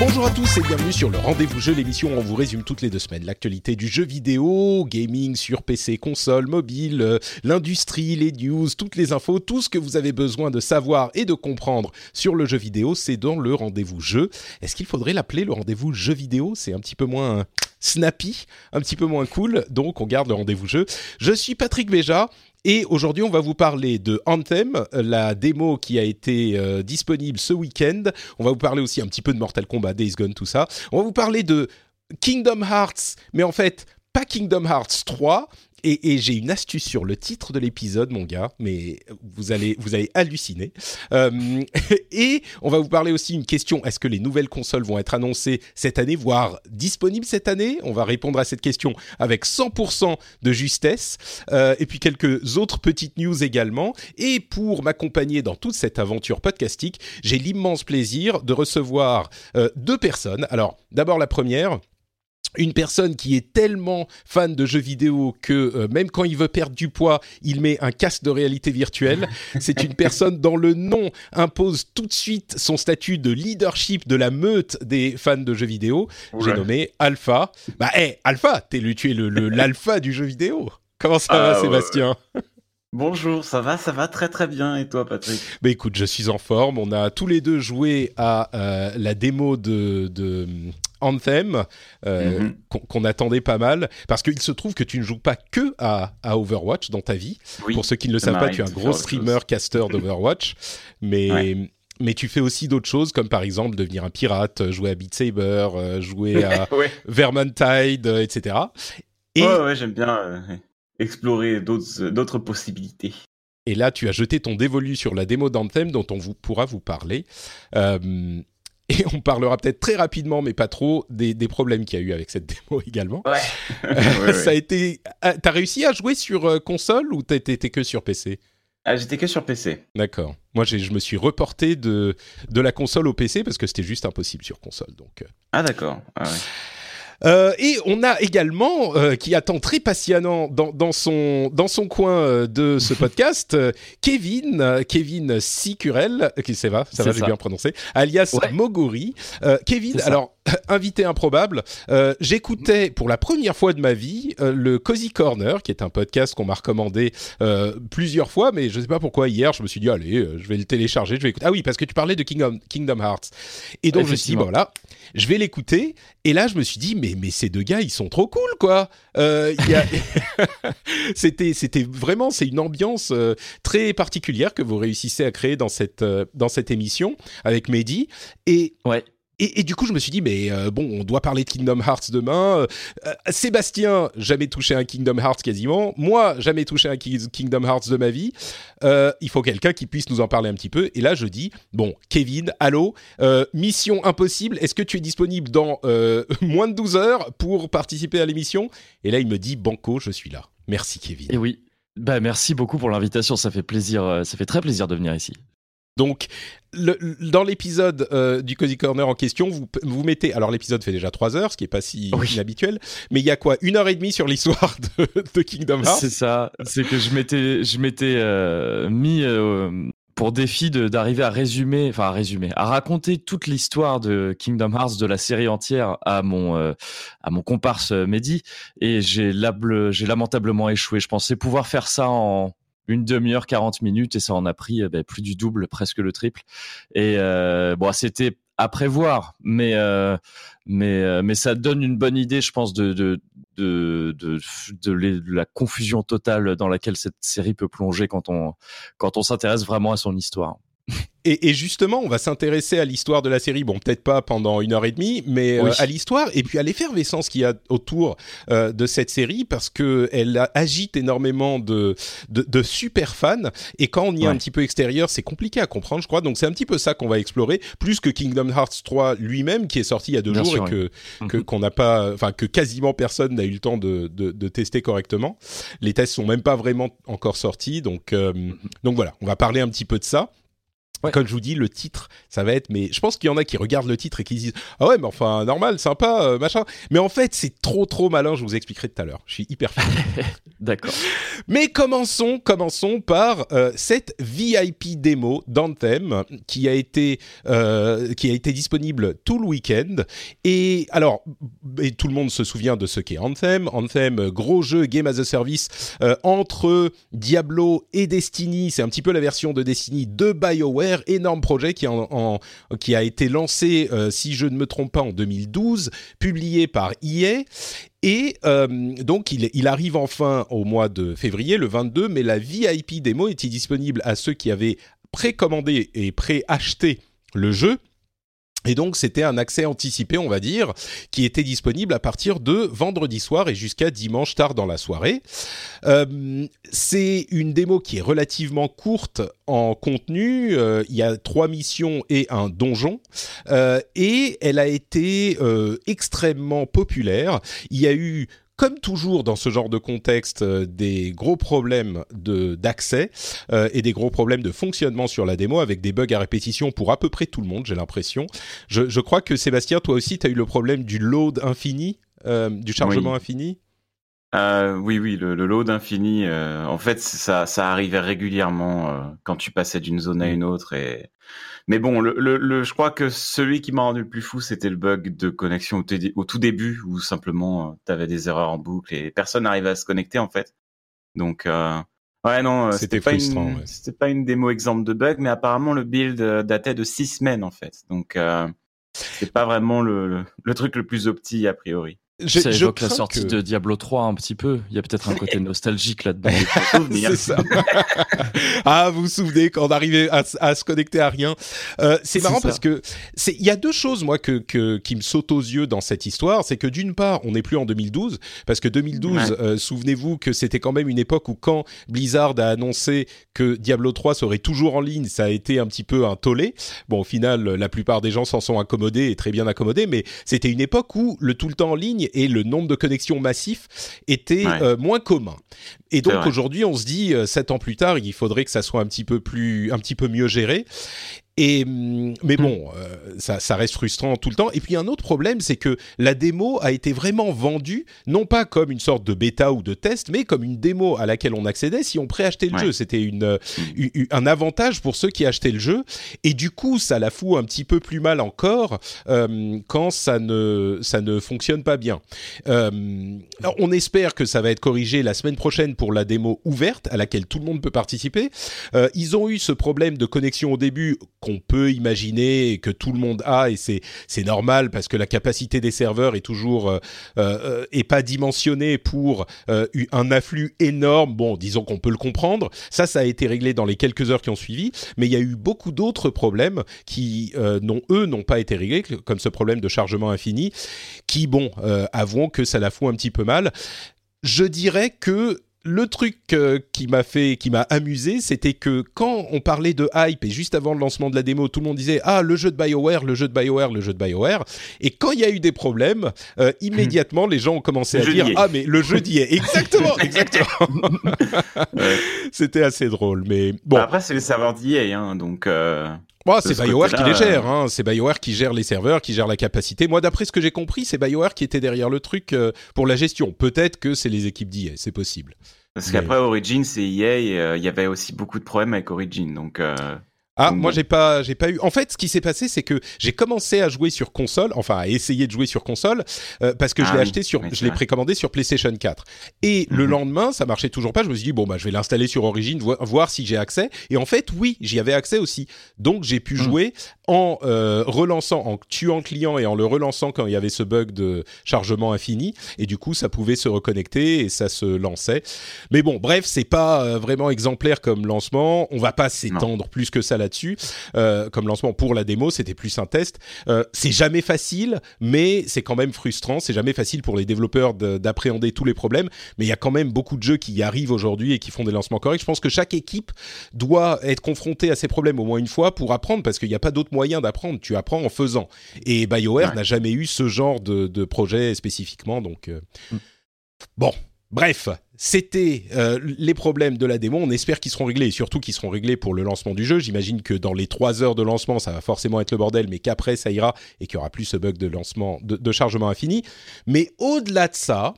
Bonjour à tous et bienvenue sur le Rendez-vous Jeu, l'émission où on vous résume toutes les deux semaines l'actualité du jeu vidéo, gaming sur PC, console, mobile, euh, l'industrie, les news, toutes les infos, tout ce que vous avez besoin de savoir et de comprendre sur le jeu vidéo, c'est dans le Rendez-vous Jeu. Est-ce qu'il faudrait l'appeler le Rendez-vous Jeu vidéo? C'est un petit peu moins snappy, un petit peu moins cool, donc on garde le Rendez-vous Jeu. Je suis Patrick Béja et aujourd'hui, on va vous parler de Anthem, la démo qui a été euh, disponible ce week-end. On va vous parler aussi un petit peu de Mortal Kombat, Days Gone, tout ça. On va vous parler de Kingdom Hearts, mais en fait, pas Kingdom Hearts 3, et, j'ai une astuce sur le titre de l'épisode, mon gars, mais vous allez, vous allez halluciner. Euh, et on va vous parler aussi une question est-ce que les nouvelles consoles vont être annoncées cette année, voire disponibles cette année? On va répondre à cette question avec 100% de justesse. Euh, et puis quelques autres petites news également. Et pour m'accompagner dans toute cette aventure podcastique, j'ai l'immense plaisir de recevoir euh, deux personnes. Alors, d'abord la première une personne qui est tellement fan de jeux vidéo que euh, même quand il veut perdre du poids, il met un casque de réalité virtuelle. C'est une personne dont le nom impose tout de suite son statut de leadership de la meute des fans de jeux vidéo. J'ai nommé Alpha. Bah, hé, Alpha, le, tu es l'alpha le, du jeu vidéo. Comment ça va, ah, Sébastien? Bonjour, ça va, ça va très très bien. Et toi, Patrick? Bah écoute, je suis en forme. On a tous les deux joué à euh, la démo de, de Anthem, euh, mhm. qu'on attendait pas mal, parce qu'il se trouve que tu ne joues pas que à, Overwatch dans ta vie. Pour ceux qui ne le savent pas, tu es un gros streamer, caster d'Overwatch, mais... Mais tu fais aussi d'autres choses, comme par exemple devenir un pirate, jouer à Beat Saber, euh, jouer à Vermintide, etc. Et... Ouais, ouais, j'aime bien euh, explorer d'autres possibilités. Et là, tu as jeté ton dévolu sur la démo d'Anthem dont on vous, pourra vous parler. Euh, et on parlera peut-être très rapidement, mais pas trop, des, problèmes qu'il y a eu avec cette démo également. Ouais. ça a été. Ah, t'as réussi à jouer sur euh, console ou t'étais que sur PC ah, J'étais que sur PC. D'accord. Moi, je me suis reporté de, de la console au PC parce que c'était juste impossible sur console. Donc. Euh. Ah, d'accord. Ah, ouais. Euh, et on a également, euh, qui attend très patiemment dans, dans, son, dans son coin euh, de ce podcast, Kevin, Kevin Sicurel, qui ça va, ça va, j'ai bien prononcé, alias Mogori. Kevin, alors, invité improbable, j'écoutais pour la première fois de ma vie le Cozy Corner, qui est un podcast qu'on m'a recommandé plusieurs fois, mais je ne sais pas pourquoi hier, je me suis dit, allez, je vais le télécharger, je vais écouter. Ah oui, parce que tu parlais de Kingdom, Kingdom Hearts. Et donc, je me suis dit, bon, voilà, je vais l'écouter. Et là, je me suis dit, mais, mais ces deux gars, ils sont trop cool, quoi. Euh, c'était, c'était vraiment, c'est une ambiance euh, très particulière que vous réussissez à créer dans cette, euh, dans cette émission avec Mehdi. Et ouais. Et, du coup, je me suis dit, mais euh, bon, on doit parler de Kingdom Hearts demain. Euh, euh, Sébastien, jamais touché un Kingdom Hearts quasiment. Moi, jamais touché un Kingdom Hearts de ma vie. il faut quelqu'un qui puisse nous en parler un petit peu. Et là, je dis, bon, Kevin, allô, mission impossible. Est-ce que tu es disponible dans moins de 12 heures pour participer à l'émission? Et là, il me dit, banco, je suis là. Merci, Kevin. Et oui. Bah, merci beaucoup pour l'invitation. Ça fait plaisir. Ça fait très plaisir de venir ici. Donc, dans l'épisode euh, du Cozy Corner en question, vous, vous mettez. Alors, l'épisode fait déjà 3 heures, ce qui n'est pas si inhabituel, mais il y a quoi Une heure et demie sur l'histoire de, Kingdom Hearts C'est ça. C'est que je m'étais, je m'étais euh, mis euh, pour défi d'arriver à résumer, enfin à résumer, à raconter toute l'histoire de Kingdom Hearts de la série entière à mon à mon comparse Mehdi et j'ai lamentablement échoué. Je pensais pouvoir faire ça en une demi-heure, 40 minutes, et ça en a pris euh, ben, plus du double, presque le triple. Et euh, bon, c'était à prévoir, mais euh, mais mais ça donne une bonne idée, je pense, de de de, de, la confusion totale dans laquelle cette série peut plonger quand on quand on s'intéresse vraiment à son histoire. Et, justement, on va s'intéresser à l'histoire de la série. Bon, peut-être pas pendant une heure et demie, mais euh, à l'histoire et puis à l'effervescence qu'il y a autour euh, de cette série parce que elle agite énormément de, de, super fans. Et quand on y est un petit peu extérieur, c'est compliqué à comprendre, je crois. Donc c'est un petit peu ça qu'on va explorer, plus que Kingdom Hearts 3 lui-même qui est sorti il y a deux jours et que mhm. qu'on n'a pas, enfin que quasiment personne n'a eu le temps de, de, tester correctement. Les tests sont même pas vraiment encore sortis, donc euh, mhm. donc voilà, on va parler un petit peu de ça. Comme je vous dis, le titre, ça va être. Mais je pense qu'il y en a qui regardent le titre et qui disent Ah ouais, mais enfin, normal, sympa, euh, machin. Mais en fait, c'est trop, trop malin. Je vous expliquerai tout à l'heure. Je suis hyper fan. D'accord. Mais commençons, commençons par euh, cette VIP démo d'Anthem qui a été euh, qui a été disponible tout le week-end. Et alors, et tout le monde se souvient de ce qu'est Anthem. Anthem, gros jeu game as a service entre Diablo et Destiny. C'est un petit peu la version de Destiny de BioWare énorme projet qui, a été lancé, euh, si je ne me trompe pas, en 2012, publié par EA. Et euh, donc, il, il, arrive enfin au mois de février, le 22, mais la VIP démo était disponible à ceux qui avaient précommandé et préacheté le jeu. Et donc c'était un accès anticipé, on va dire, qui était disponible à partir de vendredi soir et jusqu'à dimanche tard dans la soirée. Euh, c'est une démo qui est relativement courte en contenu. Euh, il y a trois missions et un donjon. Euh, et elle a été extrêmement populaire. Il y a eu comme toujours dans ce genre de contexte, euh, des gros problèmes d'accès euh, et des gros problèmes de fonctionnement sur la démo avec des bugs à répétition pour à peu près tout le monde, j'ai l'impression. Je, crois que Sébastien, toi aussi, tu as eu le problème du load infini, euh, du chargement infini? Oui, oui, le, load infini, en fait, ça, ça arrivait régulièrement quand tu passais d'une zone à mm. une autre et mais bon, le, le, je crois que celui qui m'a rendu le plus fou, c'était le bug de connexion au, au tout début, où simplement euh, tu avais des erreurs en boucle et personne n'arrivait à se connecter en fait. Donc euh, ouais non, euh, c'était pas une, c'était pas une démo exemple de bug, mais apparemment le build datait de six semaines en fait. Donc euh, c'est pas vraiment le, le, truc le plus opti a priori. Ça évoque la sortie de Diablo 3 un petit peu. Il y a peut-être un côté nostalgique là-dedans. c'est ça. ah, vous vous souvenez quand on arrivait à, à se connecter à rien. Euh, c'est marrant parce que c'est il y a deux choses moi que, que qui me sautent aux yeux dans cette histoire, c'est que d'une part, on n'est plus en 2012 parce que 2012, euh, souvenez-vous que c'était quand même une époque où quand Blizzard a annoncé que Diablo 3 serait toujours en ligne, ça a été un petit peu un tollé. Bon, au final, la plupart des gens s'en sont accommodés et très bien accommodés, mais c'était une époque où le tout le temps en ligne et le nombre de connexions massifs était euh, moins commun. Et donc aujourd'hui, on se dit, euh, sept ans plus tard, il faudrait que ça soit un petit peu plus, un petit peu mieux géré. Et mm, mais hmm. bon, euh, ça, ça, reste frustrant tout le temps. Et puis un autre problème, c'est que la démo a été vraiment vendue non pas comme une sorte de bêta ou de test, mais comme une démo à laquelle on accédait si on préachetait le jeu. C'était une, hmm. un avantage pour ceux qui achetaient le jeu. Et du coup, ça la fout un petit peu plus mal encore euh, quand ça ne ça ne fonctionne pas bien. Euh, on espère que ça va être corrigé la semaine prochaine pour la démo ouverte à laquelle tout le monde peut participer. Euh, ils ont eu ce problème de connexion au début qu'on peut imaginer que tout le monde a et c'est c'est normal parce que la capacité des serveurs est toujours euh, euh, est pas dimensionnée pour euh, un afflux énorme. Bon, disons qu'on peut le comprendre. Ça, ça a été réglé dans les quelques heures qui ont suivi, mais il y a eu beaucoup d'autres problèmes qui non eux n'ont pas été réglés, comme ce problème de chargement infini, qui bon, avouons que ça la fout un petit peu mal. Je dirais que le truc euh, qui m'a fait, qui m'a amusé, c'était que quand on parlait de hype et juste avant le lancement de la démo, tout le monde disait ah le jeu de Bioware, le jeu de Bioware, le jeu de Bioware. Et quand il y a eu des problèmes, euh, immédiatement les gens ont commencé à dire ah mais le jeu d'y est exactement, exactement. C'était assez drôle, mais bon. Après c'est les serveurs d'EA, hein, donc. Euh, c'est BioWare qui les gère, hein. c'est BioWare qui gère les serveurs, qui gère la capacité. Moi, d'après ce que j'ai compris, c'est BioWare qui était derrière le truc euh, pour la gestion. Peut-être que c'est les équipes d'EA, c'est possible. Parce qu'après Origin, c'est EA, euh, il y avait aussi beaucoup de problèmes avec Origin, donc. Euh, ah, moi j'ai pas, j'ai pas eu. En fait, ce qui s'est passé, c'est que j'ai commencé à jouer sur console, enfin à essayer de jouer sur console, euh, parce que je l'ai ah acheté sur, je l'ai précommandé sur PlayStation 4. Et le mhm. lendemain, ça marchait toujours pas. Je me suis dit bon bah je vais l'installer sur Origin, voir si j'ai accès. Et en fait, oui, j'y avais accès aussi. Donc j'ai pu mhm. jouer en euh, relançant, en tuant le client et en le relançant quand il y avait ce bug de chargement infini. Et du coup, ça pouvait se reconnecter et ça se lançait. Mais bon, bref, c'est pas euh, vraiment exemplaire comme lancement. On va pas s'étendre plus que ça là là-dessus comme lancement pour la démo. C'était plus un test. c'est jamais facile, mais c'est quand même frustrant. C'est jamais facile pour les développeurs d'appréhender tous les problèmes, mais il y a quand même beaucoup de jeux qui y arrivent aujourd'hui et qui font des lancements corrects. Je pense que chaque équipe doit être confrontée à ces problèmes au moins une fois pour apprendre, parce qu'il n'y a pas d'autre moyen d'apprendre. Tu apprends en faisant. Et BioWare n'a jamais eu ce genre de, projet spécifiquement, donc euh, mm. bon. Bref, c'était euh, les problèmes de la démo. On espère qu'ils seront réglés et surtout qu'ils seront réglés pour le lancement du jeu. J'imagine que dans les trois heures de lancement, ça va forcément être le bordel, mais qu'après ça ira et qu'il y aura plus ce bug de lancement, de chargement infini. Mais au-delà de ça,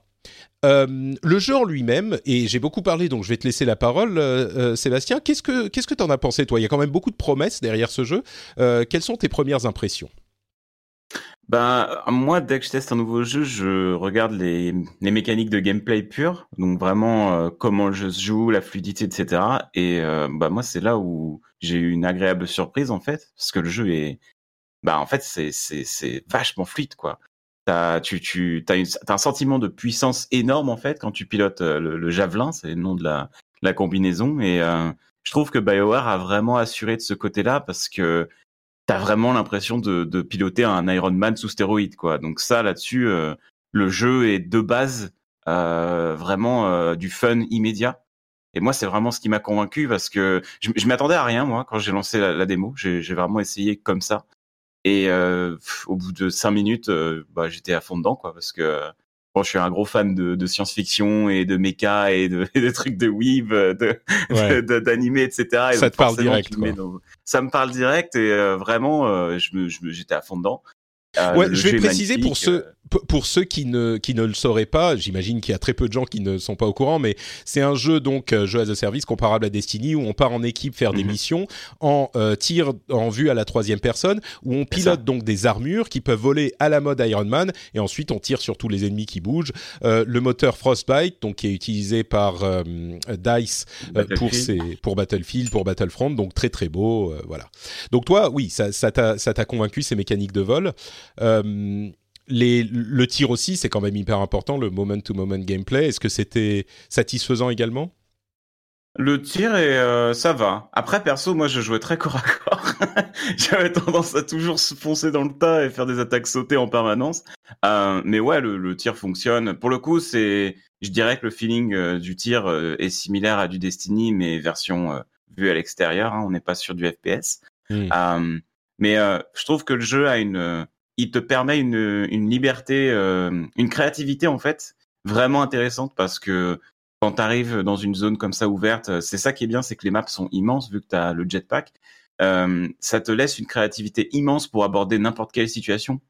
euh, le jeu en lui-même, et j'ai beaucoup parlé, donc je vais te laisser la parole, euh, Sébastien. Qu'est-ce que qu'est-ce que t'en as pensé, toi? Il y a quand même beaucoup de promesses derrière ce jeu. quelles sont tes premières impressions? Ben, moi, dès que je teste un nouveau jeu, je regarde les, les mécaniques de gameplay pur, donc vraiment comment le jeu se joue, la fluidité, etc. Et bah moi, c'est là où j'ai eu une agréable surprise en fait, parce que le jeu est, bah en fait, c'est c'est vachement fluide quoi. T'as, tu, tu, as, un sentiment de puissance énorme en fait quand tu pilotes euh, le, javelin, c'est le nom de la, la combinaison. Et euh, je trouve que BioWare a vraiment assuré de ce côté-là parce que t'as vraiment l'impression de, de, piloter un Iron Man sous stéroïde, quoi. Donc ça, là-dessus, euh, le jeu est de base vraiment du fun immédiat. Et moi, c'est vraiment ce qui m'a convaincu parce que je, m'attendais à rien moi quand j'ai lancé la, la démo. J'ai vraiment essayé comme ça. Et euh, au bout de cinq minutes, euh, bah, j'étais à fond dedans, quoi, parce que bon, je suis un gros fan de, de science-fiction et de méca et de, de trucs de weave, de, d'animé, etc. Et ça te parle direct, quoi. ça me parle direct et euh, vraiment, euh, je me, j'étais à fond dedans. Euh, ouais, je vais préciser pour ceux pour ceux qui ne, qui ne le sauraient pas, j'imagine qu'il y a très peu de gens qui ne sont pas au courant, mais c'est un jeu donc euh, jeu as a service comparable à Destiny où on part en équipe faire des mhm. missions en euh, tir en vue à la troisième personne où on pilote donc des armures qui peuvent voler à la mode Iron Man et ensuite on tire sur tous les ennemis qui bougent. Euh, le moteur Frostbite donc qui est utilisé par euh, Dice pour ses, pour Battlefield, pour Battlefront donc très très beau voilà. Donc toi oui ça t'a ça t'a convaincu ces mécaniques de vol. Euh, le tir aussi, c'est quand même hyper important, le moment-to-moment gameplay. Est-ce que c'était satisfaisant également? Le tir et euh, ça va. Après perso, moi je jouais très corps à corps. J'avais tendance à toujours se foncer dans le tas et faire des attaques sautées en permanence. Euh, mais ouais, le, tir fonctionne. Pour le coup, c'est, je dirais que le feeling euh, du tir est similaire à du Destiny, mais version vue à l'extérieur. Hein. on n'est pas sur du FPS. Hmm. mais je trouve que le jeu a une il te permet une, une liberté, euh, une créativité en fait vraiment intéressante parce que quand tu arrives dans une zone comme ça ouverte, c'est ça qui est bien, c'est que les maps sont immenses vu que tu as le jetpack. Euh, ça te laisse une créativité immense pour aborder n'importe quelle situation.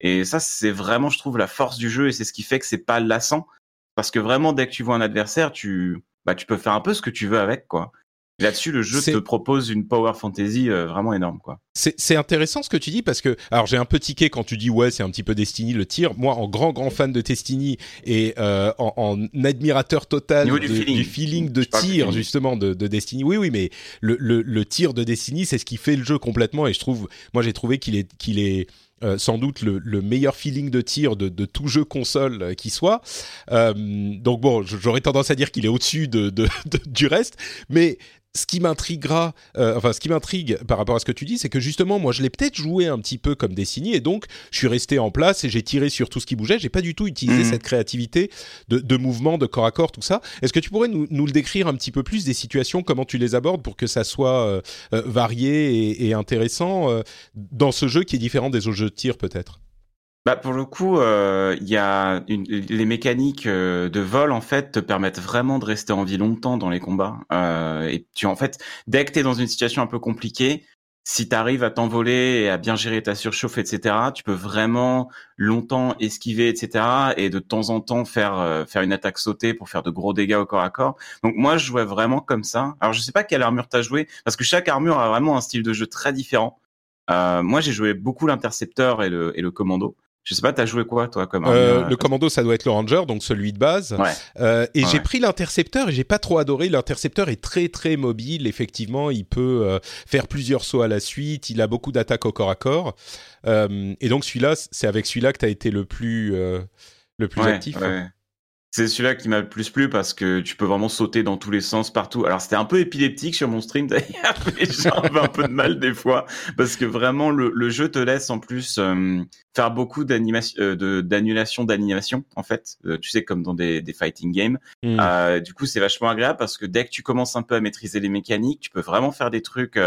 Et ça, c'est vraiment, je trouve, la force du jeu et c'est ce qui fait que c'est pas lassant. Parce que vraiment, dès que tu vois un adversaire, tu, bah, tu peux faire un peu ce que tu veux avec, quoi. Là-dessus, le jeu te propose une power fantasy euh, vraiment énorme, quoi. C'est intéressant ce que tu dis parce que, alors j'ai un peu tiqué quand tu dis ouais, c'est un petit peu Destiny le tir. Moi, en grand grand fan de Destiny et euh, en, admirateur total du, feeling. de tir justement de, Destiny. Oui, oui, mais le, le, tir de Destiny, c'est ce qui fait le jeu complètement. Et je trouve, moi, j'ai trouvé qu'il est qu'il est euh, sans doute le, meilleur feeling de tir de, tout jeu console qui soit. donc bon, j'aurais tendance à dire qu'il est au-dessus de, du reste, mais ce qui m'intriguera, euh, enfin ce qui m'intrigue par rapport à ce que tu dis, c'est que justement moi je l'ai peut-être joué un petit peu comme Destiny et donc je suis resté en place et j'ai tiré sur tout ce qui bougeait. J'ai pas du tout utilisé mhm. cette créativité de, mouvement, de corps à corps, tout ça. Est-ce que tu pourrais nous, le décrire un petit peu plus des situations, comment tu les abordes pour que ça soit euh, euh, varié et, intéressant dans ce jeu qui est différent des autres jeux de tir peut-être? Bah pour le coup, euh, il y a une, les mécaniques euh, de vol en fait te permettent vraiment de rester en vie longtemps dans les combats. Euh, et tu en fait, dès que t'es dans une situation un peu compliquée, si tu arrives à t'envoler et à bien gérer ta surchauffe, etc., tu peux vraiment longtemps esquiver, etc., et de temps en temps faire euh, faire une attaque sautée pour faire de gros dégâts au corps à corps. Donc moi, je jouais vraiment comme ça. Alors je sais pas quelle armure t'as joué, parce que chaque armure a vraiment un style de jeu très différent. Euh, moi, j'ai joué beaucoup l'intercepteur et le, et le commando. Je sais pas, t'as joué quoi toi comme euh, Le commando, ça doit être le ranger, donc celui de base. Ouais. Euh, et j'ai pris l'intercepteur et j'ai pas trop adoré. L'intercepteur est très très mobile. Effectivement, il peut euh, faire plusieurs sauts à la suite. Il a beaucoup d'attaques au corps à corps. Euh, et donc celui-là, c'est avec celui-là que t'as été le plus le plus actif. C'est celui-là qui m'a le plus plu parce que tu peux vraiment sauter dans tous les sens partout. Alors c'était un peu épileptique sur mon stream d'ailleurs, les gens avaient un peu de mal des fois parce que vraiment le, le jeu te laisse en plus euh, faire beaucoup d'animation, euh, d'annulation d'animation en fait. Euh, tu sais comme dans des, des fighting games. Hmm. Euh, du coup c'est vachement agréable parce que dès que tu commences un peu à maîtriser les mécaniques, tu peux vraiment faire des trucs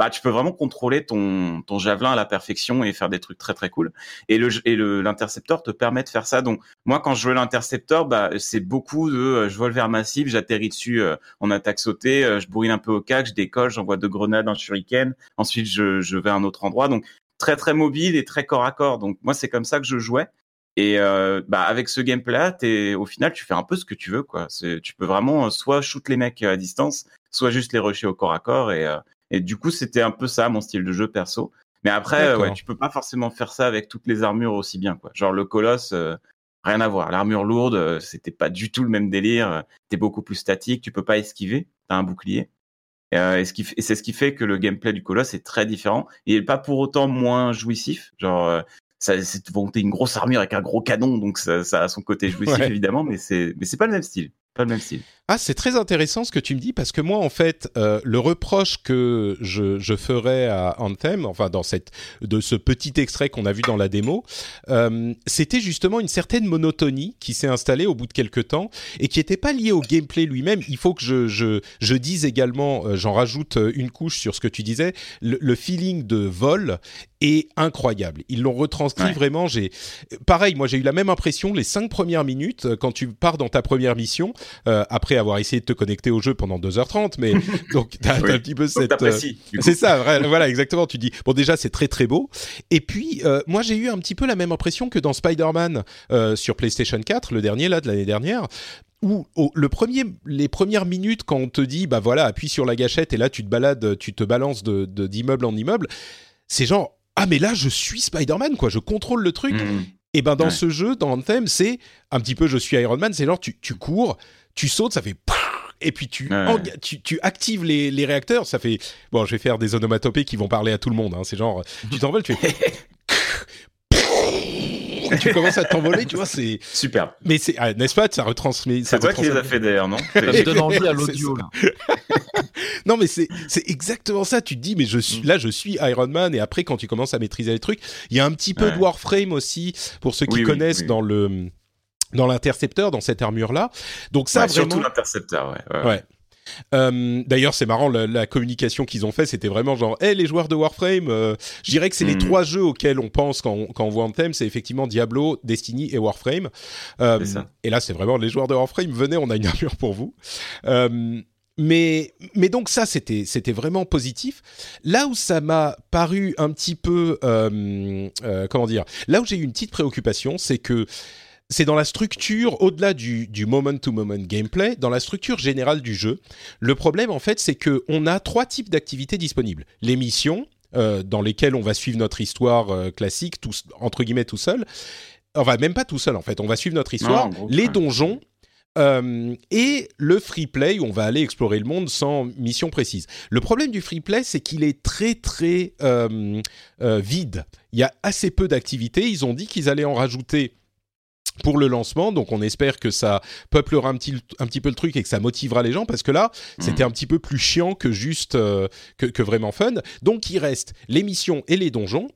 bah, tu peux vraiment contrôler ton, ton javelin à la perfection et faire des trucs très très cool. Et le et le l'intercepteur te permet de faire ça. Donc moi quand je jouais l'intercepteur, bah c'est beaucoup de euh, je vole vers ma cible, j'atterris dessus euh, en attaque sautée, euh, je bourrine un peu au cac, je décolle, j'envoie deux grenades, un shuriken, ensuite je je vais à un autre endroit. Donc très très mobile et très corps à corps. Donc moi c'est comme ça que je jouais. Et euh, bah avec ce gameplay-là, t'es au final tu fais un peu ce que tu veux quoi. Tu peux vraiment euh, soit shoot les mecs à distance, soit juste les rusher au corps à corps et euh, et du coup, c'était un peu ça mon style de jeu perso. Mais après, ouais, tu peux pas forcément faire ça avec toutes les armures aussi bien, quoi. Genre le colosse, euh, rien à voir. L'armure lourde, euh, c'était pas du tout le même délire. T'es beaucoup plus statique, tu peux pas esquiver, t'as un bouclier. Et, euh, c'est ce qui fait que le gameplay du colosse est très différent. Il est pas pour autant moins jouissif. Genre, euh, ça, c'est une grosse armure avec un gros canon, donc ça, ça a son côté jouissif Ouais. évidemment, mais c'est mais c'est pas le même style. Pas le même style. Ah, c'est très intéressant ce que tu me dis parce que moi, en fait, euh, le reproche que je, je ferais à Anthem, enfin dans cette de ce petit extrait qu'on a vu dans la démo, euh, c'était justement une certaine monotonie qui s'est installée au bout de quelques temps et qui n'était pas liée au gameplay lui-même. Il faut que je je, je dise également, euh, j'en rajoute une couche sur ce que tu disais, le, le feeling de vol est incroyable. Ils l'ont retranscrit Ouais. vraiment. J'ai pareil, moi j'ai eu la même impression les cinq premières minutes quand tu pars dans ta première mission euh, après avoir essayé de te connecter au jeu pendant 2h30 mais donc t'as as Oui. un petit peu cette euh, c'est ça, voilà, exactement. Tu dis, bon, déjà, c'est très très beau. Et puis, euh, moi, j'ai eu un petit peu la même impression que dans Spider-Man sur PlayStation 4, le dernier là de l'année dernière. Où le premier, les premières minutes, quand on te dit, bah voilà, appuie sur la gâchette et là tu te balades, tu te balances de d'immeuble en immeuble, c'est genre, ah mais là je suis Spider-Man quoi, je contrôle le truc. Mhm. Et ben dans Ouais. ce jeu, dans Anthem, c'est un petit peu je suis Iron Man, c'est genre tu, tu cours, tu sautes, ça fait et puis tu, Ouais. tu, tu actives les, les réacteurs, ça fait bon, je vais faire des onomatopées qui vont parler à tout le monde, hein, c'est genre tu t'envoles, tu fais tu commences à t'envoler, tu vois, c'est Superbe. mais c'est ah, n'est-ce pas, ça retransmet C'est toi qui les as fait d'ailleurs, non? Ça me donne envie à l'audio. Non, mais c'est c'est exactement ça. Tu te dis, mais je Mm. suis là, je suis Iron Man. Et après, quand tu commences à maîtriser les trucs, il y a un petit peu Ouais. de Warframe aussi pour ceux qui Oui, oui, connaissent oui. dans le dans l'intercepteur, dans cette armure là. Donc ça Ouais, vraiment. Surtout l'intercepteur, ouais. ouais. Ouais. Euh, D'ailleurs, c'est marrant la, la communication qu'ils ont fait, c'était vraiment genre, hey, les joueurs de Warframe, euh, je dirais que c'est les Mm. trois jeux auxquels on pense quand on, quand on voit Anthem, c'est effectivement Diablo, Destiny et Warframe. Euh, C'est ça. et là, c'est vraiment les joueurs de Warframe, venez, on a une armure pour vous. Euh, mais, mais donc ça, c'était, c'était vraiment positif. Là où ça m'a paru un petit peu, euh, comment dire, là où j'ai eu une petite préoccupation, c'est que c'est dans la structure, au-delà du, du moment-to-moment gameplay, dans la structure générale du jeu. Le problème, en fait, c'est que on a trois types d'activités disponibles. Les missions, euh, dans lesquelles on va suivre notre histoire euh, classique, tous, entre guillemets tout seul. Enfin, même pas tout seul, en fait. On va suivre notre histoire. gros, les donjons, euh, et le free play où on va aller explorer le monde sans mission précise. Le problème du free play, c'est qu'il est très très euh, euh, vide. Il y a assez peu d'activités. Ils ont dit qu'ils allaient en rajouter pour le lancement, donc on espère que ça peuplera un petit, un petit peu le truc et que ça motivera les gens, parce que là, c'était un petit peu plus chiant que juste euh, que, que vraiment fun. Donc il reste les missions et les donjons,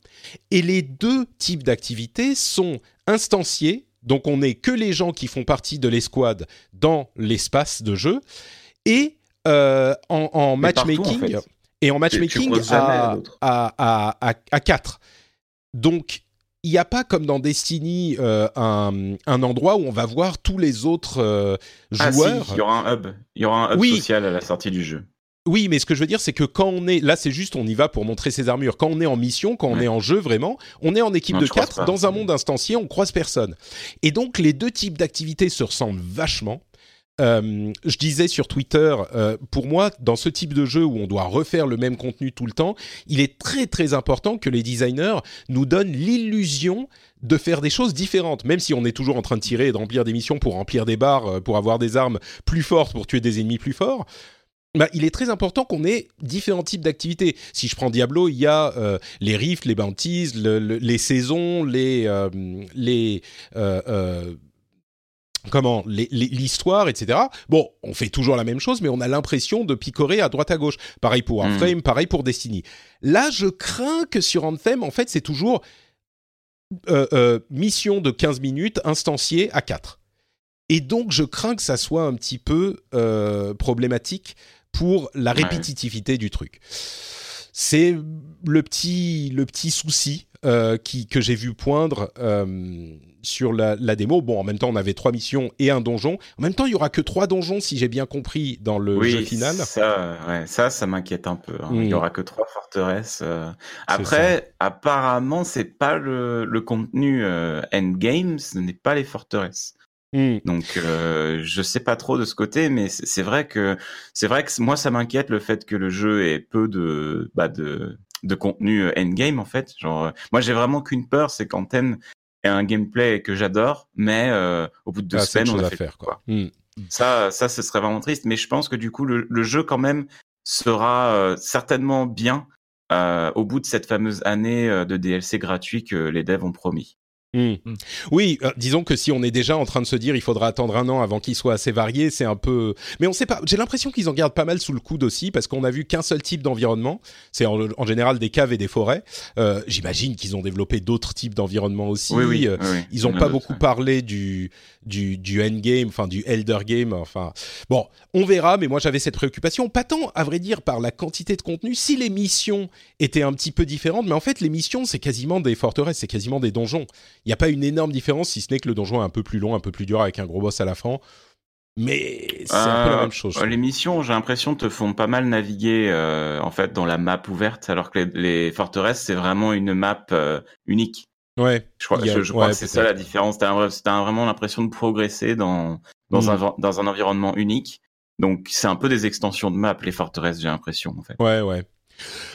et les deux types d'activités sont instanciés, donc on n'est que les gens qui font partie de l'escouade dans l'espace de jeu, et euh, en, matchmaking, en fait. et en matchmaking à, à, à, à 4. Donc, il n'y a pas comme dans Destiny euh, un, un endroit où on va voir tous les autres euh, Ah, si, joueurs. il y aura un hub. Il y aura un hub Oui. social à la sortie du jeu. Oui, mais ce que je veux dire, c'est que quand on est là, c'est juste on y va pour montrer ses armures. Quand on est en mission, quand on est en jeu vraiment, on est en équipe Non, de tu croises 4 pas. dans un monde instancié, on croise personne. Et donc les deux types d'activités se ressemblent vachement. Euh, je disais sur Twitter, euh, pour moi, dans ce type de jeu où on doit refaire le même contenu tout le temps, il est très très important que les designers nous donnent l'illusion de faire des choses différentes, même si on est toujours en train de tirer et de remplir des missions pour remplir des barres, euh, pour avoir des armes plus fortes, pour tuer des ennemis plus forts. Bah, il est très important qu'on ait différents types d'activités. Si je prends Diablo, il y a les rifts, les bounties, le- le- les saisons, les, les comment l'histoire, etc. Bon, on fait toujours la même chose, mais on a l'impression de picorer à droite à gauche. Pareil pour Warframe, mm. pareil pour Destiny. Là, je crains que sur Anthem, en fait, c'est toujours euh, euh, mission de 15 minutes instanciée à 4. Et donc, je crains que ça soit un petit peu euh, problématique pour la répétitivité du truc. C'est le petit, le petit souci qui, que j'ai vu poindre sur la, démo. Bon, en même temps, on avait trois missions et un donjon. En même temps, il y aura que trois donjons, si j'ai bien compris, dans le jeu final. Ça, ouais, ça, ça m'inquiète un peu. Hein. Il y hmm. aura que trois forteresses. Euh. Après, apparemment, c'est pas le, le contenu euh, endgame, ce n'est pas les forteresses. Hmm. Donc, euh, je sais pas trop de ce côté, mais c'est vrai que c'est vrai que moi, ça m'inquiète le fait que le jeu ait peu de bah, de de contenu endgame en fait. Genre, moi, j'ai vraiment qu'une peur, c'est quand t'aimes un gameplay que j'adore, mais euh, au bout de deux ah, semaines, on a fait faire, quoi. Hmm. Ça, ça, ce serait vraiment triste. Mais je pense que du coup, le, jeu quand même sera euh, certainement bien euh, au bout de cette fameuse année de DLC gratuit que les devs ont promis. Hmm. Hmm. Oui, euh, disons que si on est déjà en train de se dire il faudra attendre un an avant qu'il soit assez varié, c'est un peu. Mais on sait pas. J'ai l'impression qu'ils en gardent pas mal sous le coude aussi parce qu'on a vu qu'un seul type d'environnement. C'est en, général des caves et des forêts. Euh, J'imagine qu'ils ont développé d'autres types d'environnements aussi. Oui, oui, euh, ils ont pas beaucoup parlé du du du endgame, enfin du elder game. Enfin bon, on verra. Mais moi j'avais cette préoccupation, pas tant à vrai dire par la quantité de contenu. Si les missions étaient un petit peu différentes, mais en fait les missions c'est quasiment des forteresses, c'est quasiment des donjons il n'y a pas une énorme différence, si ce n'est que le donjon est un peu plus long, un peu plus dur, avec un gros boss à la fin. Mais c'est un peu la euh, même chose. Les missions, j'ai l'impression, te font pas mal naviguer euh, en fait dans la map ouverte, alors que les, forteresses, c'est vraiment une map euh, unique. Ouais. Je crois, je, crois que c'est ça la différence. T'as as vraiment l'impression de progresser dans dans un dans un environnement unique. Donc c'est un peu des extensions de map les forteresses, j'ai l'impression en fait. Ouais, ouais.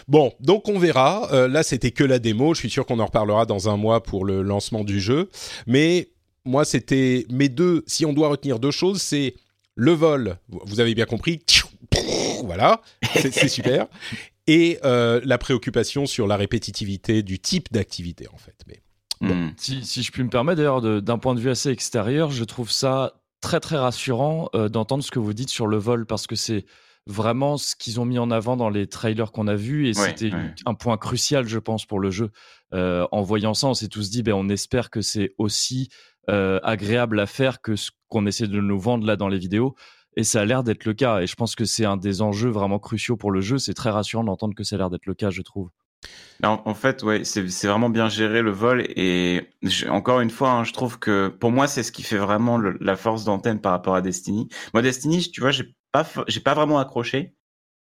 Bon, donc on verra. Euh, là, c'était que la démo. Je suis sûr qu'on en reparlera dans un mois pour le lancement du jeu. Mais moi, c'était mes deux. Si on doit retenir deux choses, c'est le vol. Vous avez bien compris. Voilà, c'est super. Et euh, la préoccupation sur la répétitivité du type d'activité, en fait. Mais hmm. si, je puis me permettre, d'ailleurs, d'un point de vue assez extérieur, je trouve ça très très rassurant euh, d'entendre ce que vous dites sur le vol parce que c'est vraiment ce qu'ils ont mis en avant dans les trailers qu'on a vus et c'était un point crucial, je pense, pour le jeu. Euh, en voyant ça, on s'est tous dit, ben, on espère que c'est aussi euh, agréable à faire que ce qu'on essaie de nous vendre là dans les vidéos. Et ça a l'air d'être le cas. Et je pense que c'est un des enjeux vraiment cruciaux pour le jeu. C'est très rassurant d'entendre que ça a l'air d'être le cas, je trouve. En, fait, ouais, c'est vraiment bien géré le vol et encore une fois, hein, je trouve que pour moi, c'est ce qui fait vraiment la force d'antenne par rapport à Destiny. Moi, Destiny, tu vois, j'ai pas, j'ai pas vraiment accroché.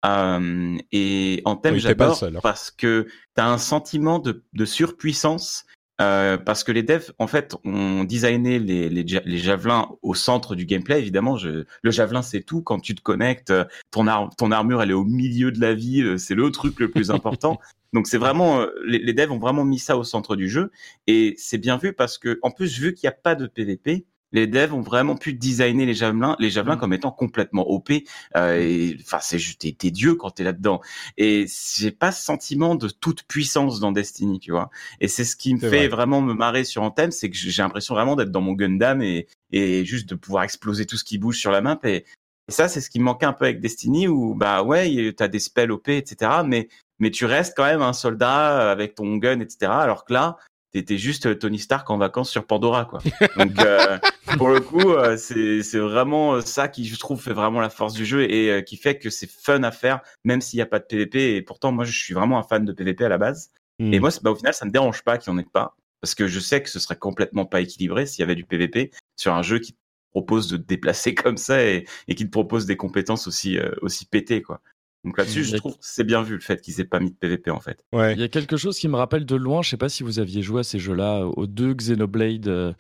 Euh, et en thème, j'adore parce que tu as un sentiment de, de surpuissance. Euh, parce que les devs, en fait, ont designé les, les, les, javelins au centre du gameplay. Évidemment, je, le javelin, c'est tout. Quand tu te connectes, ton, ar ton armure, elle est au milieu de la ville. C'est le truc le plus important. Donc c'est vraiment les, les, devs ont vraiment mis ça au centre du jeu et c'est bien vu parce que en plus vu qu'il n'y a pas de PVP, les devs ont vraiment pu designer les javelins, les javelins mmh. comme étant complètement OP. Euh, enfin, c'est juste t'es dieu quand t'es là-dedans. Et j'ai pas ce sentiment de toute puissance dans Destiny, tu vois. Et c'est ce qui me fait vraiment me marrer sur Anthem, c'est que j'ai l'impression vraiment d'être dans mon Gundam et, et juste de pouvoir exploser tout ce qui bouge sur la map. Et, ça, c'est ce qui me manquait un peu avec Destiny, où bah ouais, t'as des spells OP, etc. Mais mais tu restes quand même un soldat avec ton gun, etc. Alors que là, t'étais juste euh, Tony Stark en vacances sur Pandora, quoi. Donc, euh, pour le coup, euh, c'est, c'est vraiment ça qui, je trouve, fait vraiment la force du jeu et qui fait que c'est fun à faire, même s'il n'y a pas de PVP. Et pourtant, moi, je suis vraiment un fan de PVP à la base. Et hmm. moi, bah, au final, ça me dérange pas qu'il n'y en ait pas. Parce que je sais que ce serait complètement pas équilibré s'il y avait du PVP sur un jeu qui propose de te déplacer comme ça et, et qui te propose des compétences aussi, aussi pétées, quoi. Donc là-dessus, je trouve que c'est bien vu le fait qu'ils aient pas mis de PVP en fait. Il y a quelque chose qui me rappelle de loin, je sais pas si vous aviez joué à ces jeux-là, aux deux Xenoblade euh,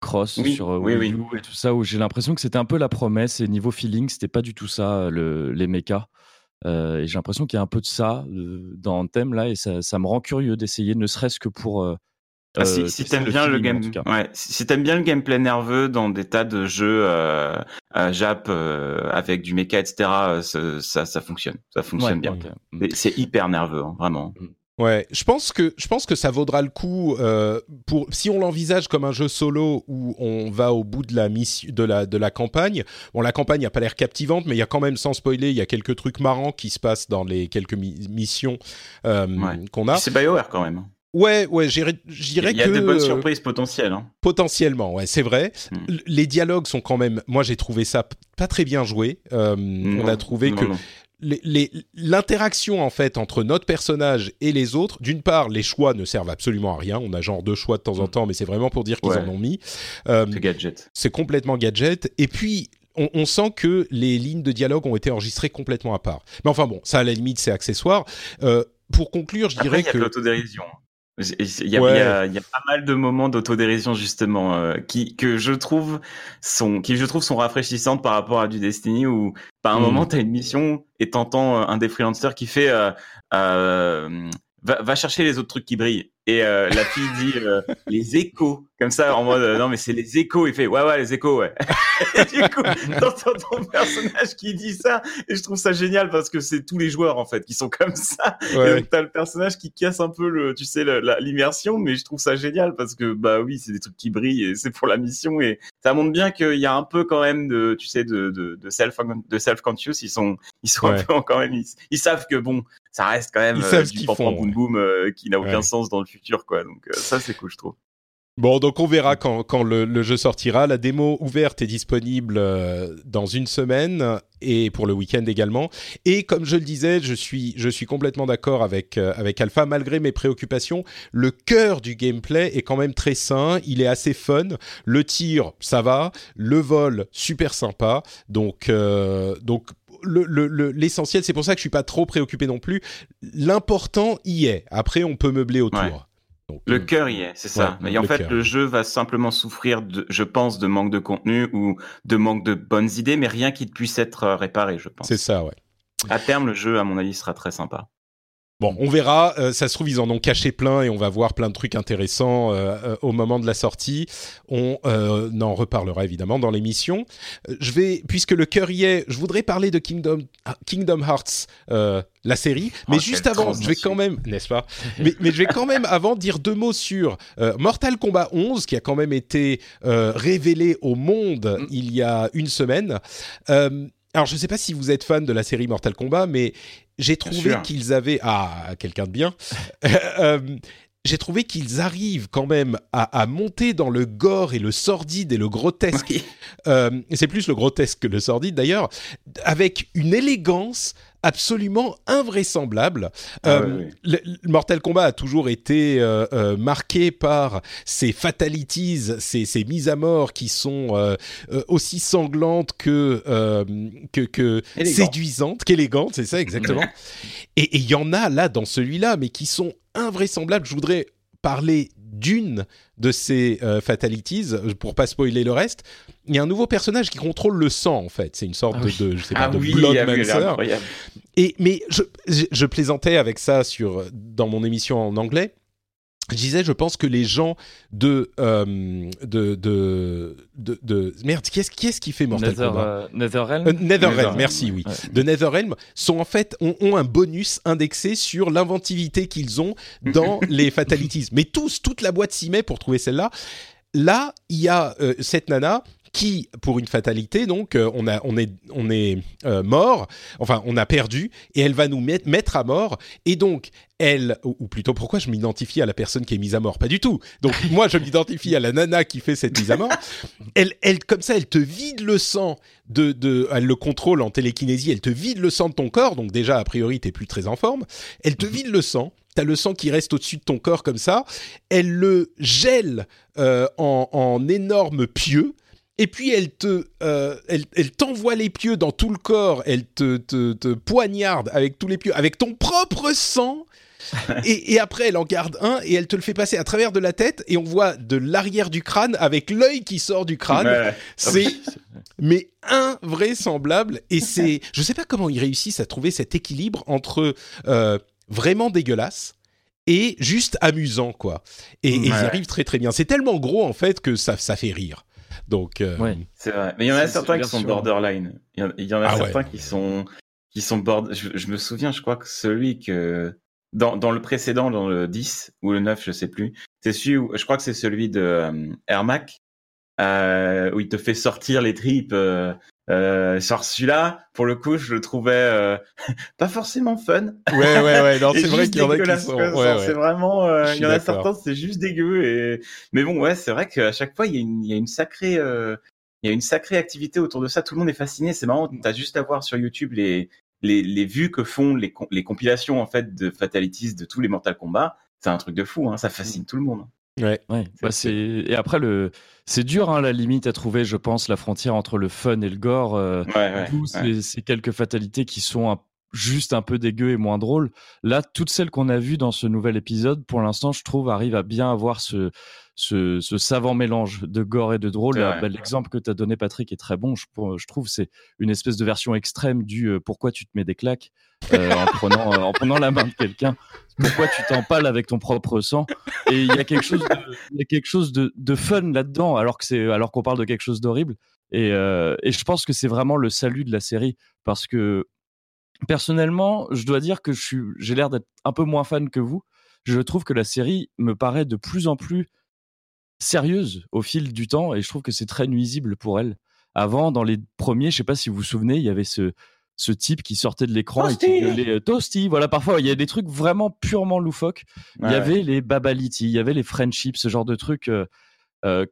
Cross sur euh, Wii U et tout ça, où j'ai l'impression que c'était un peu la promesse et niveau feeling, c'était pas du tout ça, le, les mechas. Euh, et j'ai l'impression qu'il y a un peu de ça dans le thème là, et ça, ça me rend curieux d'essayer, ne serait-ce que pour ah, si, euh, si t'aimes bien le game, ouais, si t'aimes bien le gameplay nerveux dans des tas de jeux euh, euh Jap euh, avec du mecha, etc., ça, ça fonctionne, ça fonctionne bien. C'est hyper nerveux, hein, vraiment. Mm. Ouais, je pense que je pense que ça vaudra le coup euh, pour si on l'envisage comme un jeu solo où on va au bout de la mission de la de la campagne. Bon, la campagne n'a pas l'air captivante, mais il y a quand même sans spoiler, il y a quelques trucs marrants qui se passent dans les quelques missions euh, qu'on a. C'est Bioware quand même. Ouais, ouais, je dirais que il y a de bonnes surprises potentielles. Hein. Potentiellement, ouais, c'est vrai. Hmm. Les dialogues sont quand même, moi j'ai trouvé ça pas très bien joué. Euh, on a trouvé que l'interaction en fait entre notre personnage et les autres, d'une part, les choix ne servent absolument à rien. On a genre deux choix de temps en mm. temps, mais c'est vraiment pour dire qu'ils en ont mis. Euh, c'est gadget. C'est complètement gadget. Et puis. On, sent que les lignes de dialogue ont été enregistrées complètement à part. Mais enfin bon, ça à la limite c'est accessoire. Euh, pour conclure, je dirais y a que l'autodérision. Il y, a, il, y a, il y, a, pas mal de moments d'autodérision justement euh, qui que je trouve sont qui je trouve sont rafraîchissantes par rapport à du Destiny où par un mmh. moment tu as une mission et t'entends un des freelancers qui fait euh, euh, va, va, chercher les autres trucs qui brillent et euh, la fille dit euh, les échos, comme ça, en mode euh, non mais c'est les échos. Il fait ouais ouais les échos ouais. et du coup, t'entends ton personnage qui dit ça et je trouve ça génial parce que c'est tous les joueurs en fait qui sont comme ça. Ouais. Et donc t'as le personnage qui casse un peu le, tu sais, l'immersion, mais je trouve ça génial parce que bah oui c'est des trucs qui brillent et c'est pour la mission et ça montre bien qu'il y a un peu quand même de, tu sais, de, de, de self de self. Ils sont ils sont un peu quand même ils, savent que bon ça reste quand même ils du pam boom boom qui n'a aucun sens dans le quoi. Donc euh, ça, c'est cool, je trouve. Bon, donc on verra quand, quand le, jeu sortira. La démo ouverte est disponible euh, dans une semaine et pour le week-end également. Et comme je le disais, je suis, je suis complètement d'accord avec, euh, avec Alpha. Malgré mes préoccupations, le cœur du gameplay est quand même très sain. Il est assez fun. Le tir, ça va. Le vol, super sympa. Donc, donc l'essentiel, c'est pour ça que je suis pas trop préoccupé non plus. L'important y est. Après, on peut meubler autour le euh, cœur y est, c'est ça. Mais en fait, le jeu va simplement souffrir, de, je pense, de manque de contenu ou de manque de bonnes idées, mais rien qui puisse être euh, réparé, je pense. C'est ça, ouais. À terme, le jeu, à mon avis, sera très sympa. Bon, on verra. Euh, ça se trouve, ils en ont caché plein et on va voir plein de trucs intéressants euh, euh, au moment de la sortie. On en reparlera évidemment dans l'émission. Je vais, puisque le cœur y est, je voudrais parler de Kingdom, Kingdom Hearts, la série. Mais oh, juste avant, je vais quand même, n'est-ce pas? Mais, mais, je vais quand même avant dire deux mots sur Mortal Kombat 11, qui a quand même été révélé au monde mm. il y a une semaine. Alors, je ne sais pas si vous êtes fan de la série Mortal Kombat, mais j'ai trouvé qu'ils avaient ah quelqu'un de bien. Euh, j'ai trouvé qu'ils arrivent quand même à, monter dans le gore et le sordide et le grotesque. Euh, c'est plus le grotesque que le sordide d'ailleurs, avec une élégance absolument invraisemblable. Ah euh, le, Mortal Kombat a toujours été euh, euh, marqué par ces fatalities, ces, mises à mort qui sont aussi sanglantes que, que, séduisantes, qu'élégantes, c'est ça exactement. Et il y en a là dans celui-là, mais qui sont invraisemblables. Je voudrais parler d'une de ces fatalities, pour pas spoiler le reste, il y a un nouveau personnage qui contrôle le sang en fait. C'est une sorte ah de, je sais pas, ah de oui, Bloodmancer. Et mais je, je, plaisantais avec ça sur dans mon émission en anglais. Je disais, je pense que les gens de euh, de, de, de, de, merde, qui est-ce qui, est qui fait Mortal Nether, Kombat euh, Netherrealm. Euh, Netherrealm, merci, oui. De Netherrealm sont en fait ont, ont un bonus indexé sur l'inventivité qu'ils ont dans les fatalities. Mais tous, toute la boîte s'y met pour trouver celle-là. Là, il y a euh, cette nana qui, pour une fatalité, donc, euh, on, a, on est, on est euh, mort, enfin, on a perdu, et elle va nous mettre à mort, et donc, elle, ou, plutôt, pourquoi je m'identifie à la personne qui est mise à mort? Pas du tout. Donc, moi, je m'identifie à la nana qui fait cette mise à mort. Elle, elle, comme ça, elle te vide le sang, de, de, elle le contrôle en télékinésie, elle te vide le sang de ton corps, donc déjà, a priori, t'es plus très en forme. Elle te mhm. vide le sang, t'as le sang qui reste au-dessus de ton corps comme ça, elle le gèle euh, en, en énormes pieux, et puis elle te, euh, elle, elle t'envoie les pieux dans tout le corps, elle te, te, te poignarde avec tous les pieux, avec ton propre sang. et, et, après, elle en garde un et elle te le fait passer à travers de la tête et on voit de l'arrière du crâne avec l'œil qui sort du crâne. C'est mais invraisemblable et c'est, je sais pas comment ils réussissent à trouver cet équilibre entre euh, vraiment dégueulasse et juste amusant quoi. Et, et ils arrivent très très bien. C'est tellement gros en fait que ça, ça fait rire. Donc, euh, c'est vrai. Mais il y en a certains qui sont borderline. Il y en a, ah certains qui sont qui sont bord... Je, me souviens, je crois que celui que dans, dans le précédent, dans le 10 ou le 9, je sais plus. C'est celui où, je crois que c'est celui de euh, Ermac, euh, où il te fait sortir les tripes. Euh, euh, sur celui-là, pour le coup, je le trouvais euh, pas forcément fun. Ouais, ouais, ouais. Non, c'est vrai qu'il y en a qui sont. Ouais, C'est vraiment, euh, il y en a certains, c'est juste dégueu. Et mais bon, ouais, c'est vrai qu'à chaque fois, il y a une, il y a une sacrée, euh, il y a une sacrée activité autour de ça. Tout le monde est fasciné. C'est marrant. T'as juste à voir sur YouTube les les, les vues que font les, les compilations en fait de fatalities de tous les Mortal Kombat. C'est un truc de fou. Hein. Ça fascine tout le monde. Ouais. Ouais, bah et après le c'est dur hein, la limite à trouver je pense la frontière entre le fun et le gore euh, Ouais, ouais. d'où ouais. ces, ces quelques fatalités qui sont un- juste un peu dégueu et moins drôles là toutes celles qu'on a vues dans ce nouvel épisode pour l'instant je trouve arrivent à bien avoir ce ce, ce savant mélange de gore et de drôle. Vrai. bah, l'exemple que tu as donné Patrick est très bon. Je, trouve c'est une espèce de version extrême du euh, pourquoi tu te mets des claques euh, en prenant euh, en prenant la main de quelqu'un. Pourquoi tu t'empales avec ton propre sang. Et il y a quelque chose de, il y a quelque chose de, de fun là-dedans alors que c'est alors qu'on parle de quelque chose d'horrible. Et, euh, et je pense que c'est vraiment le salut de la série parce que personnellement je dois dire que je suis j'ai l'air d'être un peu moins fan que vous. Je trouve que la série me paraît de plus en plus sérieuse au fil du temps et je trouve que c'est très nuisible pour elle. Avant dans les premiers je sais pas si vous vous souvenez il y avait ce ce type qui sortait de l'écran et qui gueulait euh, Toasty! Voilà parfois il y a des trucs vraiment purement loufoques. Il y ouais. avait les babaliti, il y avait les friendships, ce genre de trucs euh, euh,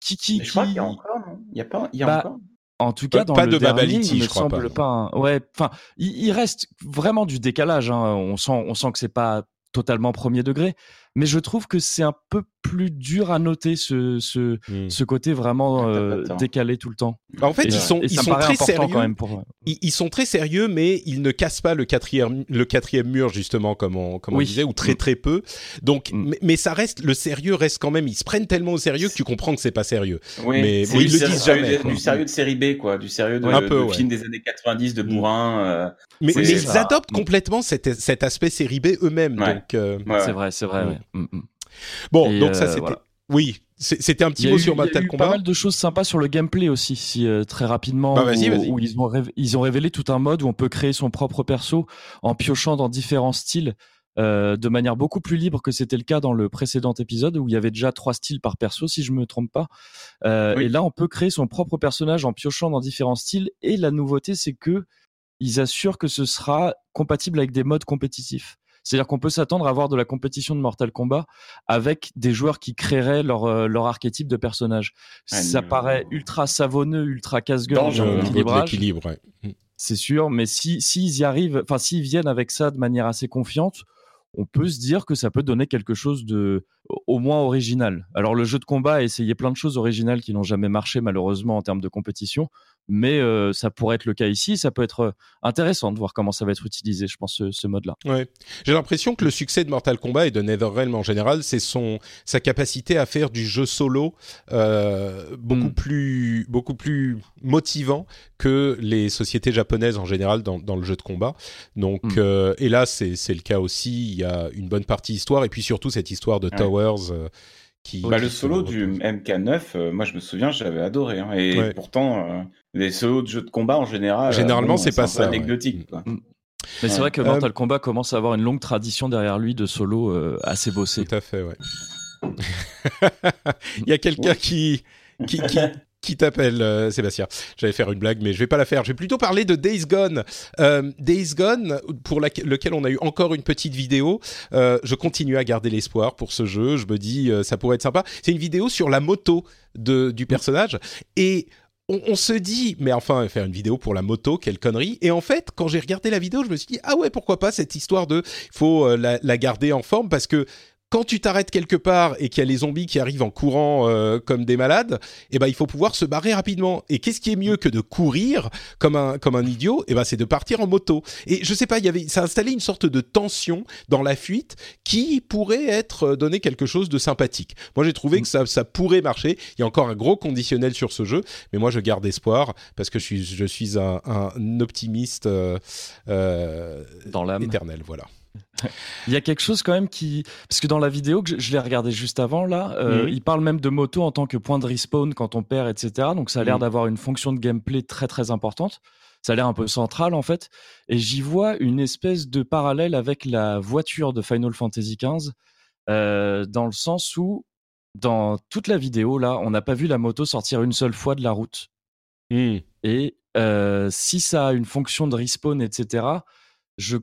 qui, qui, Mais je crois qui- qu'il y a encore, non? Il y a pas, il y a Bah, encore? En tout cas, dans pas le de dernier, babaliti, il me je crois semble pas. pas. un- Ouais, enfin, il, il reste vraiment du décalage. hein. On sent, on sent que c'est pas totalement premier degré, mais je trouve que c'est un peu plus dur à noter ce, ce, Hmm. ce côté vraiment euh, décalé tout le temps. Bah, En fait, et, ils sont, ils sont très sérieux. quand même pour. Ils, ils sont très sérieux, mais ils ne cassent pas le quatrième, le quatrième mur justement, comme on, comme on disait, ou très Mm. très peu. Donc, Mm. mais, mais ça reste, le sérieux reste quand même. Ils se prennent tellement au sérieux que tu comprends que c'est pas sérieux. Oui, mais ils du le disent jamais, Du quoi. sérieux de série B, quoi. Du sérieux de, Un peu, de ouais. film des années 90, de Mm. bourrin. euh, Mais, ils adoptent complètement cet, cet aspect série B eux-mêmes. Ouais. Donc, euh, ouais, C'est ouais. vrai, c'est vrai. Mm. Mm, bon, Et, donc ça euh, c'était. voilà. Oui, c'était un petit mot eu- sur il y a Mortal eu Kombat. pas mal de choses sympas sur le gameplay aussi, si euh, très rapidement, Bah, où, où ils, ont rév- ils ont révélé tout un mode où on peut créer son propre perso en piochant dans différents styles euh, de manière beaucoup plus libre que c'était le cas dans le précédent épisode où il y avait déjà trois styles par perso, si je me trompe pas. Euh, Oui. Et là, on peut créer son propre personnage en piochant dans différents styles. Et la nouveauté, c'est que ils assurent que ce sera compatible avec des modes compétitifs. C'est-à-dire qu'on peut s'attendre à avoir de la compétition de Mortal Kombat avec des joueurs qui créeraient leur, euh, leur archétype de personnage. Ah, Ça paraît ultra savonneux, ultra casse-gueule dans l'équilibre, ouais. Mm. c'est sûr. Mais si s'ils y arrivent, enfin s'ils viennent avec ça de manière assez confiante, on peut se dire que ça peut donner quelque chose de au moins original. Alors le jeu de combat a essayé plein de choses originales qui n'ont jamais marché malheureusement en termes de compétition, mais euh, ça pourrait être le cas ici. Ça peut être euh, intéressant de voir comment ça va être utilisé, je pense, ce, ce mode-là. Ouais. J'ai l'impression que le succès de Mortal Kombat et de NetherRealm en général, c'est son sa capacité à faire du jeu solo euh, beaucoup Mm. plus beaucoup plus motivant que les sociétés japonaises en général dans, dans le jeu de combat. Donc Mm. euh, et là c'est c'est le cas aussi. Il y a une bonne partie histoire et puis surtout cette histoire de Ouais. Towers qui. Bah, qui le solo du repose. MK9, euh, moi je me souviens, j'avais adoré. hein. et Ouais. pourtant, euh, les solos de jeux de combat en général, euh, Généralement, c'est pas ça, ouais. Anecdotique. Quoi. Mais c'est vrai que Euh, Mortal Kombat commence à avoir une longue tradition derrière lui de solo euh, assez bossé. Tout à fait, ouais. Il y a quelqu'un qui, qui, qui, qui t'appelle, euh, Sébastien. J'allais faire une blague, mais je vais pas la faire. Je vais plutôt parler de Days Gone. Euh, Days Gone, pour lequel on a eu encore une petite vidéo. Euh, je continue à garder l'espoir pour ce jeu. Je me dis, ça pourrait être sympa. C'est une vidéo sur la moto de, du personnage. Et on, se dit, mais enfin, faire une vidéo pour la moto, quelle connerie. Et en fait, quand j'ai regardé la vidéo, je me suis dit, ah ouais, pourquoi pas cette histoire de, faut la garder en forme parce que quand tu t'arrêtes quelque part et qu'il y a les zombies qui arrivent en courant euh, comme des malades, eh ben il faut pouvoir se barrer rapidement. Et qu'est-ce qui est mieux que de courir comme un comme un idiot? Eh ben c'est de partir en moto. Et je sais pas, il y avait ça a installé une sorte de tension dans la fuite qui pourrait être euh, donné quelque chose de sympathique. Moi j'ai trouvé que ça ça pourrait marcher. Il y a encore un gros conditionnel sur ce jeu, mais moi je garde espoir parce que je suis je suis un, un optimiste euh, euh, Dans l'âme. éternel. Voilà. Il y a quelque chose quand même qui, parce que dans la vidéo que je, je l'ai regardé juste avant là, euh, Mhm. il parle même de moto en tant que point de respawn quand on perd, etc. Donc ça a l'air Mhm. d'avoir une fonction de gameplay très très importante. ça a l'air un peu central en fait. Et j'y vois une espèce de parallèle avec la voiture de Final Fantasy XV, euh, dans le sens où dans toute la vidéo là, on n'a pas vu la moto sortir une seule fois de la route. Hmm. Et euh, si ça a une fonction de respawn, etc., je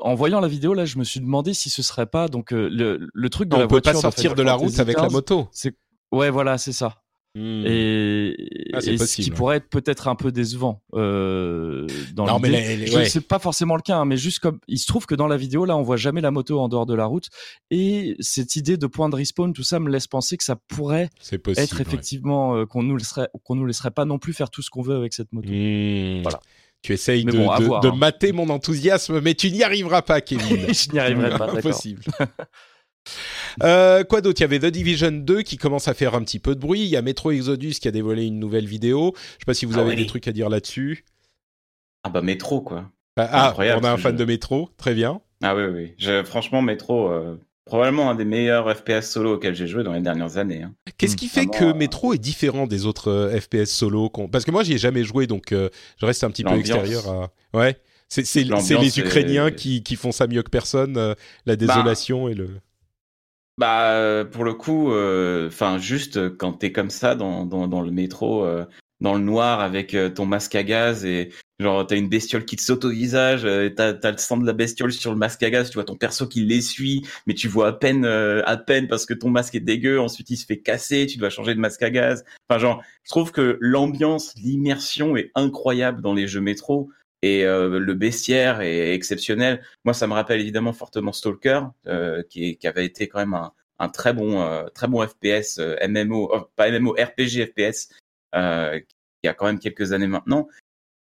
en voyant la vidéo là, je me suis demandé si ce serait pas donc euh, le, le truc de on la peut voiture pas de sortir Final de la route avec la moto. C'est ouais, voilà, c'est ça. Hmm. Et, Ah, et ce qui pourrait être peut-être un peu décevant euh, dans Non, mais les- les- Je- ouais. C'est pas forcément le cas, hein, mais juste comme il se trouve que dans la vidéo là, on voit jamais la moto en dehors de la route, et cette idée de point de respawn, tout ça me laisse penser que ça pourrait possible. être ouais. effectivement euh, qu'on nous laisserait qu'on nous laisserait pas non plus faire tout ce qu'on veut avec cette moto. Hmm. Voilà. Tu essayes de, bon, de- voir, de hein. mater mon enthousiasme, mais tu n'y arriveras pas, Kevin. Je n'y arriverai pas, d'accord. Impossible. Euh, quoi d'autre? Il y avait The Division 2 qui commence à faire un petit peu de bruit. Il y a Metro Exodus qui a dévoilé une nouvelle vidéo. Je sais pas si vous Ah avez oui. des trucs à dire là-dessus. Ah bah métro quoi. Ah, ah, on a un fan jeu. de Metro, très bien. Ah oui oui. Je, franchement métro, euh, probablement un des meilleurs FPS solo auxquels j'ai joué dans les dernières années. hein. Qu'est-ce qui fait Vraiment, que euh, Metro est différent des autres euh, FPS solo Parce que moi, j'y ai jamais joué, donc euh, je reste un petit peu extérieur. À... Ouais. C'est les est- Ukrainiens qui, qui font ça mieux que personne, euh, la désolation et le. Bah pour le coup, enfin juste quand t'es comme ça dans, dans, dans le métro, euh, dans le noir avec ton masque à gaz et genre t'as une bestiole qui te saute au visage, euh, t'as t'as le sang de la bestiole sur le masque à gaz, tu vois ton perso qui l'essuie, mais tu vois à peine euh, à peine parce que ton masque est dégueu, ensuite il se fait casser, tu dois changer de masque à gaz. Enfin genre, je trouve que l'ambiance, l'immersion est incroyable dans les jeux métro. Et euh, le bestiaire est exceptionnel. Moi, ça me rappelle évidemment fortement Stalker, euh, qui, qui avait été quand même un, un très bon, euh, très bon FPS euh, MMO, oh, pas MMO, RPG FPS, euh, il y a quand même quelques années maintenant.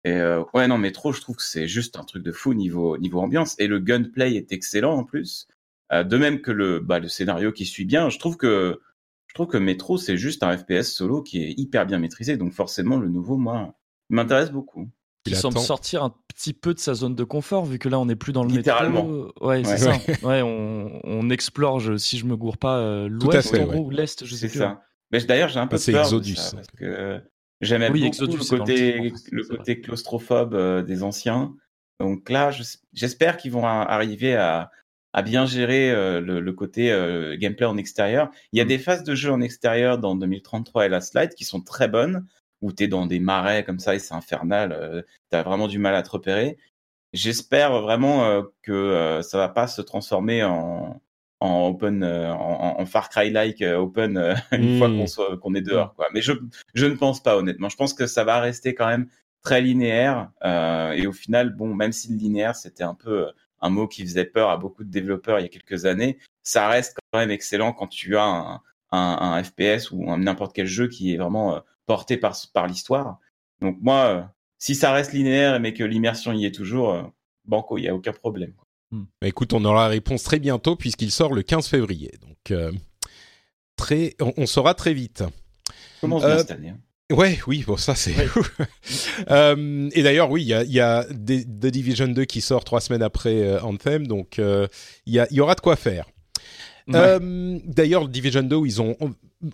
Et euh, ouais, non, Metro, je trouve que c'est juste un truc de fou niveau niveau ambiance. Et le gunplay est excellent en plus. Euh, de même que le bah, le scénario qui suit bien. Je trouve que je trouve que Metro, c'est juste un FPS solo qui est hyper bien maîtrisé. Donc forcément, le nouveau, moi, il m'intéresse beaucoup. Il semble attend. sortir un petit peu de sa zone de confort vu que là on n'est plus dans le Littéralement. métro. Ouais, c'est Ouais. ça. Ouais, on, on explore, je- si je me gourre pas, euh, l'ouest en gros, ou l'est, je sais C'est plus. ça. Mais d'ailleurs, j'ai un peu Ah, c'est peur Exodus, de ça, hein. parce que j'aimais Oui, beaucoup Exodus, le côté, le côté claustrophobe euh, des anciens. Donc là, je- j'espère qu'ils vont arriver à, à bien gérer euh, le, le côté euh, gameplay en extérieur. Il y a Mm. des phases de jeu en extérieur dans 2033 et Last Light qui sont très bonnes, où tu es dans des marais comme ça et c'est infernal, euh, tu as vraiment du mal à te repérer. J'espère vraiment que ça va pas se transformer en, en open, euh, en, en Far Cry-like euh, open euh, une fois qu'on soit- qu'on est dehors. Quoi. Mais je, je ne pense pas honnêtement. Je pense que ça va rester quand même très linéaire. euh, et au final, bon, même si le linéaire c'était un peu un mot qui faisait peur à beaucoup de développeurs il y a quelques années, ça reste quand même excellent quand tu as un, un, un FPS ou un- n'importe quel jeu qui est vraiment porté par, par l'histoire. Donc moi, si ça reste linéaire mais que l'immersion y est toujours, banco, il y a aucun problème. Bah, écoute, on aura la réponse très bientôt puisqu'il sort le 15 février. Donc, euh, très, on, on saura très vite. Commence Euh, cette année. hein. Ouais, oui, bon, ça c'est. Euh, et d'ailleurs, oui, il y a, il y a The Division 2 qui sort trois semaines après euh, Anthem, donc euh, il y, a- il y aura de quoi faire. Ouais. Euh, D'ailleurs, le Division 2, où ils ont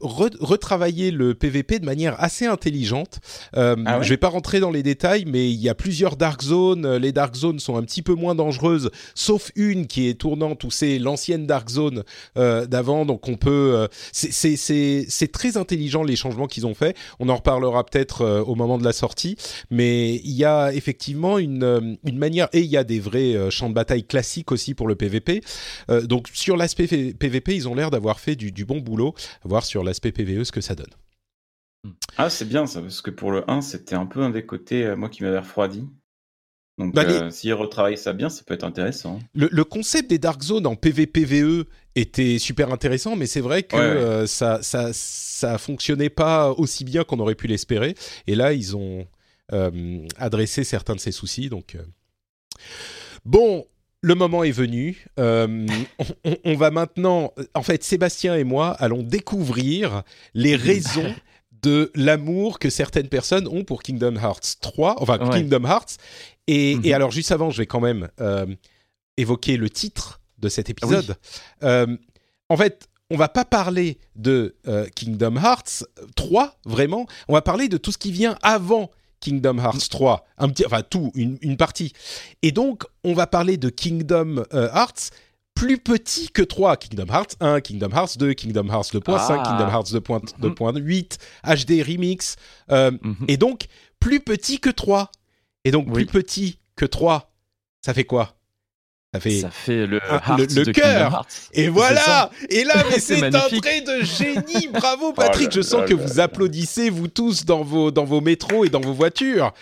re- retravaillé le PVP de manière assez intelligente. Euh, Ah ouais je vais pas rentrer dans les détails, mais il y a plusieurs Dark Zones. Les Dark Zones sont un petit peu moins dangereuses, sauf une qui est tournante, où c'est l'ancienne Dark Zone euh, d'avant. Donc on peut... euh, c'est- très intelligent les changements qu'ils ont fait. On en reparlera peut-être euh, au moment de la sortie. Mais il y a effectivement une, euh, une manière... Et il y a des vrais euh, champs de bataille classiques aussi pour le PVP. Euh, donc sur l'aspect PVP, ils ont l'air d'avoir fait du, du bon boulot. À voir sur l'aspect PVE ce que ça donne. Ah, c'est bien ça, parce que pour le 1, c'était un peu un des côtés, euh, moi, qui m'avait refroidi. Donc, Bah, euh, s'ils retravaillent ça bien, ça peut être intéressant. Le, le concept des Dark Zones en PVPVE était super intéressant, mais c'est vrai que Ouais, ouais. euh, ça, ça, ça fonctionnait pas aussi bien qu'on aurait pu l'espérer. Et là, ils ont euh, adressé certains de ces soucis. Donc, bon, le moment est venu. Euh, on, va maintenant, en fait, Sébastien et moi allons découvrir les raisons de l'amour que certaines personnes ont pour Kingdom Hearts 3, enfin Ouais. Kingdom Hearts. Et, Mhm. et alors, juste avant, je vais quand même euh, évoquer le titre de cet épisode. Euh, en fait, on va pas parler de Kingdom Hearts 3, vraiment. On va parler de tout ce qui vient avant Kingdom Hearts 3, un petit, enfin tout, une, une partie. Et donc, on va parler de Kingdom euh, Hearts plus petit que 3. Kingdom Hearts 1, Kingdom Hearts 2, Kingdom Hearts 2.5, Ah. Kingdom Hearts 2.8, HD Remix. euh, Mhm. Et donc, plus petit que 3. Et donc, plus petit que 3, ça fait quoi? Ça fait... Ça fait le Ah, Heart le- le de cœur. Et voilà. Et là, mais C'est un trait de génie Bravo Patrick là Je sens là que là vous applaudissez, vous tous, dans vos, dans vos métros et dans vos voitures.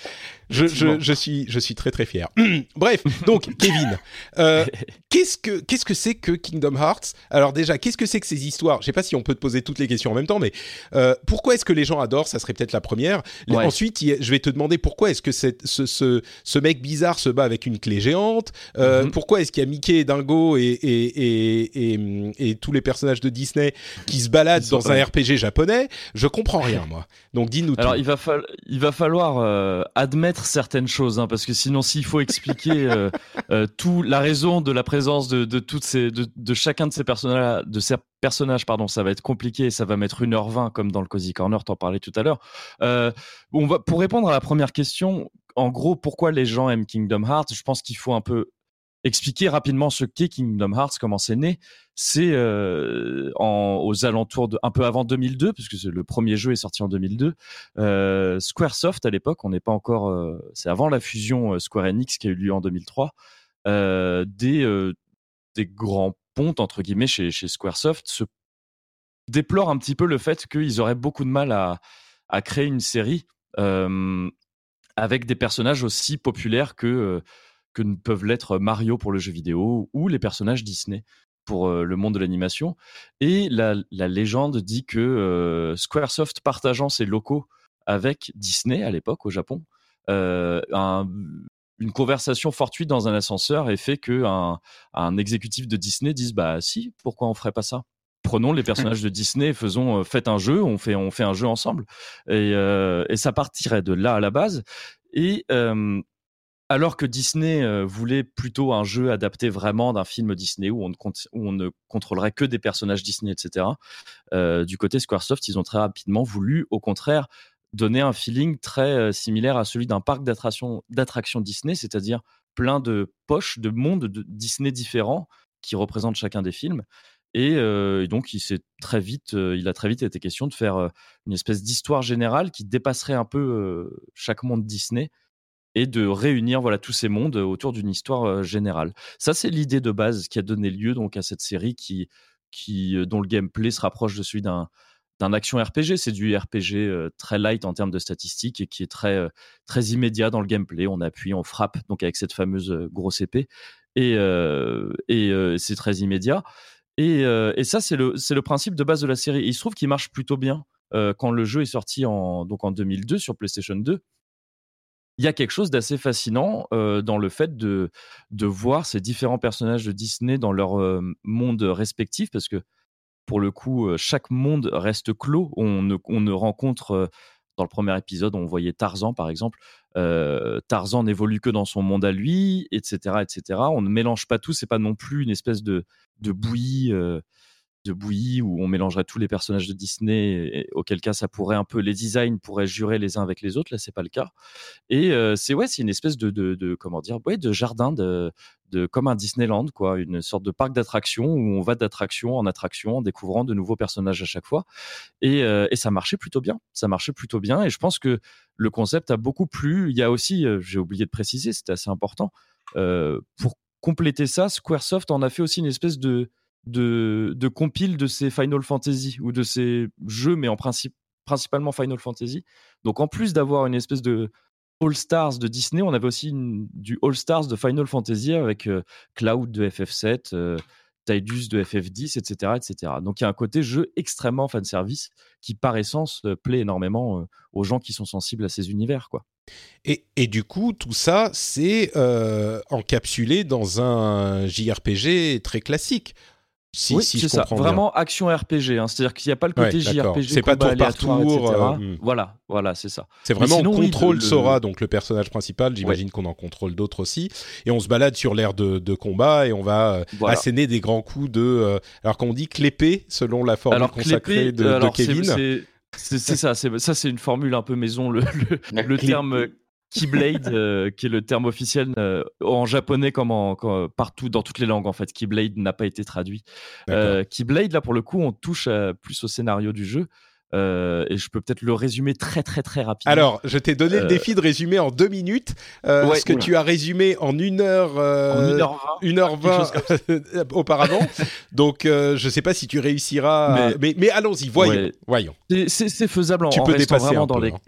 Je, je, Effectivement. je, suis, je suis très très fier. Bref, donc, Kevin, euh, qu'est-ce que qu'est-ce que c'est que Kingdom Hearts? Alors déjà, qu'est-ce que c'est que ces histoires? Je sais pas si on peut te poser toutes les questions en même temps, mais euh, pourquoi est-ce que les gens adorent? Ça serait peut-être la première. Ouais. Ensuite, je vais te demander pourquoi est-ce que cette- ce, ce, ce mec bizarre se bat avec une clé géante? Euh, Mhm. Pourquoi est-ce qu'il y a Mickey et Dingo et, et, et, et, et tous les personnages de Disney qui se baladent dans un. RPG japonais? Je comprends rien, moi. Donc dis-nous Alors tout. il va, il va falloir euh, certaines choses, hein, parce que sinon s'il faut expliquer euh, euh, tout la raison de la présence de, toutes ces, de, de chacun de ces personnages, de ces personnages, pardon, ça va être compliqué, et ça va mettre 1h20 comme dans le Cozy Corner, t'en parlais tout à l'heure. Euh, pour répondre à la première question, en gros, pourquoi les gens aiment Kingdom Hearts Je pense qu'il faut un peu expliquer rapidement ce qu'est Kingdom Hearts, comment c'est né. C'est euh, aux alentours de un peu avant 2002, puisque le premier jeu est sorti en 2002. Euh, SquareSoft à l'époque, on n'est pas encore, euh, c'est avant la fusion euh, Square Enix qui a eu lieu en 2003. euh, des des grands pontes entre guillemets chez chez SquareSoft se déplorent un petit peu le fait qu'ils auraient beaucoup de mal à créer une série avec des personnages aussi populaires que que ne peuvent l'être Mario pour le jeu vidéo ou les personnages Disney pour euh, le monde de l'animation. Et la, légende dit que euh, Squaresoft partageant ses locaux avec Disney à l'époque au Japon, euh, un- une conversation fortuite dans un ascenseur et fait que un, exécutif de Disney dise bah si pourquoi on ferait pas ça? Prenons les personnages de Disney faisons euh, faites un jeu on fait on fait un jeu ensemble. Et, et ça partirait de là à la base. Et alors que Disney euh, voulait plutôt un jeu adapté vraiment d'un film Disney où on, ne où on ne contrôlerait que des personnages Disney, etc. euh, du côté Squaresoft, ils ont très rapidement voulu, au contraire, donner un feeling très euh, similaire à celui d'un parc d'attractions Disney, c'est-à-dire plein de poches, de mondes de Disney différents qui représentent chacun des films. Et, donc, il très vite, il a très vite été question de faire une espèce d'histoire générale qui dépasserait un peu chaque monde Disney et de réunir voilà tous ces mondes autour d'une histoire euh, générale. Ça c'est l'idée de base qui a donné lieu donc à cette série qui qui euh, dont le gameplay se rapproche de celui d'un d'un action RPG, c'est du RPG euh, très light en termes de statistiques et qui est très euh, très immédiat dans le gameplay, on appuie, on frappe donc avec cette fameuse euh, grosse épée et euh, et euh, c'est très immédiat. Et, euh, et ça c'est le le principe de base de la série. Il se trouve qu'il marche plutôt bien euh, quand le jeu est sorti en donc en 2002 sur PlayStation 2 il y a quelque chose d'assez fascinant dans le fait de, voir ces différents personnages de Disney dans leur monde respectif, parce que pour le coup, chaque monde reste clos. On ne, on ne rencontre, dans le premier épisode, on voyait Tarzan, par exemple. Tarzan n'évolue que dans son monde à lui, etc., etc. On ne mélange pas tout. C'est pas non plus une espèce de bouillie. De bouillie où on mélangerait tous les personnages de Disney, et, auquel cas ça pourrait un peu les designs pourraient jurer les uns avec les autres. Là, c'est pas le cas. Et euh, c'est ouais, c'est une espèce de, de, comment dire, ouais, de jardin de, de comme un Disneyland, quoi, une sorte de parc d'attractions où on va d'attraction en attraction en découvrant de nouveaux personnages à chaque fois. Et, euh, et ça marchait plutôt bien. Ça marchait plutôt bien. Et je pense que le concept a beaucoup plu. Il y a aussi, euh, j'ai oublié de préciser, c'était assez important. pour compléter ça, SquareSoft en a fait aussi une espèce de de, de compile de ces Final Fantasy ou de ces jeux, mais en principe principalement Final Fantasy. Donc en plus d'avoir une espèce de All Stars de Disney, on avait aussi du All Stars de Final Fantasy avec euh, Cloud de FF7, euh, Tidus de FF10, etc., etc. Donc il y a un côté jeu extrêmement fan service qui par essence euh, plaît énormément euh, aux gens qui sont sensibles à ces univers, quoi. Et, et du coup, tout ça, c'est encapsulé dans un JRPG très classique. Si, oui, si c'est ça. bien. Vraiment action RPG. hein. C'est-à-dire qu'il n'y a pas le côté Ouais. JRPG. C'est pas combat tour par tour, etc. euh, hmm. Voilà, voilà, c'est ça. C'est vraiment sinon, on oui, contrôle le- le- Sora, donc le personnage principal. J'imagine qu'on en contrôle d'autres aussi. Et on se balade sur l'aire de, de combat et on va euh, Voilà. asséner des grands coups de. euh, alors qu'on dit clépé selon la formule Alors, consacrée Clépé, de, alors, Kevin. c'est- C'est ça, ça c'est une formule un peu maison. Le, le, terme Keyblade, euh, qui est le terme officiel euh, en japonais comme, en, partout dans toutes les langues en fait. Keyblade n'a pas été traduit. Euh, Keyblade, là pour le coup, on touche plus au scénario du jeu. Euh, et je peux peut-être le résumer très très très rapidement. Alors, je t'ai donné le défi de résumer en deux minutes, euh, ce que tu as résumé en une heure, euh, une heure vingt, auparavant. Donc, je ne sais pas si tu réussiras, mais, mais, allons-y, voyons. voyons. C'est faisable en, tu peux restant vraiment dans les hein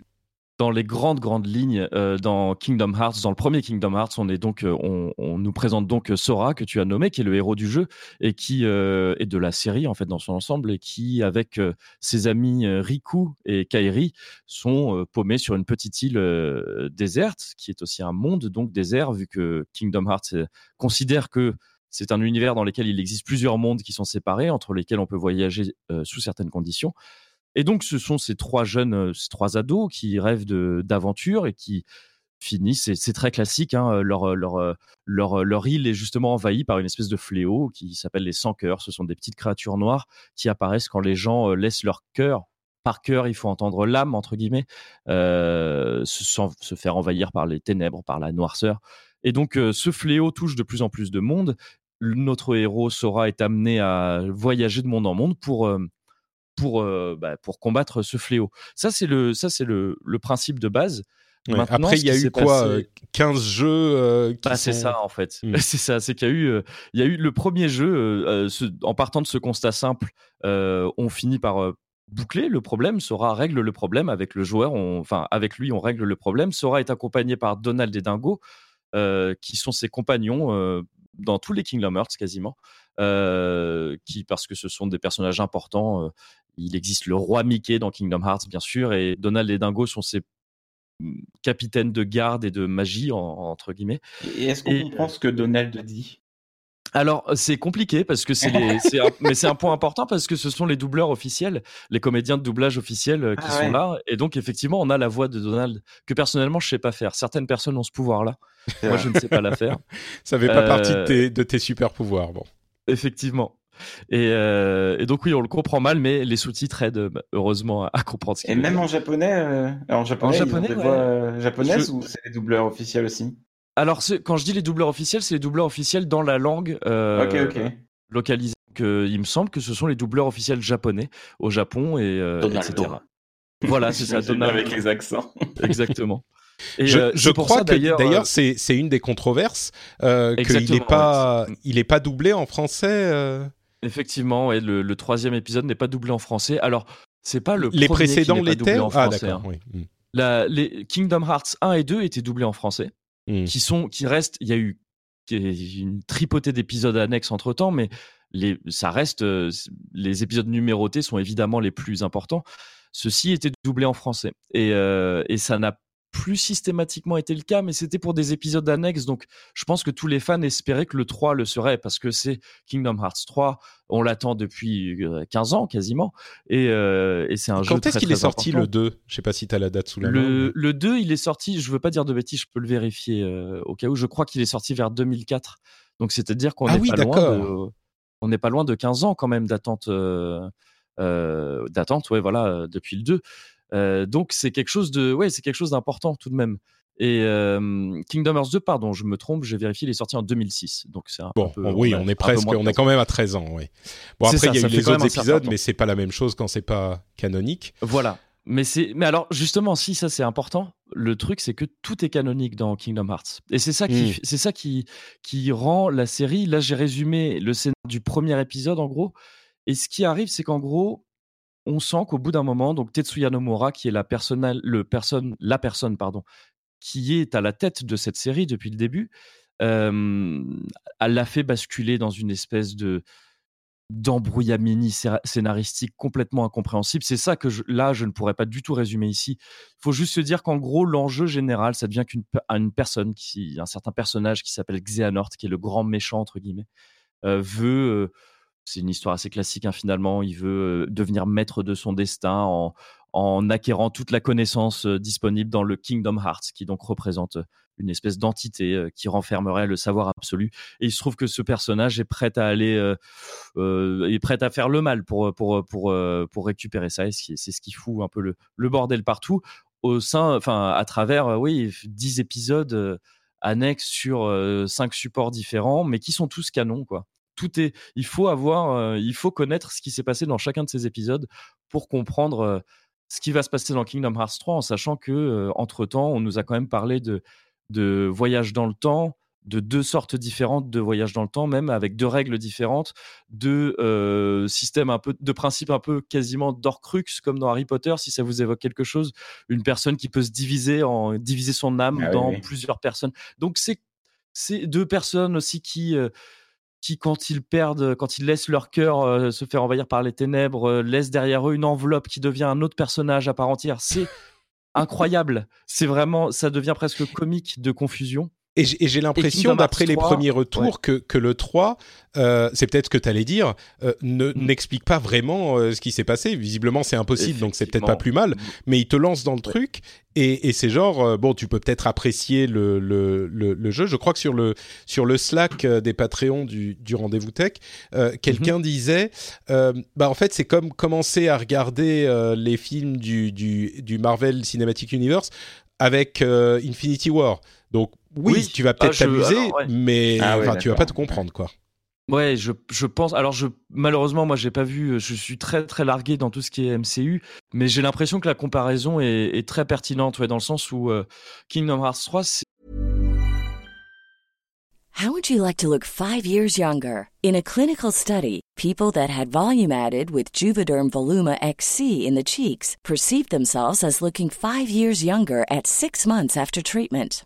dans les grandes grandes lignes euh, dans Kingdom Hearts, dans le premier Kingdom Hearts, on est donc euh, on, nous présente donc Sora que tu as nommé, qui est le héros du jeu et qui euh, est de la série en fait dans son ensemble et qui avec ses amis Riku et Kairi sont paumés sur une petite île déserte qui est aussi un monde donc désert vu que Kingdom Hearts considère que c'est un univers dans lequel il existe plusieurs mondes qui sont séparés entre lesquels on peut voyager sous certaines conditions. Et donc, ce sont ces trois jeunes, euh, ces trois ados qui rêvent d'aventure et qui finissent. C'est très classique. Hein, leur, leur, leur, île est justement envahie par une espèce de fléau qui s'appelle les sans-cœurs. Ce sont des petites créatures noires qui apparaissent quand les gens euh, laissent leur cœur. Par cœur, il faut entendre l'âme, entre guillemets, euh, se, faire envahir par les ténèbres, par la noirceur. Et donc, euh, ce fléau touche de plus en plus de monde. Notre héros Sora est amené à voyager de monde en monde pour pour, euh, bah, pour combattre ce fléau. Ça, c'est le, ça, c'est le, le principe de base. Après, il y a eu quoi 15 euh, jeux euh, bah, C'est ça, en fait. Hmm. C'est ça. C'est qu'il y a eu, il y a eu le premier jeu, en partant de ce constat simple, on finit par boucler le problème. Sora règle le problème avec le joueur. enfin, avec lui, on règle le problème. Sora est accompagné par Donald et Dingo, qui sont ses compagnons dans tous les Kingdom Hearts quasiment. Qui, parce que ce sont des personnages importants, il existe le roi Mickey dans Kingdom Hearts, bien sûr, et Donald et Dingo sont ses mmh, capitaines de garde et de magie, entre guillemets. Et est-ce qu'on comprend ce que Donald dit? Alors c'est compliqué parce que c'est mais c'est un point important parce que ce sont les doubleurs officiels, les comédiens de doublage officiels euh, qui ah sont là et donc effectivement on a la voix de Donald que personnellement je sais pas faire. Certaines personnes ont ce pouvoir là, moi je ne sais pas la faire. Ça fait pas partie de tes, de tes super pouvoirs bon. Effectivement. Euh, et, donc oui, on le comprend mal, mais les sous-titres aident heureusement à, comprendre ce qu'il Et même en japonais, euh, en japonais, en japonais, voix euh, japonaises ou c'est les doubleurs officiels aussi? Alors quand je dis les doubleurs officiels, c'est les doubleurs officiels dans la langue localisée. il me semble que ce sont les doubleurs officiels japonais au Japon et etc. Voilà, c'est ça. Avec les accents. Exactement. Et je, crois que d'ailleurs c'est une des controverses qu'il n'est pas il est pas doublé en français. Effectivement, et le, troisième épisode n'est pas doublé en français. Alors, c'est pas le les précédents l'étaient en ah, français. Hein. Hmm. les Kingdom Hearts 1 et 2 étaient doublés en français, hmm. qui sont, qui restent. Il y a eu une tripotée d'épisodes annexes entre temps, mais les, ça reste. Euh, les épisodes numérotés sont évidemment les plus importants. Ceci était doublé en français et, euh, et ça n'a plus systématiquement été le cas, mais c'était pour des épisodes annexes. Donc, je pense que tous les fans espéraient que le 3 le serait parce que c'est Kingdom Hearts 3. On l'attend depuis 15 euh, ans quasiment. Et, euh, et c'est un jeu. Quand est-ce qu'il est sorti le 2 Je sais pas si tu as la date sous la le, main. Le 2, il est sorti, je veux pas dire de bêtises, je peux le vérifier euh, au cas où. Je crois qu'il est sorti vers 2004. Donc, c'est-à-dire qu'on n'est ah pas, loin de, on n'est pas loin de 15 ans quand même d'attente. d'attente, ouais, voilà, depuis le 2. Euh, donc c'est quelque chose de, ouais, c'est quelque chose d'important tout de même. Et Kingdom Hearts 2, pardon, je me trompe, j'ai vérifié, il est sorti en 2006. Donc c'est bon. oui, on est presque, on est quand même à 13 ans, oui. Bon après il y a eu les autres épisodes, mais c'est pas la même chose quand c'est pas canonique. Voilà. Mais c'est, mais alors justement, si ça c'est important, le truc c'est que tout est canonique dans Kingdom Hearts. Et c'est ça qui, hmm. c'est ça qui, qui rend la série. Là, j'ai résumé le scénario du premier épisode en gros. Et ce qui arrive, c'est qu'en gros, on sent qu'au bout d'un moment, donc Tetsuya Nomura, qui est la personne, la personne pardon, qui est à la tête de cette série depuis le début, elle l'a fait basculer dans une espèce de d'embrouillamini scénaristique complètement incompréhensible. C'est ça que là, je ne pourrais pas du tout résumer ici. Il faut juste se dire qu'en gros, l'enjeu général, ça devient qu'une une personne, qui, un certain personnage qui s'appelle Xehanort, qui est le grand méchant, entre guillemets, veut c'est une histoire assez classique hein, finalement. Il veut devenir maître de son destin en, acquérant toute la connaissance disponible dans le Kingdom Hearts, qui donc représente une espèce d'entité qui renfermerait le savoir absolu. Et il se trouve que ce personnage est prêt à aller, est prêt à faire le mal pour récupérer ça. Et c'est ce qui fout un peu le, bordel partout au sein, enfin à travers, oui, dix épisodes annexes sur cinq supports différents, mais qui sont tous canons, quoi tout est. Il faut avoir, il faut connaître ce qui s'est passé dans chacun de ces épisodes pour comprendre ce qui va se passer dans Kingdom Hearts 3, en sachant que entre temps, on nous a quand même parlé de de voyage dans le temps, de deux sortes différentes de voyage dans le temps, même avec deux règles différentes, de systèmes un peu, de principes un peu quasiment d'Orcrux comme dans Harry Potter, si ça vous évoque quelque chose, une personne qui peut se diviser en diviser son âme ah dans plusieurs personnes. Donc c'est c'est deux personnes aussi qui qui, quand ils perdent, quand ils laissent leur cœur se faire envahir par les ténèbres, laissent derrière eux une enveloppe qui devient un autre personnage à part entière. C'est incroyable. C'est vraiment, ça devient presque comique de confusion. Et j'ai l'impression, d'après les premiers retours, que, que, le 3, euh, c'est peut-être ce que tu allais dire, euh, mm. n'explique pas vraiment euh, ce qui s'est passé. Visiblement, c'est impossible, donc c'est peut-être pas plus mal. Mais il te lance dans le truc, et, et c'est genre, bon, tu peux peut-être apprécier le, le, le, jeu. Je crois que sur le, sur le Slack des Patreons du, du Rendez-vous Tech, quelqu'un mm-hmm. disait, bah en fait, c'est comme commencer à regarder les films du, du, du Marvel Cinematic Universe avec Infinity War. Donc oui, tu vas peut-être ah, t'amuser, mais ah tu vas pas te comprendre, quoi. Ouais, je, je pense. Alors, je malheureusement, moi, j'ai pas vu. Je suis très très largué dans tout ce qui est MCU, mais j'ai l'impression que la comparaison est, est, très pertinente, ouais, dans le sens où euh, Kingdom Hearts 3. How would you like to look five years younger? In a clinical study, people that had volume added with Juvederm Voluma XC in the cheeks perceived themselves as looking five years younger at six months after treatment.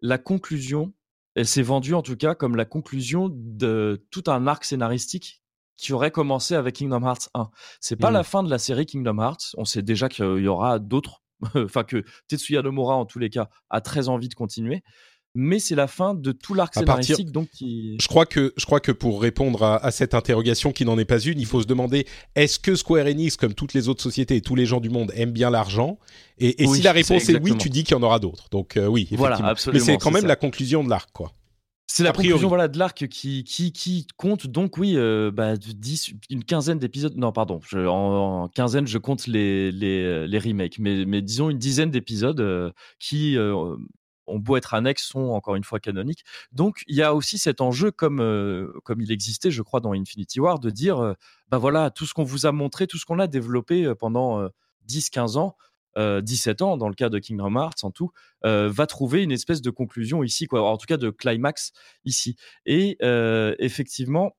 La conclusion, elle s'est vendue en tout cas comme la conclusion de tout un arc scénaristique qui aurait commencé avec Kingdom Hearts 1. C'est pas mmh. la fin de la série Kingdom Hearts. On sait déjà qu'il y aura d'autres, enfin que Tetsuya Nomura en tous les cas a très envie de continuer mais c'est la fin de tout l'arc scénaristique. Donc, je crois que je crois que pour répondre à, cette interrogation qui n'en est pas une, il faut se demander est-ce que Square Enix, comme toutes les autres sociétés et tous les gens du monde, aiment bien l'argent? Et, si la réponse est, oui, tu dis qu'il y en aura d'autres. Donc euh, oui, effectivement. Voilà, mais c'est quand même la conclusion de l'arc, quoi. C'est la conclusion voilà, de l'arc qui, qui, qui, compte. Donc, oui, euh, bah, une quinzaine d'épisodes. Non, pardon. en, quinzaine, je compte les, les, les remakes. Mais, mais, disons une dizaine d'épisodes euh, qui ont beau être annexes, sont encore une fois canoniques. Donc il y a aussi cet enjeu, comme, euh, comme il existait, je crois, dans Infinity War, de dire, euh, bah voilà, tout ce qu'on vous a montré, tout ce qu'on a développé euh, pendant 10-15 ans, 17 ans dans le cas de Kingdom Hearts en tout, va trouver une espèce de conclusion ici, quoi, en tout cas de climax ici. Et effectivement,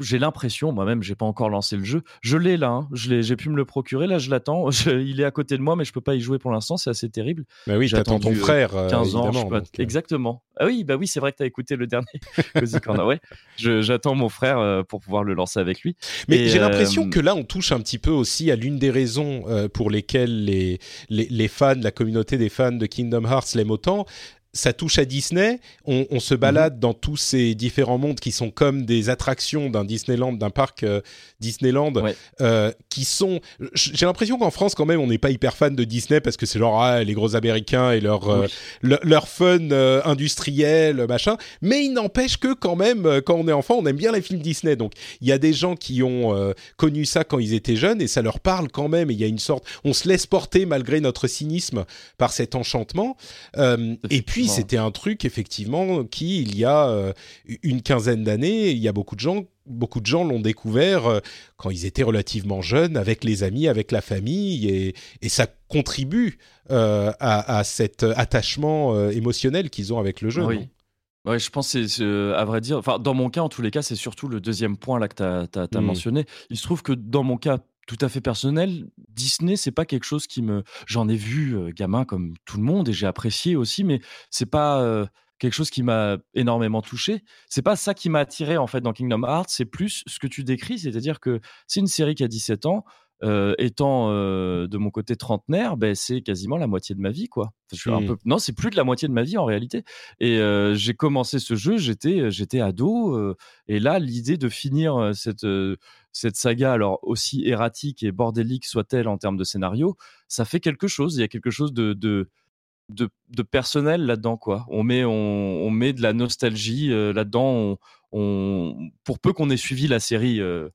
j'ai l'impression, moi-même, j'ai pas encore lancé le jeu. Je l'ai là, hein. j'ai pu me le procurer. Là, je l'attends. il est à côté de moi, mais je peux pas y jouer pour l'instant. C'est assez terrible. Bah oui, j'attends ton frère. 15 euh, ans, euh. exactement. Ah oui, bah oui, c'est vrai que tu as écouté le dernier Cozy Ouais, j'attends mon frère euh, pour pouvoir le lancer avec lui. Mais j'ai l'impression que là, on touche un petit peu aussi à l'une des raisons pour lesquelles les, les, les, fans, la communauté des fans de Kingdom Hearts l'aiment autant ça touche à Disney. On, se balade mhm. dans tous ces différents mondes qui sont comme des attractions d'un Disneyland, d'un parc euh, Disneyland, euh, qui sont. J'ai l'impression qu'en France, quand même, on n'est pas hyper fan de Disney parce que c'est genre ah, les gros Américains et leur euh, leur fun industriel, machin. Mais il n'empêche que quand même, quand on est enfant, on aime bien les films Disney. Donc il y a des gens qui ont connu ça quand ils étaient jeunes et ça leur parle quand même. Il y a une sorte, on se laisse porter malgré notre cynisme par cet enchantement. et puis c'était un truc effectivement qui, il y a euh, une quinzaine d'années, il y a beaucoup de gens beaucoup de gens l'ont découvert euh, quand ils étaient relativement jeunes, avec les amis, avec la famille, et, ça contribue euh, à, cet attachement émotionnel qu'ils ont avec le jeu. Oui. Ouais, je pense c'est à vrai dire, enfin dans mon cas en tous les cas, c'est surtout le deuxième point là que tu as, mmh. mentionné. Il se trouve que dans mon cas tout à fait personnel, Disney, c'est pas quelque chose qui me. J'en ai vu gamin comme tout le monde et j'ai apprécié aussi, mais c'est pas quelque chose qui m'a énormément touché. C'est pas ça qui m'a attiré en fait dans Kingdom Hearts, c'est plus ce que tu décris, c'est-à-dire que c'est une série qui a 17 ans. étant de mon côté trentenaire, ben, c'est quasiment la moitié de ma vie, quoi. Je suis un peu... Non, c'est plus de la moitié de ma vie en réalité. Et j'ai commencé ce jeu, j'étais, j'étais ado, et là, l'idée de finir cette cette saga, alors aussi erratique et bordélique soit-elle en termes de scénario, ça fait quelque chose. Il y a quelque chose de, de, personnel là-dedans, quoi. On met, on, met de la nostalgie euh, là-dedans. On, pour peu qu'on ait suivi la série euh,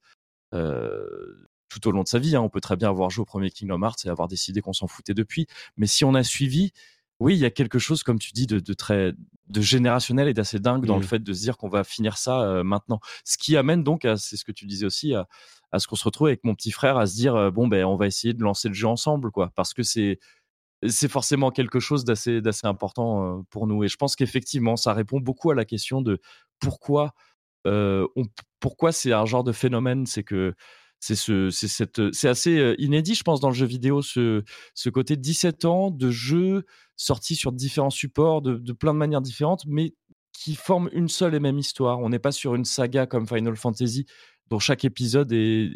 euh, tout au long de sa vie, hein, on peut très bien avoir joué au premier Kingdom Hearts et avoir décidé qu'on s'en foutait depuis. Mais si on a suivi, oui, il y a quelque chose, comme tu dis, de, très de générationnel et d'assez dingue dans le mmh. fait de se dire qu'on va finir ça euh, maintenant. Ce qui amène donc, c'est ce que tu disais aussi, à, ce qu'on se retrouve avec mon petit frère à se dire euh, bon ben on va essayer de lancer le jeu ensemble, quoi, parce que c'est c'est forcément quelque chose d'assez d'assez important euh, pour nous. Et je pense qu'effectivement, ça répond beaucoup à la question de pourquoi on, pourquoi c'est un genre de phénomène, c'est que c'est ce, c'est assez inédit, je pense, dans le jeu vidéo, ce, ce côté 17 ans de jeu sorti sur différents supports, de, plein de manières différentes, mais qui forment une seule et même histoire. On n'est pas sur une saga comme Final Fantasy, dont chaque épisode est,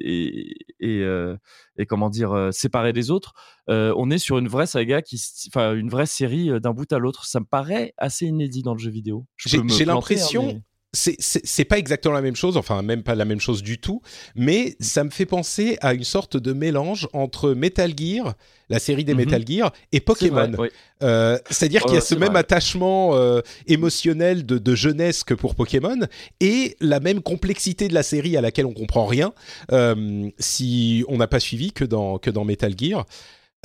est, comment dire séparé des autres. on est sur une vraie saga qui, enfin une vraie série d'un bout à l'autre. Ça me paraît assez inédit dans le jeu vidéo. J'ai hein, l'impression c'est pas exactement la même chose, enfin même pas la même chose du tout, mais ça me fait penser à une sorte de mélange entre Metal Gear, la série des mhm. Metal Gear, et Pokémon. Euh, c'est-à-dire qu'il y a ce même attachement euh, émotionnel de, jeunesse que pour Pokémon, et la même complexité de la série à laquelle on comprend rien euh, si on n'a pas suivi que dans, que dans Metal Gear.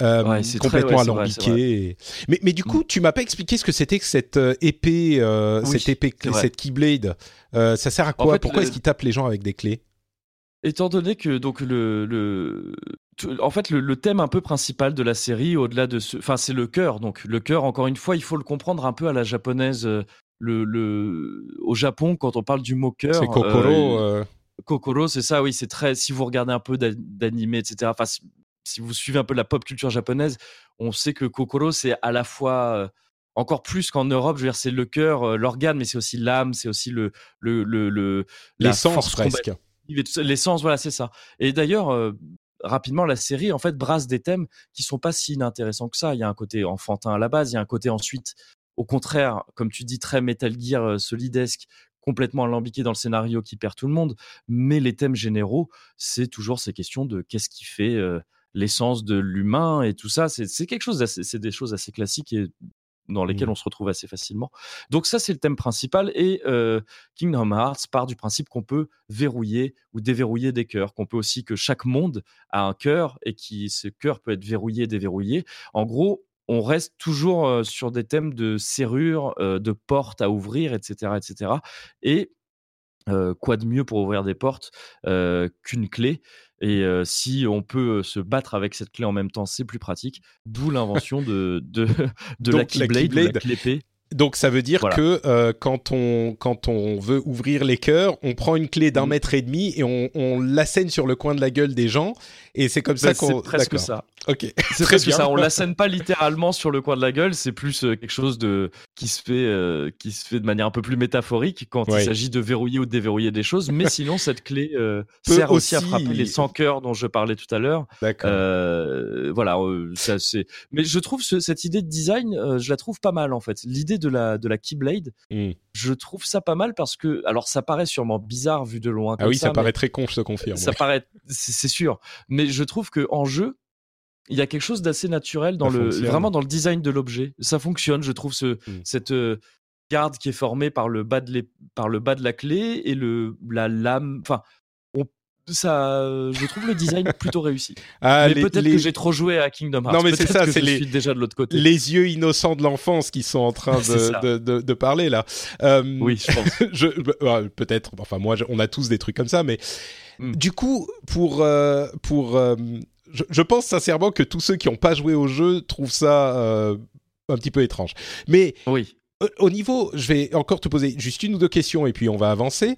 Euh, complètement alambiqué. Mais, mais du coup, mm. tu m'as pas expliqué ce que c'était que cette euh, épée, euh, cette épée, cette Keyblade. ça sert à quoi? Pourquoi est-ce qu'il tape les gens avec des clés? Étant donné que donc le, le en fait le, thème un peu principal de la série, au-delà de ce, enfin c'est le cœur. Donc le cœur, encore une fois, il faut le comprendre un peu à la japonaise. Le, le... au Japon, quand on parle du mot cœur, c'est Kokoro. Kokoro, c'est ça, oui, c'est très. Si vous regardez un peu d'animé, etc. Enfin, si vous suivez un peu la pop culture japonaise, on sait que Kokoro, c'est à la fois euh, encore plus qu'en Europe, je veux dire, c'est le cœur, euh, l'organe, mais c'est aussi l'âme, c'est aussi le, le, le, l'essence presque. L'essence, voilà, c'est ça. Et d'ailleurs, euh, rapidement, la série en fait brasse des thèmes qui sont pas si inintéressants que ça. Il y a un côté enfantin à la base, il y a un côté ensuite, au contraire, comme tu dis, très Metal Gear solidesque, complètement alambiqué dans le scénario qui perd tout le monde. Mais les thèmes généraux, c'est toujours ces questions de qu'est-ce qui fait l'essence de l'humain et tout ça. C'est quelque chose, c'est des choses assez classiques et dans lesquelles mmh. on se retrouve assez facilement. Donc ça, c'est le thème principal. Et Kingdom Hearts part du principe qu'on peut verrouiller ou déverrouiller des cœurs, qu'on peut aussi que chaque monde a un cœur et qui ce cœur peut être verrouillé, déverrouillé. En gros, on reste toujours sur des thèmes de serrure, de portes à ouvrir, etc., etc. Et quoi de mieux pour ouvrir des portes qu'une clé? Et si on peut se battre avec cette clé en même temps, c'est plus pratique. D'où l'invention de, de, de la Keyblade, la, clé Donc ça veut dire que quand, on, quand on veut ouvrir les cœurs, on prend une clé d'un mmh. mètre et demi et on, on l'assène sur le coin de la gueule des gens Et c'est comme ça Bah, qu'on. C'est presque ça. Ok. C'est presque bien. ça. On l'assène pas littéralement sur le coin de la gueule. C'est plus euh, quelque chose de qui se fait euh, qui se fait de manière un peu plus métaphorique quand Ouais. il s'agit de verrouiller ou de déverrouiller des choses. Mais sinon, cette clé euh, sert aussi, à frapper les 100 cœurs dont je parlais tout à l'heure. D'accord. Euh, voilà, ça c'est. Mais je trouve ce- cette idée de design, je la trouve pas mal en fait. L'idée de la de la Keyblade, Hmm. Je trouve ça pas mal parce que alors ça paraît sûrement bizarre vu de loin. Ah oui, ça, paraît très con, je te confirme. ça ouais. paraît, c'est sûr. Mais je trouve que en jeu, il y a quelque chose d'assez naturel dans Ça le, fonctionne. vraiment dans le design de l'objet. Ça fonctionne, je trouve ce, Mm. cette euh, garde qui est formée par le bas de par le bas de la clé et le la lame. Enfin, ça, je trouve le design plutôt réussi. Ah, mais peut-être les- que j'ai trop joué à Kingdom Hearts. Non, mais c'est ça, c'est les- déjà de l'autre côté. les yeux innocents de l'enfance qui sont en train de, ça. de, de, de parler là. Euh, Oui, je pense. je, bah, peut-être. Enfin, moi, je- on a tous des trucs comme ça, mais Mm. du coup, pour euh, pour, euh, je, je pense sincèrement que tous ceux qui n'ont pas joué au jeu trouvent ça un petit peu étrange. Mais Oui. au niveau, je vais encore te poser juste une ou deux questions et puis on va avancer.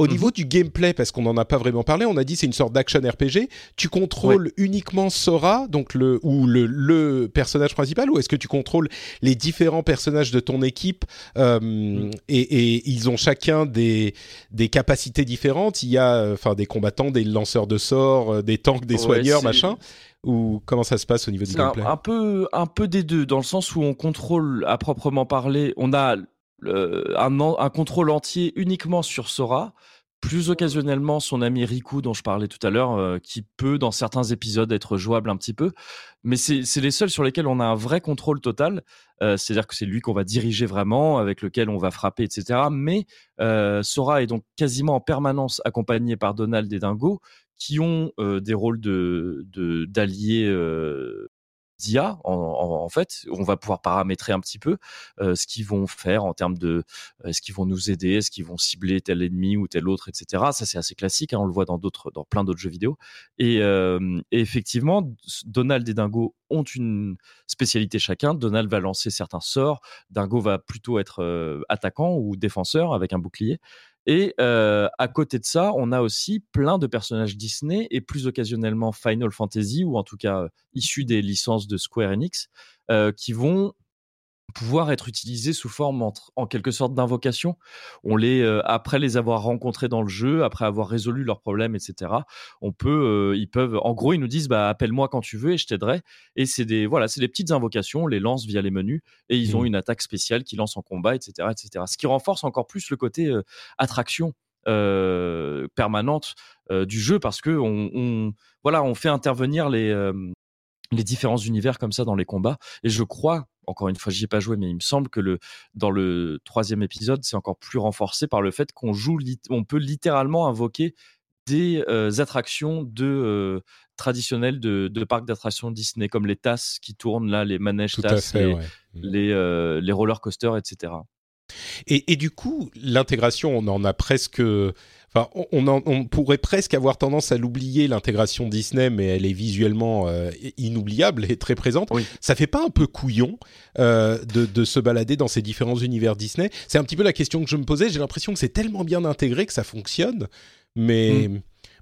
Au Mhm. niveau du gameplay, parce qu'on n'en a pas vraiment parlé, on a dit c'est une sorte d'action RPG. Tu contrôles uniquement Sora, donc le ou le, le personnage principal, ou est-ce que tu contrôles les différents personnages de ton équipe euh, Mhm. et, et ils ont chacun des des capacités différentes. Il y a euh, enfin des combattants, des lanceurs de sorts, euh, des tanks, des Ouais, soigneurs, machin. Ou comment ça se passe au niveau du C'est un, gameplay? un peu, un peu des deux, dans le sens où on contrôle à proprement parler, on a un, contrôle entier uniquement sur Sora, plus occasionnellement son ami Riku dont je parlais tout à l'heure, euh, qui peut dans certains épisodes être jouable un petit peu, mais c'est les seuls sur lesquels on a un vrai contrôle total, euh, c'est-à-dire que c'est lui qu'on va diriger vraiment, avec lequel on va frapper, etc. Mais euh, Sora est donc quasiment en permanence accompagné par Donald et Dingo, qui ont des rôles de d'alliés d'IA en, fait on va pouvoir paramétrer un petit peu ce qu'ils vont faire en termes de euh, est-ce qu'ils vont nous aider est-ce qu'ils vont cibler tel ennemi ou tel autre etc ça c'est assez classique hein, on le voit dans d'autres dans plein d'autres jeux vidéo. Et, effectivement Donald et Dingo ont une spécialité chacun. Donald va lancer certains sorts. Dingo va plutôt être attaquant ou défenseur avec un bouclier et euh, à côté de ça, on a aussi plein de personnages Disney et plus occasionnellement Final Fantasy ou en tout cas euh, issus des licences de Square Enix euh, qui vont pouvoir être utilisés sous forme entre- en quelque sorte d'invocation. On les euh, après les avoir rencontrés dans le jeu, après avoir résolu leurs problèmes, etc. On peut, euh, ils peuvent, en gros, ils nous disent bah appelle-moi quand tu veux et je t'aiderai. Et c'est des voilà, c'est des petites invocations, on les lance via les menus et ils ont Mhm. une attaque spéciale qui lance en combat, etc., etc. Ce qui renforce encore plus le côté euh, attraction permanente du jeu parce que on, on- voilà, on fait intervenir les les différents univers comme ça dans les combats. Et je crois, encore une fois, j'y ai pas joué, mais il me semble que le dans le troisième épisode, c'est encore plus renforcé par le fait qu'on joue, on peut littéralement invoquer des euh, attractions de euh, traditionnelles de, de parcs d'attractions Disney, comme les tasses qui tournent là, les manèges Tout tasses, fait. les, ouais. les, euh, les roller coasters, etc. Et, et du coup, l'intégration, on en a presque. Enfin, on, on en- on pourrait presque avoir tendance à l'oublier, l'intégration Disney, mais elle est visuellement euh, inoubliable et très présente. Oui. Ça fait pas un peu couillon euh, de, de se balader dans ces différents univers Disney? C'est un petit peu la question que je me posais. J'ai l'impression que c'est tellement bien intégré que ça fonctionne. Mais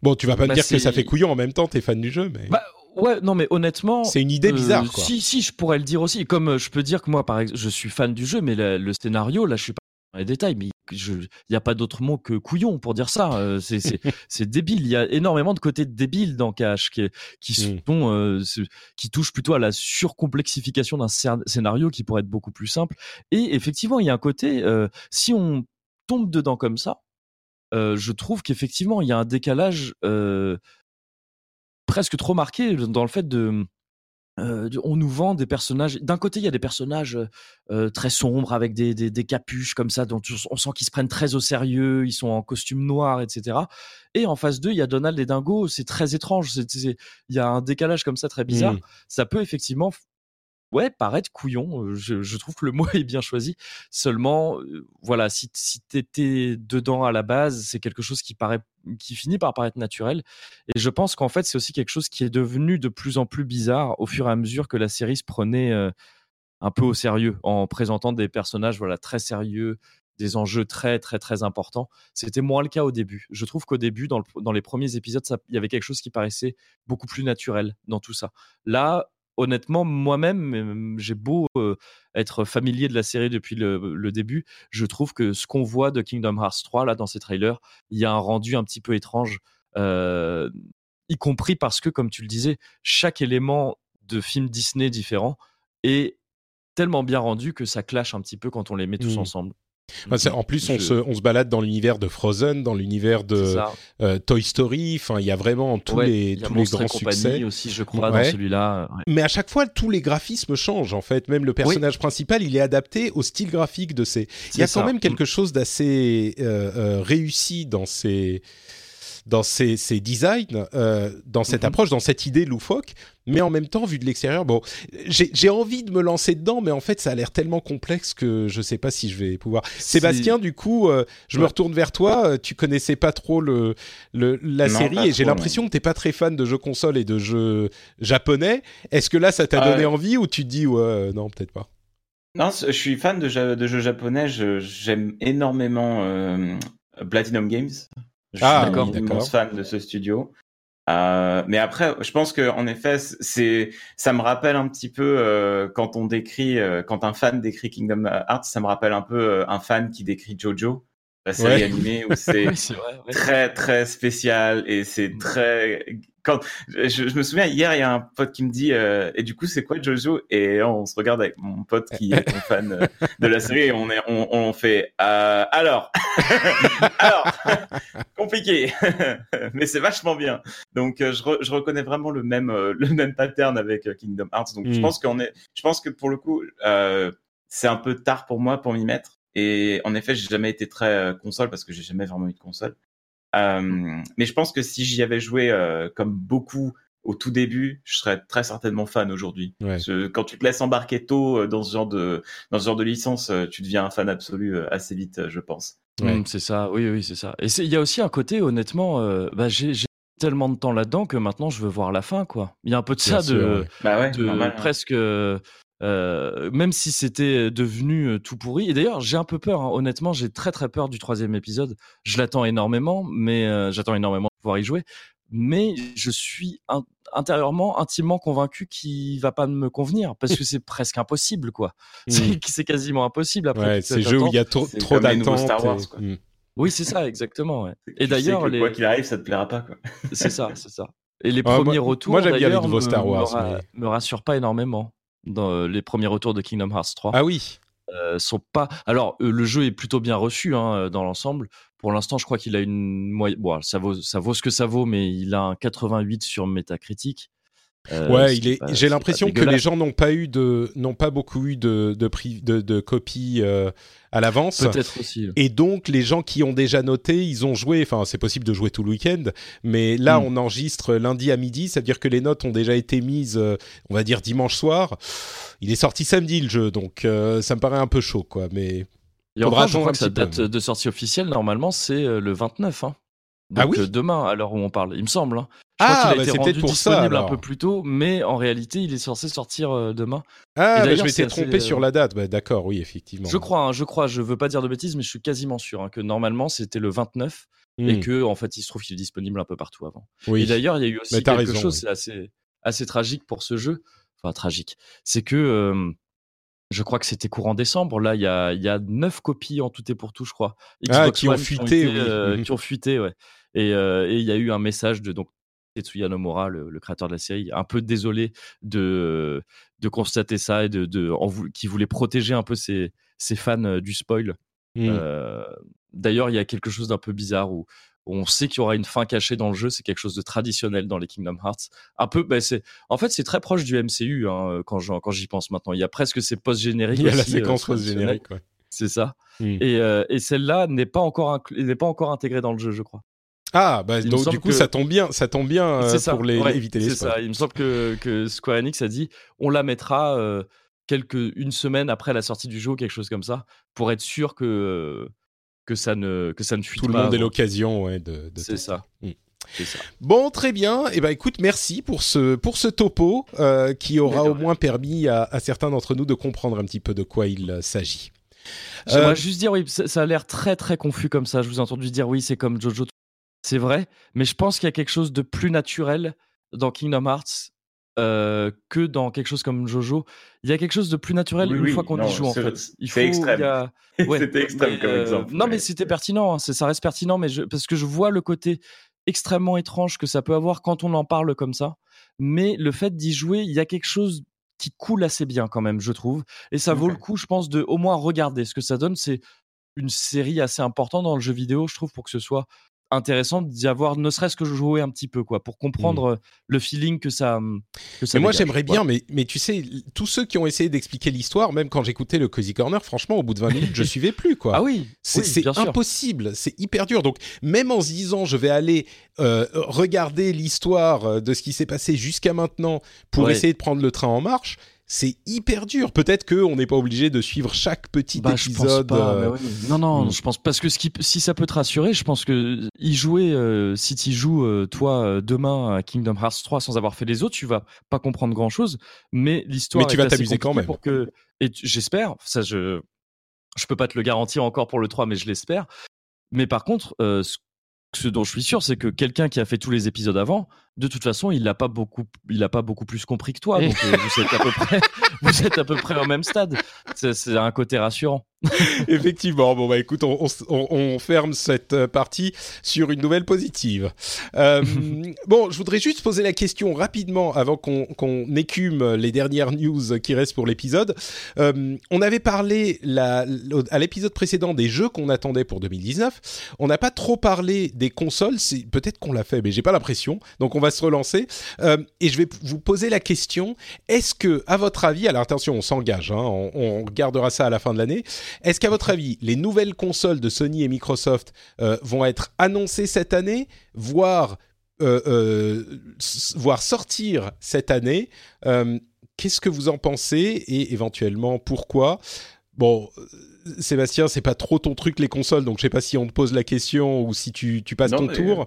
bon, tu vas pas me Bah, dire que ça fait couillon en même temps, t'es fan du jeu, mais Bah, ouais, non, mais honnêtement, c'est une idée Euh, bizarre, quoi. Si, si, je pourrais le dire aussi. Comme je peux dire que moi, par exemple, je suis fan du jeu, mais le, le scénario, là, je suis pas les détails, mais il n'y a pas d'autre mot que couillon pour dire ça. Euh, c'est- débile. Il y a énormément de côtés débiles dans Cash qui, qui, Mm. sont, euh, qui touchent plutôt à la surcomplexification d'un scén- scénario qui pourrait être beaucoup plus simple. Et effectivement, il y a un côté, euh, si on tombe dedans comme ça, je trouve qu'effectivement, il y a un décalage presque trop marqué dans le fait de. Euh, on nous vend des personnages. D'un côté, il y a des personnages euh, très sombres avec des, des, des capuches comme ça, dont on sent qu'ils se prennent très au sérieux. Ils sont en costume noir, etc. Et en face d'eux, il y a Donald et Dingo. C'est très étrange. Il y a un décalage comme ça très bizarre. Mm. Ça peut effectivement, ouais, paraître couillon. Je, trouve que le mot est bien choisi. Seulement, voilà, si, si t'étais dedans à la base, c'est quelque chose qui paraît, qui finit par paraître naturel. Et je pense qu'en fait, c'est aussi quelque chose qui est devenu de plus en plus bizarre au fur et à mesure que la série se prenait un peu au sérieux, en présentant des personnages, voilà, très sérieux, des enjeux très très très importants. C'était moins le cas au début. Je trouve qu'au début, dans, dans, les premiers épisodes, il y avait quelque chose qui paraissait beaucoup plus naturel dans tout ça. Là, honnêtement, moi-même, j'ai beau être familier de la série depuis le, début, je trouve que ce qu'on voit de Kingdom Hearts 3 là dans ces trailers, il y a un rendu un petit peu étrange, y compris parce que, comme tu le disais, chaque élément de film Disney différent est tellement bien rendu que ça clash un petit peu quand on les met tous mmh. ensemble en plus, on, se, on se balade dans l'univers de Frozen, dans l'univers de euh, Toy Story. Enfin, il y a vraiment tous les, tous les grands succès. aussi, je crois, dans celui-là. Mais à chaque fois, tous les graphismes changent. En fait, même le personnage principal, il est adapté au style graphique de ces. Il y a quand même quelque chose d'assez euh, euh, réussi dans ces dans ces, ces designs, euh, dans cette mhm. approche, dans cette idée loufoque, mais en même temps, vu de l'extérieur, bon, j'ai envie de me lancer dedans, mais en fait, ça a l'air tellement complexe que je sais pas si je vais pouvoir. Sébastien, du coup, euh, je me retourne vers toi. Euh, tu connaissais pas trop le, le la série et j'ai l'impression que t'es pas très fan de jeux console et de jeux japonais. Est-ce que là, ça t'a donné envie ou tu te dis ouais, non, peut-être pas? Non, je suis fan de, de jeux japonais. J'aime énormément Platinum Games. Je ah, suis immense fan de ce studio. Euh, mais après, je pense que en effet, c'est, ça me rappelle un petit peu euh, quand on décrit, euh, quand un fan décrit Kingdom Hearts, ça me rappelle un peu euh, un fan qui décrit Jojo, la série animée où c'est très très spécial et c'est mm. très quand je, me souviens hier, il y a un pote qui me dit euh, et du coup c'est quoi Jojo? Et on se regarde avec mon pote qui est un fan euh, de la série et on est on, on fait euh, alors alors compliqué mais c'est vachement bien. Donc je, je reconnais vraiment le même le même pattern avec Kingdom Hearts. Donc je hmm. pense qu'on est je pense que pour le coup c'est un peu tard pour moi pour m'y mettre. Et en effet j'ai jamais été très console parce que j'ai jamais vraiment eu de console euh, mais je pense que si j'y avais joué euh, comme beaucoup au tout début, je serais très certainement fan aujourd'hui. Quand tu te laisses embarquer tôt euh, dans ce genre de dans ce genre de licence, tu deviens un fan absolu assez vite, je pense. Mm, c'est ça, oui, oui, c'est ça. Et il y a aussi un côté, honnêtement, bah, j'ai tellement de temps là-dedans que maintenant je veux voir la fin, quoi. Il y a un peu de ça, de, bah de presque. Euh, même si c'était devenu tout pourri. Et d'ailleurs, j'ai un peu peur. Hein. Honnêtement, j'ai très très peur du troisième épisode. Je l'attends énormément, mais euh, j'attends énormément de pouvoir y jouer. Mais je suis intérieurement, intimement convaincu qu'il va pas me convenir parce que c'est presque impossible, quoi. Mmh. C'est quasiment impossible après. Ouais, ces jeux où il y a trop, trop d'attentes. Mmh. Oui, c'est ça, exactement. Ouais. Et d'ailleurs, les... quoi qu'il arrive, ça te plaira pas, quoi. c'est ça, c'est ça. Et les premiers retours, moi j'aime bien les nouveaux Star Wars, me, mais... me rassurent pas énormément dans euh, les premiers retours de Kingdom Hearts 3. Ah oui. Euh, sont pas. Alors, euh, le jeu est plutôt bien reçu hein, dans l'ensemble. Pour l'instant, je crois qu'il a une moyenne. Bon, ça vaut, ça vaut ce que ça vaut, mais il a un 88 sur Metacritic. Euh, ouais, il est. J'ai l'impression que les gens n'ont pas eu de, n'ont pas beaucoup eu de de, de, de copies euh, à l'avance. Peut-être aussi. Et donc les gens qui ont déjà noté, ils ont joué. Enfin, c'est possible de jouer tout le week-end, mais là, hmm. on enregistre lundi à midi, ça veut dire que les notes ont déjà été mises, euh, on va dire dimanche soir. Il est sorti samedi le jeu, donc ça me paraît un peu chaud, quoi. Mais il faudra je crois que sa date de sortie officielle, normalement, c'est le 29. Hein. Ah oui demain, à l'heure où on parle, il me semble. Hein. Je ah, crois qu'il a bah, été rendu pour disponible ça, un peu plus tôt, mais en réalité, il est censé sortir euh, demain. Ah, bah, je m'étais trompé sur la date. Bah, D'accord, oui, effectivement. Je crois, hein, je crois. Je veux pas dire de bêtises, mais je suis quasiment sûr hein, que normalement c'était le 29 et hmm. que en fait, il se trouve qu'il est disponible un peu partout avant. Oui. Et d'ailleurs, il y a eu aussi quelque chose assez assez tragique pour ce jeu. Enfin, tragique. C'est que euh, je crois que c'était courant décembre. Là, il y a, y a 9 copies en tout et pour tout, je crois. ah, qui ont fuité. Qui ont, euh, qui ont fuité, ouais. Et il y a eu un message de donc Tetsuya Nomura, le, créateur de la série, un peu désolé de, de constater ça et de, de qui voulait protéger un peu ses, ses fans euh, du spoil. Mmh. Euh, d'ailleurs, il y a quelque chose d'un peu bizarre où, on sait qu'il y aura une fin cachée dans le jeu. C'est quelque chose de traditionnel dans les Kingdom Hearts. Un peu, bah, c'est, en fait, c'est très proche du MCU hein, quand, j'y pense maintenant. Il y a presque ces post-génériques. Il y a la séquence euh, post-générique, C'est ça. Mmh. Et, et celle-là n'est pas encore n'est pas encore intégrée dans le jeu, je crois. Ah, bah, donc du coup, ça tombe bien, ça tombe bien euh, pour les, éviter les spoils. Ça. Il me semble que, que, Square Enix a dit on la mettra euh, quelques, une semaine après la sortie du jeu, quelque chose comme ça, pour être sûr que, que, ça, ne, que ça ne fuite pas. Tout le monde ait l'occasion ouais, de, de C'est ça. Ça. Bon, très bien. Et eh ben, écoute, merci pour ce pour ce topo euh, qui aura au moins permis à, à certains d'entre nous de comprendre un petit peu de quoi il s'agit. J'aimerais juste dire, oui, ça, a l'air très très confus comme ça. Je vous ai entendu dire, oui, c'est comme Jojo. C'est vrai, mais je pense qu'il y a quelque chose de plus naturel dans Kingdom Hearts euh, que dans quelque chose comme Jojo. Il y a quelque chose de plus naturel une fois qu'on y joue en fait. Il faut, extrême. c'était extrême comme euh, exemple. Non, mais c'était pertinent. Hein, ça reste pertinent, mais je... parce que je vois le côté extrêmement étrange que ça peut avoir quand on en parle comme ça. Mais le fait d'y jouer, il y a quelque chose qui coule assez bien quand même, je trouve. Et ça vaut le coup, je pense, de au moins regarder. Ce que ça donne, c'est une série assez importante dans le jeu vidéo, je trouve, pour que ce soit intéressant d'y avoir ne serait-ce que jouer un petit peu quoi pour comprendre mmh. le feeling que ça que ça mais moi j'aimerais bien mais mais tu sais tous ceux qui ont essayé d'expliquer l'histoire même quand j'écoutais le Cozy Corner franchement au bout de 20 minutes je suivais plus quoi. Ah oui c'est impossible c'est hyper dur. Donc même en se disant je vais aller euh, regarder l'histoire euh, de ce qui s'est passé jusqu'à maintenant pour essayer de prendre le train en marche c'est hyper dur. Peut-être qu'on n'est pas obligé de suivre chaque petit bah, épisode. Euh, non, non, hmm. je pense parce que ce qui, si ça peut te rassurer, je pense que y jouer, euh, si tu joues euh, toi demain à Kingdom Hearts 3 sans avoir fait les autres, tu vas pas comprendre grand chose. Mais l'histoire. Mais tu vas t'amuser quand même. Pour que, et j'espère. Ça, je, je peux pas te le garantir encore pour le 3, mais je l'espère. Mais par contre, ce ce dont je suis sûr, c'est que quelqu'un qui a fait tous les épisodes avant, de toute façon, il n'a pas beaucoup, il a pas beaucoup plus compris que toi. Donc euh, vous êtes à peu près, vous êtes à peu près au même stade. C'est un côté rassurant. Effectivement. Bon bah écoute, on, on, on, ferme cette euh, partie sur une nouvelle positive. Euh, bon, je voudrais juste poser la question rapidement avant qu'on écume les dernières news qui restent pour l'épisode. Euh, on avait parlé la, à l'épisode précédent des jeux qu'on attendait pour 2019. On n'a pas trop parlé des consoles. Peut-être qu'on l'a fait, mais j'ai pas l'impression. Donc on va se relancer. Euh, et je vais vous poser la question est-ce que, à votre avis, alors attention, on s'engage, hein, on, on regardera ça à la fin de l'année. Est-ce qu'à votre avis, les nouvelles consoles de Sony et Microsoft euh, vont être annoncées cette année, voire, euh, euh, voire sortir cette année? Qu'est-ce que vous en pensez? Et éventuellement pourquoi? Bon, Sébastien, c'est pas trop ton truc les consoles, donc je sais pas si on te pose la question ou si tu, tu passes ton tour.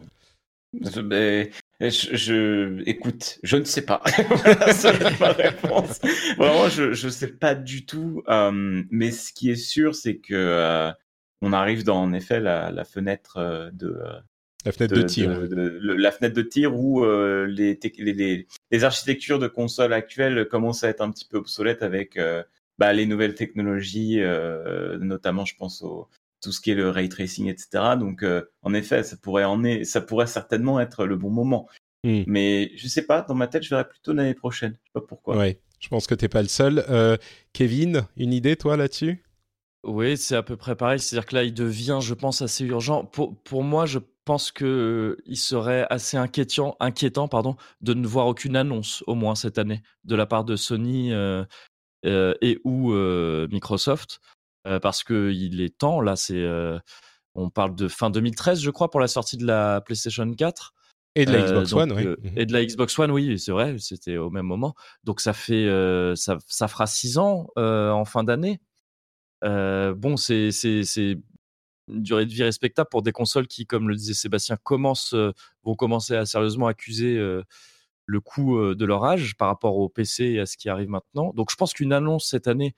Mais, je, je, écoute, je ne sais pas. voilà, ça ma réponse. Vraiment, je je sais pas du tout. Euh, mais ce qui est sûr, c'est que euh, on arrive dans en effet la, la fenêtre euh, de la fenêtre de, tir, la fenêtre de tir où les, les, les, architectures de consoles actuelles commencent à être un petit peu obsolètes avec bah, les nouvelles technologies, notamment je pense au, tout ce qui est le ray tracing, etc. Donc, euh, en effet, ça pourrait en est, ça pourrait certainement être le bon moment. Hmm. Mais je sais pas, dans ma tête, je verrai plutôt l'année prochaine. Je sais pas pourquoi. Ouais, je pense que t'es pas le seul. Euh, Kevin, une idée toi là-dessus? Oui, c'est à peu près pareil. C'est-à-dire que là, il devient, je pense, assez urgent. Pour, pour moi, je pense que euh, il serait assez inquiétant, inquiétant, pardon, de ne voir aucune annonce au moins cette année de la part de Sony et ou Microsoft. Euh, parce que il est temps. Là, c'est euh, on parle de fin 2013, je crois, pour la sortie de la PlayStation 4. Et de la euh, Xbox One, oui. Mhm. Et de la Xbox One, oui, c'est vrai, c'était au même moment. Donc ça fait, ça, ça, fera six ans en fin d'année. bon, c'est une durée de vie respectable pour des consoles qui, comme le disait Sébastien, commencent, vont commencer à sérieusement accuser le coût de leur âge par rapport au PC et à ce qui arrive maintenant. Donc je pense qu'une annonce cette année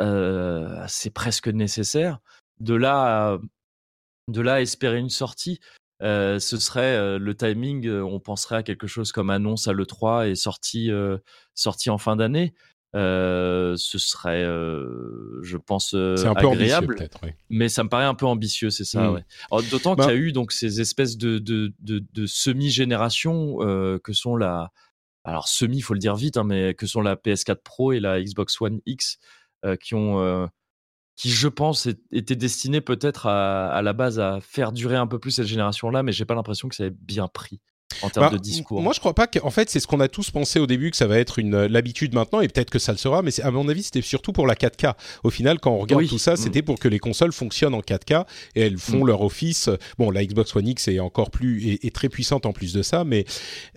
c'est presque nécessaire. De là, à, de là espérer une sortie, ce serait le timing. on penserait à quelque chose comme annonce à le 3 et sortie, sortie en fin d'année. ce serait, je pense, un agréable. Peu Mais ça me paraît un peu ambitieux, c'est ça. Mmh. D'autant qu'il y a bah eu donc ces espèces de, de, de, semi-générations que sont la, alors semi, il faut le dire vite, hein, mais que sont la PS4 Pro et la Xbox One X, euh, qui ont euh, qui, je pense, étaient destinés peut-être à, à, la base à faire durer un peu plus cette génération-là, mais j'ai pas l'impression que ça ait bien pris en termes bah, de discours. Moi, je crois pas qu'en fait, c'est ce qu'on a tous pensé au début que ça va être une l'habitude maintenant, et peut-être que ça le sera. Mais à mon avis, c'était surtout pour la 4K. Au final, quand on regarde tout ça, mm. c'était pour que les consoles fonctionnent en 4K et elles font mm. leur office. Bon, la Xbox One X est encore plus est, très puissante en plus de ça, mais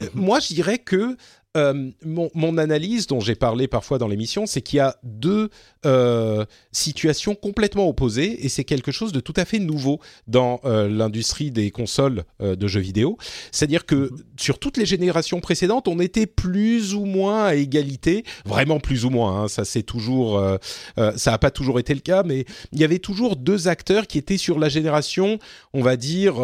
euh, mm-hmm. moi, je dirais que euh, mon, mon, analyse, dont j'ai parlé parfois dans l'émission, c'est qu'il y a deux euh, situations complètement opposées et c'est quelque chose de tout à fait nouveau dans euh, l'industrie des consoles de jeux vidéo. C'est-à-dire que mm-hmm. sur toutes les générations précédentes, on était plus ou moins à égalité, vraiment plus ou moins. Hein, ça c'est toujours, ça n'a pas toujours été le cas, mais il y avait toujours deux acteurs qui étaient sur la génération, on va dire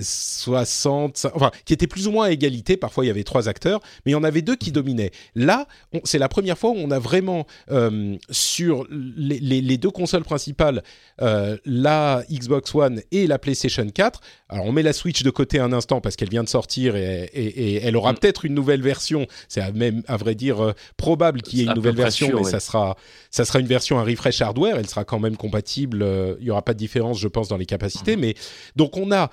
60, enfin qui étaient plus ou moins à égalité. Parfois il y avait trois acteurs, mais il y en avait deux qui dominaient. Là, c'est la première fois où on a vraiment euh, sur les, les, les, deux consoles principales, euh, la Xbox One et la PlayStation 4. Alors on met la Switch de côté un instant parce qu'elle vient de sortir et, et, et elle aura mm. peut-être une nouvelle version. C'est même à vrai dire euh, probable qu'il y ait une nouvelle version, sûr, mais ça sera ça sera une version un refresh hardware. Elle sera quand même compatible. Il y aura pas de différence, je pense, dans les capacités. Mm. Mais donc on a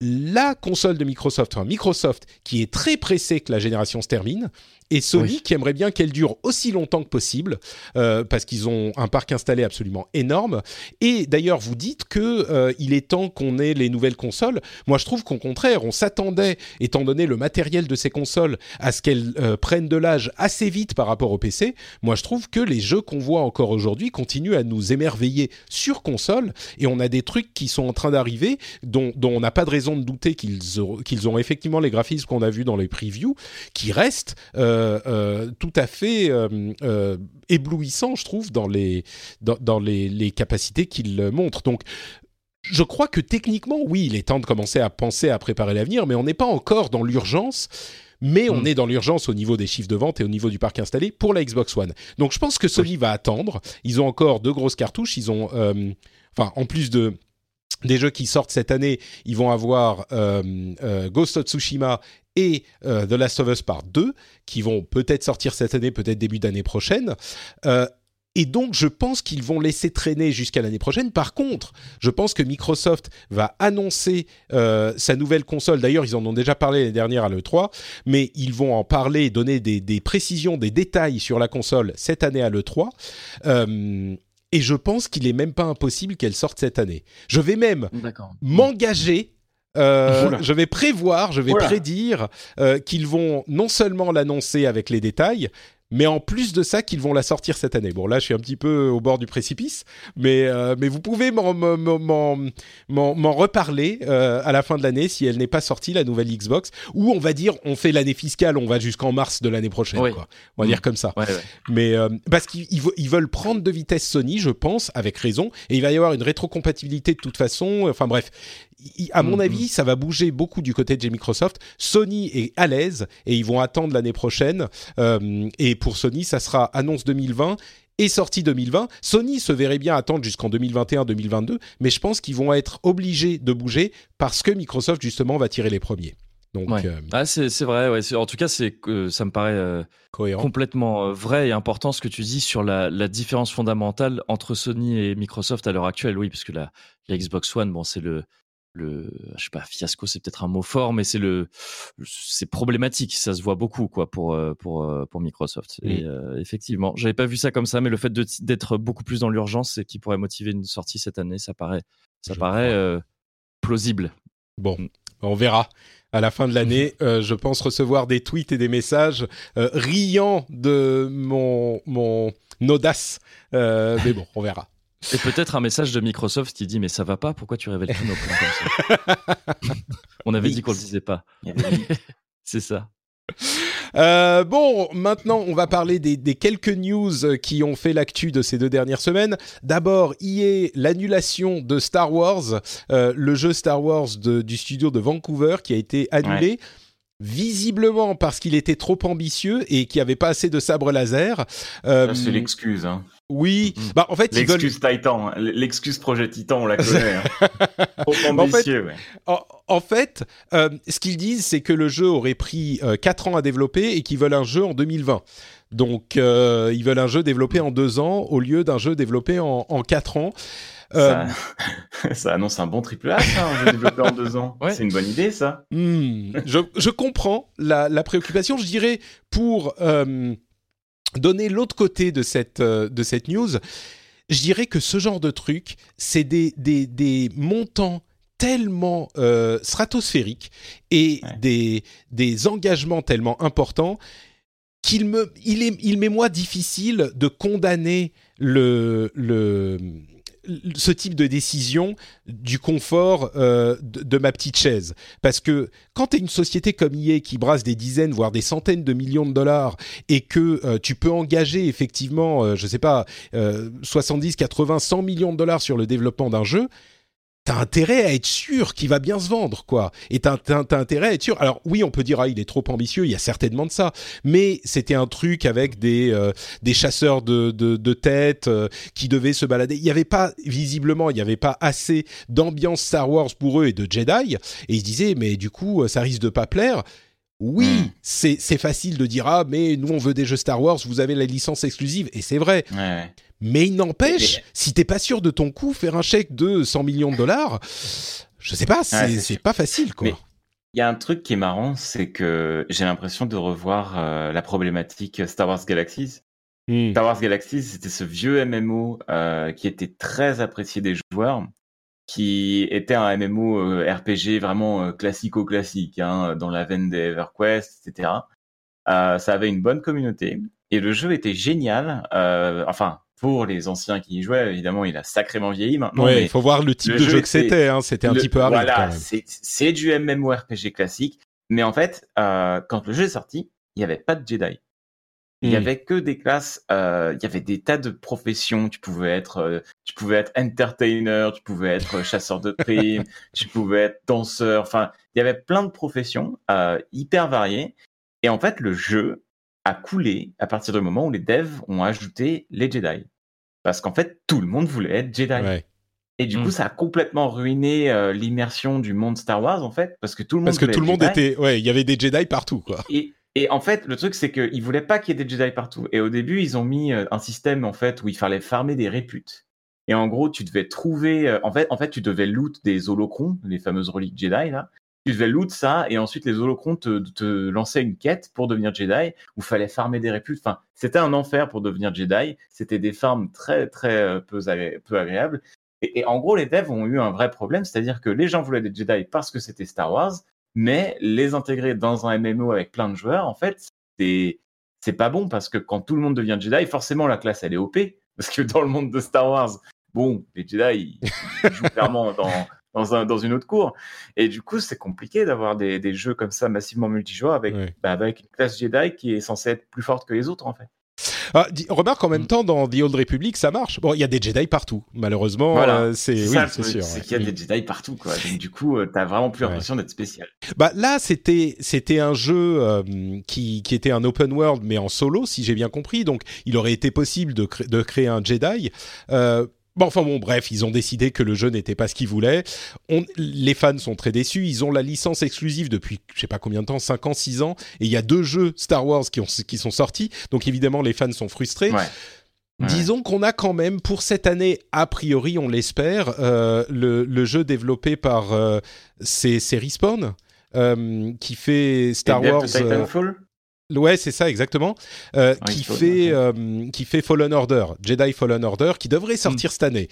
la console de Microsoft, enfin Microsoft, qui est très pressé que la génération se termine, et Sony oui. qui aimerait bien qu'elle dure aussi longtemps que possible euh, parce qu'ils ont un parc installé absolument énorme. Et d'ailleurs, vous dites que euh, il est temps qu'on ait les nouvelles consoles. Moi, je trouve qu'au contraire, on s'attendait, étant donné le matériel de ces consoles, à ce qu'elles euh, prennent de l'âge assez vite par rapport au PC. Moi, je trouve que les jeux qu'on voit encore aujourd'hui continuent à nous émerveiller sur console, et on a des trucs qui sont en train d'arriver dont, dont, on n'a pas de raison de douter qu'ils ont, qu'ils ont effectivement les graphismes qu'on a vus dans les previews, qui restent. Euh, euh, tout à fait euh, euh, éblouissant, je trouve, dans les, dans, dans les, les capacités qu'il montre. Donc, je crois que techniquement, oui, il est temps de commencer à penser à préparer l'avenir, mais on n'est pas encore dans l'urgence. Mais on mmh. est dans l'urgence au niveau des chiffres de vente et au niveau du parc installé pour la Xbox One. Donc je pense que Sony oui. va attendre. Ils ont encore deux grosses cartouches. Ils ont, euh, enfin, en plus de des jeux qui sortent cette année, ils vont avoir euh, euh, Ghost of Tsushima et euh, The Last of Us Part 2, qui vont peut-être sortir cette année, peut-être début d'année prochaine. Euh, et donc, je pense qu'ils vont laisser traîner jusqu'à l'année prochaine. Par contre, je pense que Microsoft va annoncer euh, sa nouvelle console. D'ailleurs, ils en ont déjà parlé l'année dernière à l'E3, mais ils vont en parler et donner des, des, précisions, des détails sur la console cette année à l'E3. Euh, et je pense qu'il est même pas impossible qu'elle sorte cette année. Je vais même m'engager euh, je vais prévoir, je vais Oula. prédire euh, qu'ils vont non seulement l'annoncer avec les détails, mais en plus de ça, qu'ils vont la sortir cette année. Bon, là, je suis un petit peu au bord du précipice, mais, euh, mais vous pouvez m'en reparler euh, à la fin de l'année si elle n'est pas sortie, la nouvelle Xbox, ou on va dire, on fait l'année fiscale, on va jusqu'en mars de l'année prochaine, oui. quoi. On va mmh. dire comme ça. Ouais, ouais. Mais euh, parce qu'ils ils veulent prendre de vitesse Sony, je pense, avec raison, et il va y avoir une rétrocompatibilité de toute façon. Enfin bref, à mon mmh, avis, mmh. ça va bouger beaucoup du côté de Microsoft. Sony est à l'aise et ils vont attendre l'année prochaine. Euh, et pour Sony, ça sera annonce 2020 et sortie 2020. Sony se verrait bien attendre jusqu'en 2021-2022, mais je pense qu'ils vont être obligés de bouger parce que Microsoft justement va tirer les premiers. Donc, ouais. euh... ah, c'est vrai. Ouais. En tout cas, c'est euh, ça me paraît euh, complètement vrai et important ce que tu dis sur la, la, différence fondamentale entre Sony et Microsoft à l'heure actuelle. Oui, parce que la, la Xbox One, bon, c'est le le je sais pas fiasco c'est peut-être un mot fort mais c'est le c'est problématique ça se voit beaucoup quoi pour euh, pour euh, pour Microsoft mmh. et euh, effectivement j'avais pas vu ça comme ça mais le fait d'être beaucoup plus dans l'urgence et qui pourrait motiver une sortie cette année ça paraît ça je paraît euh, plausible bon mmh. on verra à la fin de l'année, euh, je pense recevoir des tweets et des messages riant de mon, mon audace. Mais bon, on verra. Et peut-être un message de Microsoft qui dit mais ça va pas, pourquoi tu révèles tous nos plans comme ça? On avait dit qu'on le disait pas. C'est ça. Euh, bon, maintenant, on va parler des, des, quelques news qui ont fait l'actu de ces deux dernières semaines. D'abord, y est l'annulation de Star Wars, euh, le jeu Star Wars de, du studio de Vancouver qui a été annulé. Ouais visiblement parce qu'il était trop ambitieux et qu'il n'y avait pas assez de sabres laser. Euh, c'est l'excuse. Hein. Oui, mmh. bah en fait l'excuse veulent... Titan, l'excuse projet Titan, on la connaît. hein. Trop ambitieux. En fait, ouais. en, en fait euh, ce qu'ils disent, c'est que le jeu aurait pris euh, 4 ans à développer et qu'ils veulent un jeu en 2020. Donc euh, ils veulent un jeu développé en 2 ans au lieu d'un jeu développé en, en 4 ans. Ça, euh... ça, annonce un bon triple A, ça, un jeu développé en deux ans. Ouais. C'est une bonne idée, ça. Mmh, je, je, comprends la, la, préoccupation. Je dirais pour euh, donner l'autre côté de cette, euh, de cette news, je dirais que ce genre de truc, c'est des, des, des montants tellement euh, stratosphériques et ouais. des, des engagements tellement importants qu'il me, il est, il m'est moi difficile de condamner le, le, ce type de décision du confort euh, de, ma petite chaise. Parce que quand tu es une société comme EA qui brasse des dizaines, voire des centaines de millions de dollars et que euh, tu peux engager effectivement, euh, je sais pas, 70, 80, 100 millions de dollars sur le développement d'un jeu, t'as intérêt à être sûr qu'il va bien se vendre, quoi. Et t'as, intérêt à être sûr. Alors oui, on peut dire ah il est trop ambitieux, il y a certainement de ça, mais c'était un truc avec des euh, des chasseurs de de, de têtes euh, qui devaient se balader. Il n'y avait pas visiblement, il n'y avait pas assez d'ambiance Star Wars pour eux et de Jedi. Et ils se disaient mais du coup ça risque de pas plaire. Oui, hmm. c'est facile de dire ah mais nous on veut des jeux Star Wars, vous avez la licence exclusive et c'est vrai. Ouais. Mais il n'empêche, si t'es pas sûr de ton coup, faire un chèque de 100 millions de dollars, je sais pas, c'est pas facile, quoi. Il y a un truc qui est marrant, c'est que j'ai l'impression de revoir euh, la problématique Star Wars Galaxies. Hmm. Star Wars Galaxies, c'était ce vieux MMO euh, qui était très apprécié des joueurs, qui était un MMO euh, RPG vraiment classico-classique, hein, dans la veine des EverQuest, etc. ça avait une bonne communauté et le jeu était génial. enfin, pour les anciens qui y jouaient, évidemment, il a sacrément vieilli maintenant. Oui, il faut voir le type de jeu, que c'était. Hein, c'était un petit peu aride. Voilà, c'est du MMORPG classique. Mais en fait, euh, quand le jeu est sorti, il n'y avait pas de Jedi. Il y hmm. avait que des classes, euh, il y avait des tas de professions. Tu pouvais être, euh, tu pouvais être entertainer, tu pouvais être chasseur de primes, tu pouvais être danseur. Enfin, il y avait plein de professions euh, hyper variées. Et en fait, le jeu, a coulé à partir du moment où les devs ont ajouté les Jedi. Parce qu'en fait, tout le monde voulait être Jedi. Et du coup, mm. ça a complètement ruiné euh, l'immersion du monde Star Wars, en fait, parce que tout le monde. Parce que tout le monde était, ouais, il y avait des Jedi partout, quoi. Et, et en fait, le truc, c'est qu'ils voulaient pas qu'il y ait des Jedi partout. Et au début, ils ont mis euh, un système, en fait, où il fallait farmer des réputes. Et en gros, tu devais trouver, euh, en fait, en fait, tu devais loot des holocrons, les fameuses reliques Jedi là, tu devais loot ça et ensuite les holocrons te, lançaient une quête pour devenir Jedi où fallait farmer des réputes. Enfin, c'était un enfer pour devenir Jedi. C'était des farms très très euh, peu, agréables. Et, en gros, les devs ont eu un vrai problème, c'est-à-dire que les gens voulaient des Jedi parce que c'était Star Wars, mais les intégrer dans un MMO avec plein de joueurs, en fait, c'est pas bon parce que quand tout le monde devient Jedi, forcément la classe elle est OP parce que dans le monde de Star Wars, bon, les Jedi ils jouent clairement dans dans, un, dans une autre cour. Et du coup, c'est compliqué d'avoir des, des, jeux comme ça massivement multijoueurs avec, bah, avec une classe Jedi qui est censée être plus forte que les autres, en fait. Ah, remarque en même mm. temps dans The Old Republic ça marche. Bon, il y a des Jedi partout. Malheureusement, voilà. Euh, c'est oui, c'est sûr. C'est qu'il y a des Jedi partout quoi. Donc du coup, euh, t'as vraiment plus l'impression d'être spécial. Bah là, c'était c'était un jeu euh, qui qui était un open world mais en solo, si j'ai bien compris. Donc il aurait été possible de, de créer un Jedi. Euh, Bon, enfin bon, bref, ils ont décidé que le jeu n'était pas ce qu'ils voulaient. On, les fans sont très déçus. Ils ont la licence exclusive depuis, je sais pas combien de temps, 5 ans, 6 ans. Et il y a deux jeux Star Wars qui, ont, qui sont sortis. Donc évidemment, les fans sont frustrés. Disons qu'on a quand même pour cette année, a priori, on l'espère, euh, le, le, jeu développé par euh, c'est Respawn euh, qui fait Star Wars. Titanfall Ouais, c'est ça exactement. Euh, qui fait euh, qui fait Fallen Order, Jedi Fallen Order, qui devrait sortir mm. cette année.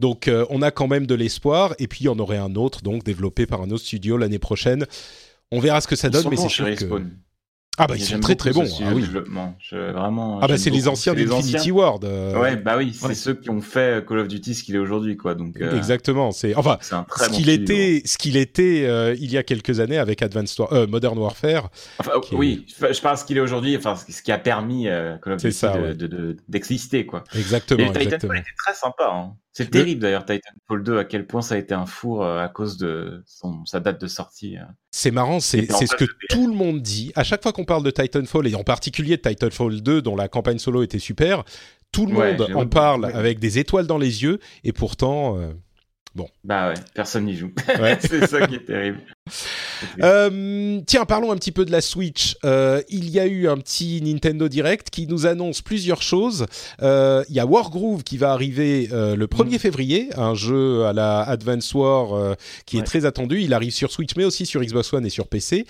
Donc euh, on a quand même de l'espoir. Et puis il y en aurait un autre, donc développé par un autre studio l'année prochaine. On verra ce que ça donne, mais c'est sûr que. Ah bah ils sont très très bons. Ah oui. vraiment. Ah bah c'est les anciens d'Infinity Ward. Euh. Ouais bah oui, c'est ceux qui ont fait Call of Duty ce qu'il est aujourd'hui quoi. Donc euh, exactement. C'est enfin ce qu'il était, ce qu'il était euh, il y a quelques années avec Advanced War... Modern Warfare. Enfin, oui, je pense qu'il est aujourd'hui. Enfin ce qui a permis Call of Duty d'exister quoi. Exactement. Et Titanfall était très sympa. Hein. C'est terrible d'ailleurs Titanfall 2 à quel point ça a été un four euh, à cause de son, sa date de sortie. Euh. C'est marrant, c'est ce que tout le monde dit. À chaque fois qu'on parle de Titanfall, et en particulier de Titanfall 2 dont la campagne solo était super, tout le monde en parle avec des étoiles dans les yeux et pourtant... Euh, bon. Bah ouais, personne n'y joue. c'est ça qui est terrible. Euh, tiens, parlons un petit peu de la Switch. Euh, il y a eu un petit Nintendo Direct qui nous annonce plusieurs choses. Euh, il y a Wargroove qui va arriver le 1er mm. février, un jeu à la Advance War qui est très attendu. Il arrive sur Switch mais aussi sur Xbox One et sur PC.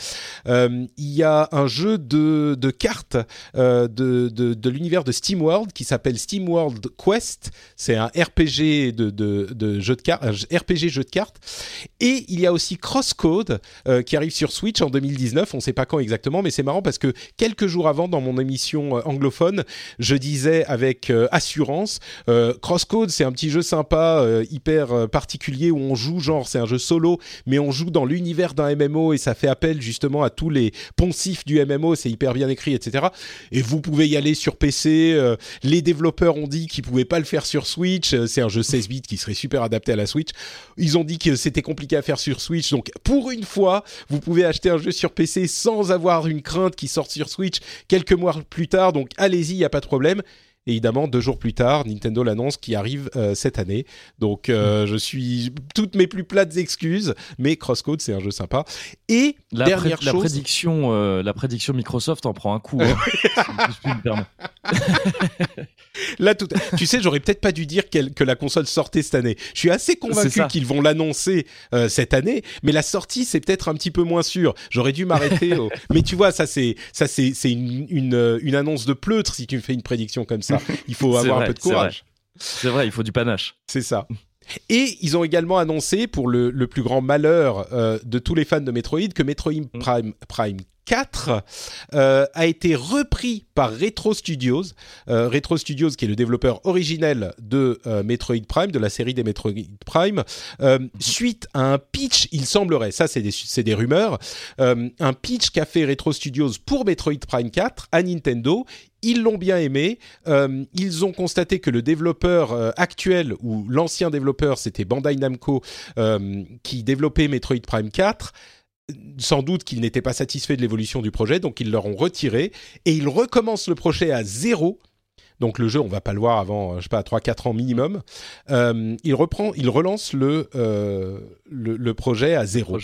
il y a un jeu de, de cartes de, de, de l'univers de SteamWorld qui s'appelle SteamWorld Quest. C'est un RPG de, de, de jeu de cartes, RPG jeu de cartes. Et il y a aussi Crosscode Euh, qui arrive sur Switch en 2019. On ne sait pas quand exactement, mais c'est marrant parce que quelques jours avant, dans mon émission euh, anglophone, je disais avec assurance, Crosscode, c'est un petit jeu sympa, hyper particulier où on joue genre, c'est un jeu solo, mais on joue dans l'univers d'un MMO et ça fait appel justement à tous les poncifs du MMO. C'est hyper bien écrit, etc. Et vous pouvez y aller sur PC. les développeurs ont dit qu'ils pouvaient pas le faire sur Switch. C'est un jeu 16 bits qui serait super adapté à la Switch. Ils ont dit que c'était compliqué à faire sur Switch. Donc, pour une fois, vous pouvez acheter un jeu sur PC sans avoir une crainte qui sorte sur Switch quelques mois plus tard. Donc, allez-y, il n'y a pas de problème évidemment, deux jours plus tard, Nintendo l'annonce qui arrive euh, cette année. Donc, euh, je suis toutes mes plus plates excuses, mais Crosscode, c'est un jeu sympa. Et la, dernière la prédiction, euh, la prédiction Microsoft en prend un coup. Hein. Là, tout... tu sais, j'aurais peut-être pas dû dire que la console sortait cette année. Je suis assez convaincu qu'ils vont l'annoncer cette année, mais la sortie, c'est peut-être un petit peu moins sûr. J'aurais dû m'arrêter. Mais tu vois, ça, c'est ça, c'est une, une, une annonce de pleutre si tu me fais une prédiction comme ça. Il faut avoir un peu de courage. C'est vrai. il faut du panache. C'est ça. Et ils ont également annoncé, pour le, plus grand malheur euh, de tous les fans de Metroid, que Metroid mm. Prime, Prime 4 euh, a été repris par Retro Studios. Euh, Retro Studios, qui est le développeur originel de Metroid Prime, de la série des Metroid Prime, suite à un pitch, il semblerait, ça c'est des, rumeurs, un pitch qu'a fait Retro Studios pour Metroid Prime 4 à Nintendo ils l'ont bien aimé. Euh, ils ont constaté que le développeur euh, actuel ou l'ancien développeur, c'était Bandai Namco, euh, qui développait Metroid Prime 4. Sans doute qu'ils n'étaient pas satisfaits de l'évolution du projet, donc ils leur ont retiré et ils recommencent le projet à zéro. Donc le jeu, on va pas le voir avant, je sais pas, 3-4 ans minimum. il reprend, il relance le, le, projet à zéro.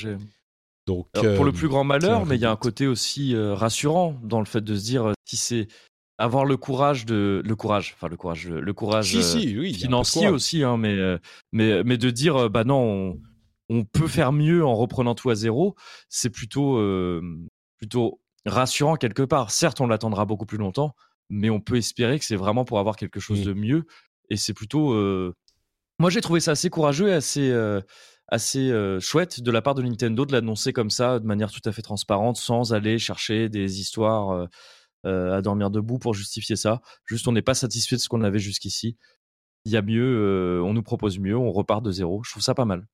Donc, pour le plus grand malheur, mais il y a un côté aussi rassurant dans le fait de se dire si c'est avoir le courage de le courage enfin le courage le courage euh, financier aussi hein, mais euh, mais mais de dire euh, bah non on, peut faire mieux en reprenant tout à zéro c'est plutôt plutôt rassurant quelque part certes on l'attendra beaucoup plus longtemps mais on peut espérer que c'est vraiment pour avoir quelque chose de mieux et c'est plutôt moi j'ai trouvé ça assez courageux et assez assez chouette de la part de Nintendo de l'annoncer comme ça de manière tout à fait transparente sans aller chercher des histoires euh, à dormir debout pour justifier ça. Juste, on n'est pas satisfait de ce qu'on avait jusqu'ici. Il y a mieux, euh, on nous propose mieux, on repart de zéro. Je trouve ça pas mal.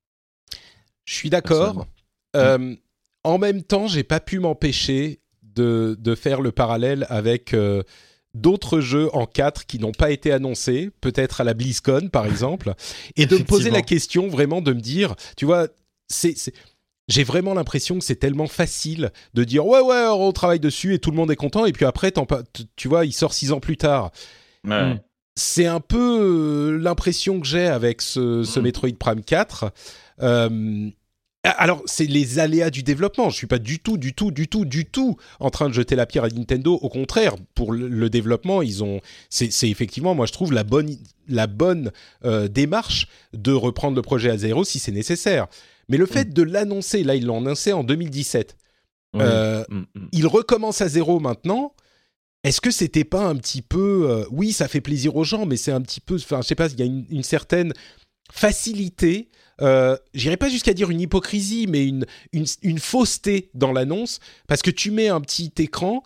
Je suis d'accord. Euh, en même temps, j'ai pas pu m'empêcher de, de, faire le parallèle avec d'autres jeux en 4 qui n'ont pas été annoncés, peut-être à la BlizzCon par exemple, et de me poser la question vraiment de me dire, tu vois, c'est j'ai vraiment l'impression que c'est tellement facile de dire ouais ouais on travaille dessus et tout le monde est content et puis après tu vois il sort six ans plus tard. Hmm. C'est un peu euh, l'impression que j'ai avec ce, ce, hmm. Metroid Prime 4. Euh, alors, c'est les aléas du développement. Je suis pas du tout, du tout, du tout, du tout en train de jeter la pierre à Nintendo. Au contraire, pour le, développement, ils ont. C'est effectivement, moi, je trouve la bonne, la bonne euh, démarche de reprendre le projet à zéro si c'est nécessaire. Mais le fait mm. de l'annoncer, là, ils l'ont annoncé en 2017. Euh, mm, mm. Il recommence à zéro maintenant. Est-ce que c'était pas un petit peu, euh, oui, ça fait plaisir aux gens, mais c'est un petit peu, enfin, je sais pas, il y a une, certaine facilité. Euh, J'irai pas jusqu'à dire une hypocrisie, mais une, une, une fausseté dans l'annonce, parce que tu mets un petit écran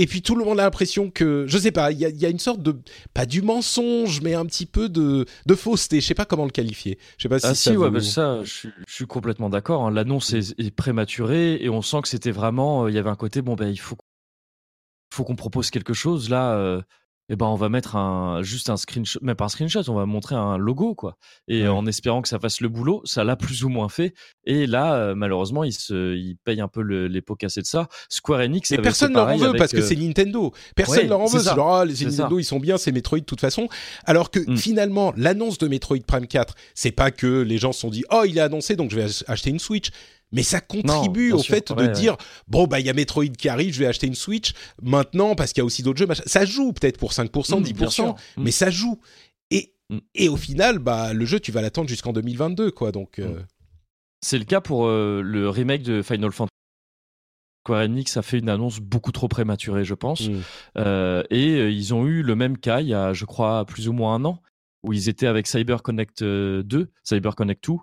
et puis tout le monde a l'impression que, je sais pas, il y, a, une sorte de, pas du mensonge, mais un petit peu de, de fausseté. Je sais pas comment le qualifier. Je sais pas si ah ça. Si, ouais, ça, je, suis complètement d'accord. Hein. L'annonce est, prématurée et on sent que c'était vraiment, euh, il y avait un côté, bon ben il faut, faut qu'on propose quelque chose là. Euh, eh ben on va mettre un juste un screenshot, même pas un screenshot, on va montrer un logo quoi. Et en espérant que ça fasse le boulot, ça l'a plus ou moins fait. Et là, euh, malheureusement, il se, il paye un peu les pots cassés de ça. Square Enix. Et personne leur en veut parce que euh, c'est Nintendo. Personne leur en veut. Ah, les Nintendo, ils sont bien, c'est Metroid de toute façon. Alors que mm. finalement, l'annonce de Metroid Prime 4, c'est pas que les gens se sont dit, oh, il est annoncé, donc je vais acheter une Switch mais ça contribue au fait de dire bon bah il y a Metroid qui arrive, je vais acheter une Switch maintenant parce qu'il y a aussi d'autres jeux. Ça joue peut-être pour 5%, 10%, mm, mais mm. ça joue. Et, mm. et au final, bah le jeu tu vas l'attendre jusqu'en 2022 quoi. Donc euh. c'est le cas pour euh, le remake de Final Fantasy. Square Enix a fait une annonce beaucoup trop prématurée, je pense. Euh, et ils ont eu le même cas il y a, je crois, plus ou moins un an, où ils étaient avec Cyber Connect 2, Cyber Connect 2,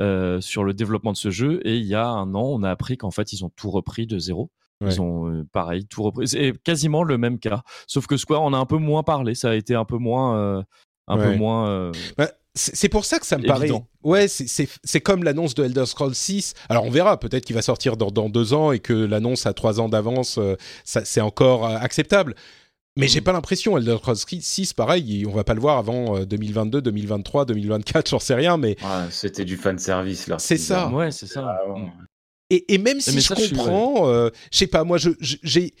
sur le développement de ce jeu. Et il y a un an, on a appris qu'en fait, ils ont tout repris de zéro. Ils ont pareil tout repris. C'est quasiment le même cas. Sauf que Square en a un peu moins parlé. Ça a été un peu moins, un peu moins. Bah, c'est pour ça que ça me paraît. Ouais, c'est comme l'annonce de Elder Scrolls 6. Alors on verra, peut-être qu'il va sortir dans, dans, deux ans et que l'annonce à trois ans d'avance, c'est encore acceptable. Mais j'ai mm. pas l'impression, Elder Scrolls 6, pareil, on va pas le voir avant 2022, 2023, 2024, j'en sais rien, mais. c'était du fan service là. C'est ça. Ouais, c'est ça. Ah, et, et, même si je comprends, je, euh, je sais pas, moi, j'ai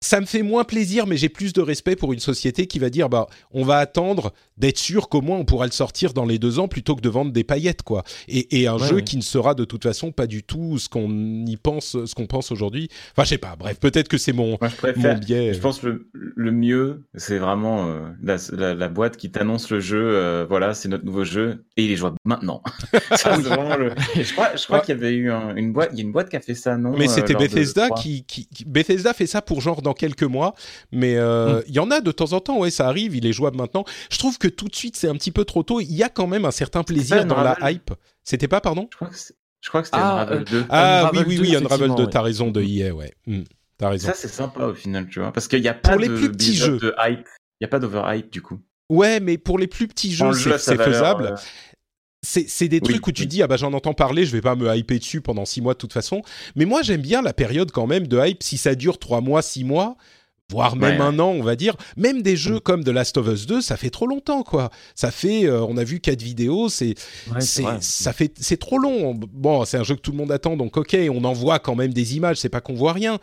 ça me fait moins plaisir, mais j'ai plus de respect pour une société qui va dire bah on va attendre d'être sûr qu'au moins on pourra le sortir dans les deux ans plutôt que de vendre des paillettes quoi. Et, et un jeu qui ne sera de toute façon pas du tout ce qu'on y pense, ce qu'on pense aujourd'hui. Enfin je sais pas. Bref, peut-être que c'est mon, mon biais. Je pense le, le mieux, c'est vraiment euh, la, la, boîte qui t'annonce le jeu. Euh, voilà, c'est notre nouveau jeu et il est jouable maintenant. ça, vraiment le... Je crois, je crois qu'il y avait eu une boîte, il y a une boîte qui a fait ça non Mais c'était euh, Bethesda qui, qui, Bethesda fait ça pour genre dans quelques mois, mais euh, mm. il y en a de temps en temps, ouais, ça arrive, il est jouable maintenant. Je trouve que tout de suite, c'est un petit peu trop tôt. Il y a quand même un certain plaisir dans la hype. C'était pas, pardon? Je crois que c'était ah, Unravel 2. Ah oui, oui, oui, Unravel 2, t'as raison, de EA, ouais. Mm, t'as raison. Ça, c'est sympa au final, tu vois. Parce qu'il n'y a pas pour les plus petits jeux. de hype. Il n'y a pas d'overhype du coup. Ouais, mais pour les plus petits jeux, c'est faisable. Euh, c'est des trucs où tu dis ah bah j'en entends parler, je vais pas me hyper dessus pendant six mois de toute façon. Mais moi j'aime bien la période quand même de hype si ça dure trois mois, six mois voire même un an, on va dire. Même des jeux mm. comme The Last of Us 2, ça fait trop longtemps, quoi. Ça fait, euh, on a vu quatre vidéos, c'est, ça fait, c'est trop long. Bon, c'est un jeu que tout le monde attend, donc ok, on en voit quand même des images, c'est pas qu'on voit rien.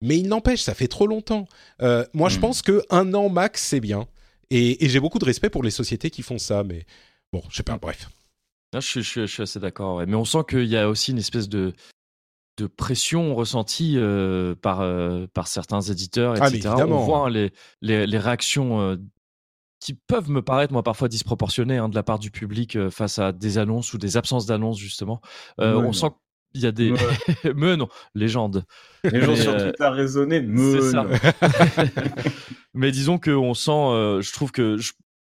Mais il n'empêche, ça fait trop longtemps. Euh, moi, je mm. pense que un an max, c'est bien. Et, j'ai beaucoup de respect pour les sociétés qui font ça, mais bon, je sais pas, bref. Je, je, suis assez d'accord. Mais on sent qu'il y a aussi une espèce de, de pression ressentie euh, par, euh, par certains éditeurs, etc. Ah, on voit hein, les, les, les, réactions euh, qui peuvent me paraître, moi, parfois disproportionnées hein, de la part du public face à des annonces ou des absences d'annonces, justement. on sent qu'il y a des. me non, légende. Les gens sur Twitter raisonné, me. Ça. Mais disons qu'on sent, je trouve que.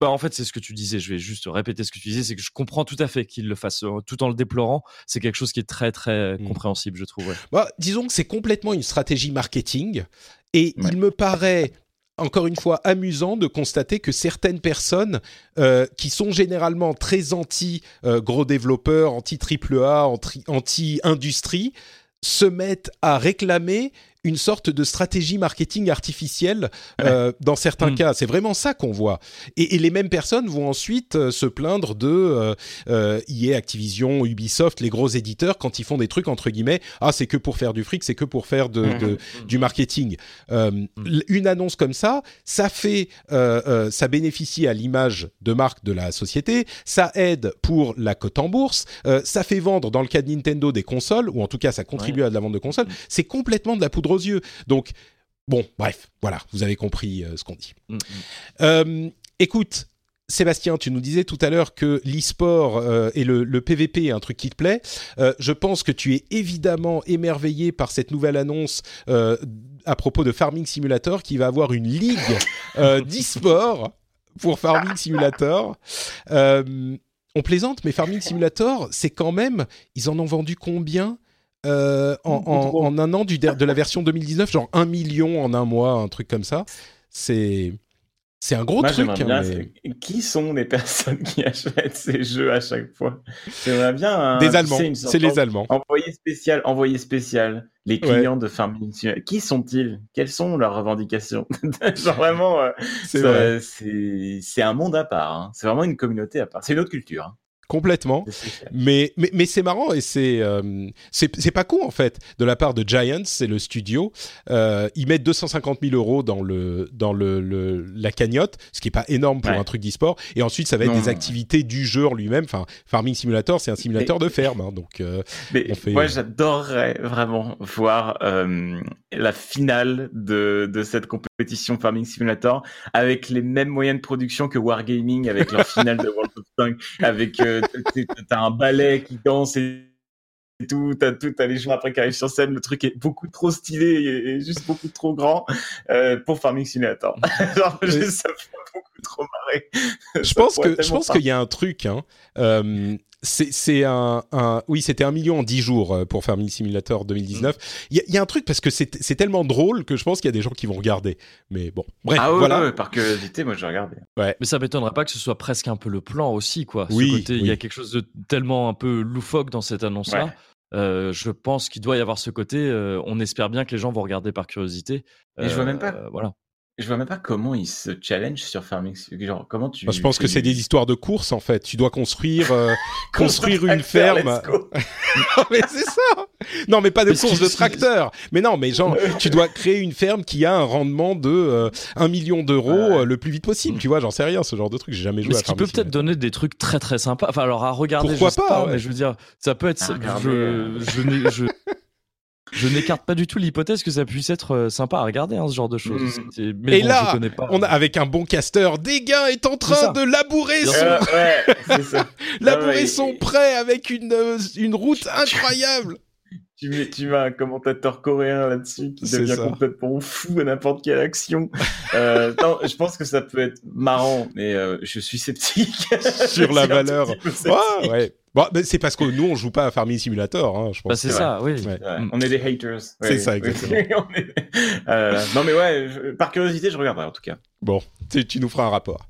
Bah, en fait, c'est ce que tu disais. Je vais juste répéter ce que tu disais. C'est que je comprends tout à fait qu'il le fasse euh, tout en le déplorant. C'est quelque chose qui est très, très mmh. compréhensible, je trouve. Bah, disons que c'est complètement une stratégie marketing. Et il me paraît encore une fois amusant de constater que certaines personnes euh, qui sont généralement très anti euh, gros développeurs, anti triple A, anti industrie, se mettent à réclamer une sorte de stratégie marketing artificielle euh, dans certains mm. cas. C'est vraiment ça qu'on voit. Et, les mêmes personnes vont ensuite euh, se plaindre de euh, euh EA, Activision, Ubisoft, les gros éditeurs quand ils font des trucs entre guillemets. Ah, c'est que pour faire du fric, c'est que pour faire de, mm. de, du marketing. Mm. Une annonce comme ça, ça fait, ça bénéficie à l'image de marque de la société. Ça aide pour la cote en bourse. ça fait vendre dans le cas de Nintendo des consoles, ou en tout cas ça contribue à de la vente de consoles. C'est complètement de la poudre yeux. Donc, bon, bref, voilà, vous avez compris euh, ce qu'on dit. Mm, mm. Euh, écoute, Sébastien, tu nous disais tout à l'heure que l'e-sport euh, et le, PVP est un truc qui te plaît. je pense que tu es évidemment émerveillé par cette nouvelle annonce à propos de Farming Simulator qui va avoir une ligue d'e-sport pour Farming Simulator. on plaisante, mais Farming Simulator, c'est quand même, ils en ont vendu combien euh, en, un an du, de la version 2019, genre un million en un mois, un truc comme ça. C'est c'est un gros truc. Hein, qui sont les personnes qui achètent ces jeux à chaque fois J'aimerais bien. Des Allemands. C'est les Allemands. Envoyé spécial, envoyé spécial. Les clients de Farming Qui sont-ils? Quelles sont leurs revendications? Genre vraiment, euh, c'est un monde à part. Hein. C'est vraiment une communauté à part. C'est une autre culture. Hein complètement. Mais, mais, mais c'est marrant et c'est euh, c'est pas con en fait de la part de Giants, c'est le studio. Euh, ils mettent 250 000 euros dans le dans le, la cagnotte, ce qui est pas énorme pour un truc d'e-sport. Et ensuite, ça va être des activités du jeu en lui-même. Enfin, Farming Simulator, c'est un simulateur de ferme, hein, donc. Euh, mais moi, j'adorerais vraiment voir la finale de de cette compétition Farming Simulator avec les mêmes moyens de production que Wargaming avec leur finale de World of Tanks avec t'as un ballet qui danse et tout, t'as tout, t'as les gens après qui arrivent sur scène, le truc est beaucoup trop stylé et, juste beaucoup trop grand euh, pour Farming Simulator. Genre, ça fait beaucoup trop marrer. Je pense que je pense qu'il y a un truc. Hein. Euh, c'est un, un, oui, c'était un million en dix jours euh, pour Farming Simulator 2019. Il y, a un truc parce que c'est tellement drôle que je pense qu'il y a des gens qui vont regarder. Mais bon, bref, ah, voilà. Ouais, par curiosité, moi je regardé. Ouais. Mais ça m'étonnerait pas que ce soit presque un peu le plan aussi, quoi. Oui, il y a quelque chose de tellement un peu loufoque dans cette annonce-là. Euh, je pense qu'il doit y avoir ce côté. Euh, on espère bien que les gens vont regarder par curiosité. Et je vois même pas. voilà. Je vois même pas comment ils se challenge sur Farming. Genre, comment tu. je pense que c'est des histoires de course en fait. Tu dois construire, euh, construire une ferme. non, mais c'est ça. Non, mais pas de course de tracteur. Mais non, mais genre, tu dois créer une ferme qui a un rendement de euh, 1 million d'euros euh, le plus vite possible. Tu vois, j'en sais rien, ce genre de truc. J'ai jamais joué mais à Ce qui peut peut-être donner des trucs très très sympas. Enfin, alors à regarder. Pourquoi pas, Mais je veux dire, ça peut être. je, je, je, je n'écarte pas du tout l'hypothèse que ça puisse être euh, sympa à regarder, hein, ce genre de choses. Mm. Mais Et là, je connais pas. on a, avec un bon casteur, Dégain est en train de labourer son, ouais, labourer son prêt avec une, euh, une route incroyable. Tu mets, tu mets un commentateur coréen là-dessus qui devient complètement fou à n'importe quelle action. euh, non, je pense que ça peut être marrant, mais euh, je suis sceptique. Sur la valeur. Ouais, ouais. Bon, c'est parce que nous, on joue pas à Farming Simulator, hein, je pense. Bah, c'est ça, oui. On est des haters. c'est ça, exactement. euh, non, mais ouais, par curiosité, je regarderai en tout cas. Bon, tu, nous feras un rapport.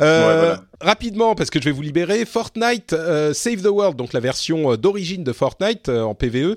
Euh, Rapidement, parce que je vais vous libérer, Fortnite euh, Save the World, donc la version euh, d'origine de Fortnite euh, en PVE,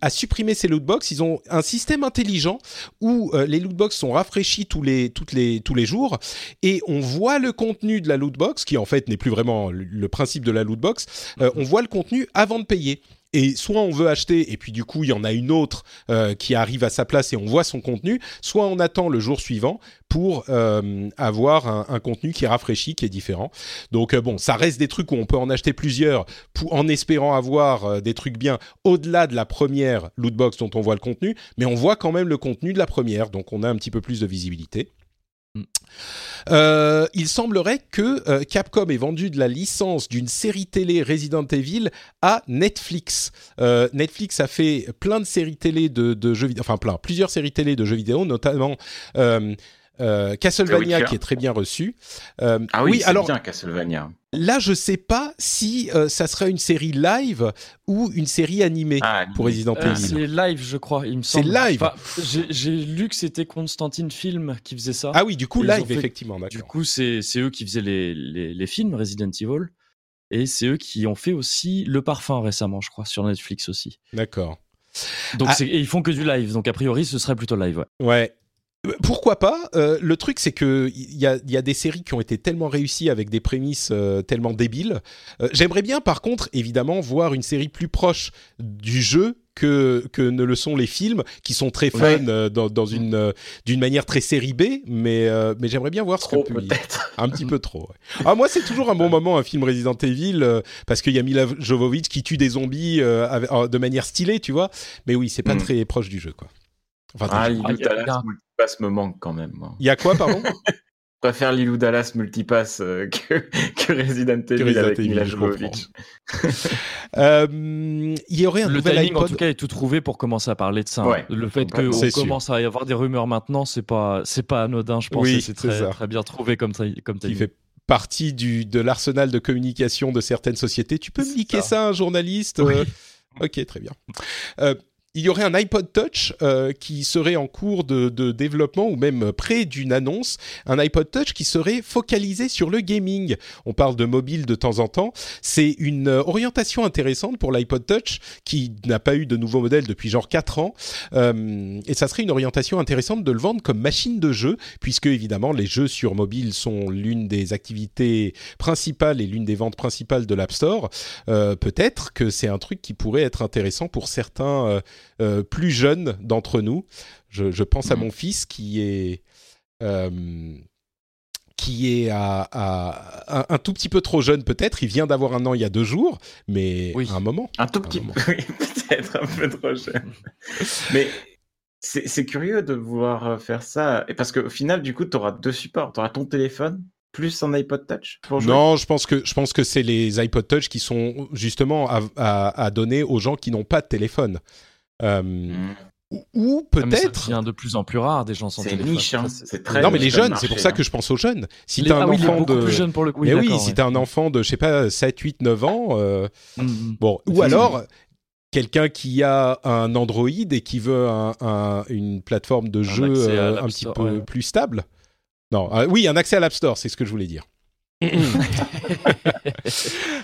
a supprimé ses lootbox. Ils ont un système intelligent où les lootbox sont rafraîchis tous les, toutes les, tous les jours et on voit le contenu de la lootbox, qui en fait n'est plus vraiment le principe de la lootbox. on voit le contenu avant de payer et soit on veut acheter et puis du coup il y en a une autre euh, qui arrive à sa place et on voit son contenu, soit on attend le jour suivant pour euh, avoir un, contenu qui est rafraîchi, qui est différent. Donc euh, bon, ça reste des trucs où on peut en acheter plusieurs en espérant avoir des trucs bien au-delà de la première lootbox dont on voit le contenu, mais on voit quand même le contenu de la première, donc on a un petit peu plus de visibilité. Mm. Euh, il semblerait que euh, Capcom ait vendu de la licence d'une série télé Resident Evil à Netflix. Euh, Netflix a fait plein de séries télé de, jeux vidéo, enfin plein, plusieurs séries télé de jeux vidéo, notamment euh, Castlevania qui est très bien reçu. Euh, ah oui, alors bien Castlevania. Là, je sais pas si euh, ça serait une série live ou une série animée ah, pour Resident Evil. c'est live, je crois. Il me semble. C'est live. J'ai lu que c'était Constantine Film qui faisait ça. Ah oui, du coup live, effectivement. Du coup, c'est eux qui faisaient les, les, les films Resident Evil. Et c'est eux qui ont fait aussi Le Parfum récemment, je crois, sur Netflix aussi. D'accord. Donc ah. ils font que du live, donc a priori ce serait plutôt live. Ouais. ouais. Pourquoi pas euh, Le truc, c'est que il y a, y a, des séries qui ont été tellement réussies avec des prémices euh, tellement débiles. Euh, j'aimerais bien, par contre, évidemment, voir une série plus proche du jeu que, que ne le sont les films, qui sont très fun dans, dans, une d'une manière très série B, mais mais j'aimerais bien voir ce que peut-être un petit peu trop. Ah moi, c'est toujours un bon moment un film Resident Evil parce qu'il y a Mila Jovovich qui tue des zombies de manière stylée, tu vois. Mais oui, c'est pas mm. très proche du jeu, quoi. Enfin, ah, Multipass me manque quand même. Il y a quoi, pardon? Je préfère Lilou Dallas Multipass euh, que, que, Resident Evil avec Mila Jovovich. euh, il y aurait un le nouvel timing, en tout cas, est tout trouvé pour commencer à parler de ça. Le fait qu'on commence à y avoir des rumeurs maintenant, c'est pas, c'est pas anodin, je pense. Oui, c'est très, très, bien trouvé comme, comme timing. Il fait partie du, de l'arsenal de communication de certaines sociétés. Tu peux me niquer ça. un journaliste? Euh Ok, très bien. Euh, il y aurait un iPod Touch euh, qui serait en cours de, développement ou même près d'une annonce, un iPod Touch qui serait focalisé sur le gaming. On parle de mobile de temps en temps. C'est une orientation intéressante pour l'iPod Touch qui n'a pas eu de nouveau modèle depuis genre 4 ans. Euh, et ça serait une orientation intéressante de le vendre comme machine de jeu, puisque évidemment les jeux sur mobile sont l'une des activités principales et l'une des ventes principales de l'App Store. Euh, peut-être que c'est un truc qui pourrait être intéressant pour certains euh, plus jeunes d'entre nous. Je, pense à mhm. mon fils qui est euh, qui est à, un, tout petit peu trop jeune peut-être. Il vient d'avoir un an il y a deux jours, mais oui. un moment. Un tout petit peu, peut-être un peu trop jeune. mais c'est curieux de vouloir faire ça. Et parce qu'au final, du coup, tu auras deux supports. Tu auras ton téléphone plus un iPod Touch Non, je pense que je pense que c'est les iPod Touch qui sont justement à, à donner aux gens qui n'ont pas de téléphone. Euh, mm. ou Ah, mais ça peut-être. devient de plus en plus rare des gens sans C'est niche, hein. C'est très Non, mais les jeunes, c'est pour ça que je pense aux jeunes. Si t'as un ah oui, il est enfant de. plus jeune pour le coup. mais oui, si t'as un enfant de, je sais pas, 7, 8, 9 ans, euh, Mm, mm. bon, ou alors quelqu'un qui a un Android et qui veut un- un- une plateforme de jeu accès à euh, un petit Store, peu ouais. plus stable. Non, euh, oui, un accès à l'App Store, c'est ce que je voulais dire.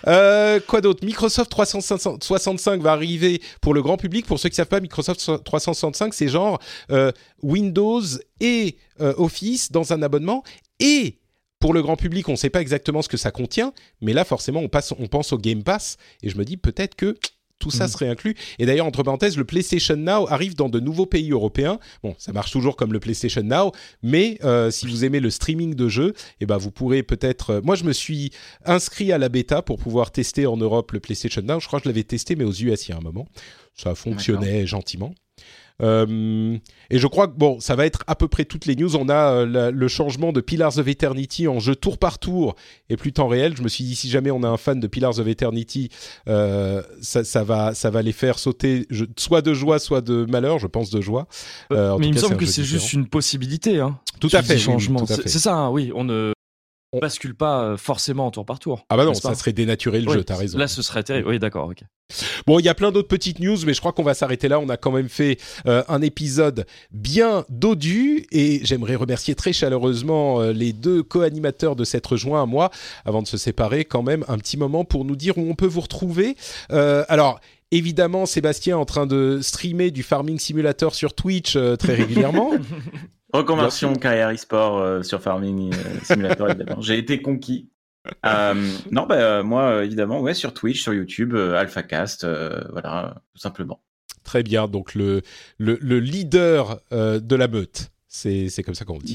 Euh, quoi d'autre? Microsoft 365 va arriver pour le grand public. Pour ceux qui savent pas, Microsoft 365, c'est genre euh, Windows et euh, Office dans un abonnement. Et pour le grand public, on ne sait pas exactement ce que ça contient, mais là, forcément, on pense au Game Pass. Et je me dis peut-être que tout ça Mhm. serait inclus. Et d'ailleurs, entre parenthèses, le PlayStation Now arrive dans de nouveaux pays européens. Bon, ça marche toujours comme le PlayStation Now, mais euh, si vous aimez le streaming de jeux, eh ben, vous pourrez peut-être... euh, moi, je me suis inscrit à la bêta pour pouvoir tester en Europe le PlayStation Now. Je crois que je l'avais testé, mais aux US il y a un moment. Ça fonctionnait gentiment. Euh, et je crois que bon, ça va être à peu près toutes les news. On a euh, la- le changement de Pillars of Eternity en jeu tour par tour et plus temps réel. Je me suis dit si jamais on a un fan de Pillars of Eternity, euh, ça, ça va, ça va les faire sauter je- soit de joie, soit de malheur. Je pense de joie. Mais il me semble que c'est juste une possibilité. Hein, Tout à fait. oui, tout à fait. c'est ça, hein, oui. On ne On- bascule pas euh, forcément en tour par tour. Ah bah non, ça serait dénaturer le Oui, jeu. T'as raison. Là, ce serait terrible. Oui, d'accord, ok. Bon, il y a plein d'autres petites news, mais je crois qu'on va s'arrêter là. On a quand même fait euh, un épisode bien dodu et j'aimerais remercier très chaleureusement euh, les deux co-animateurs de cette rejoint à moi, avant de se séparer, quand même un petit moment pour nous dire où on peut vous retrouver. Euh, alors. Évidemment, Sébastien est en train de streamer du Farming Simulator sur Twitch euh, très régulièrement. Reconversion carrière e-sport euh, sur Farming euh, Simulator, évidemment. J'ai été conquis. Euh, non, bah, moi, évidemment, ouais, sur Twitch, sur YouTube, AlphaCast, voilà, tout simplement. très bien, donc le, le, le leader de la meute. C'est c'est comme ça qu'on le dit.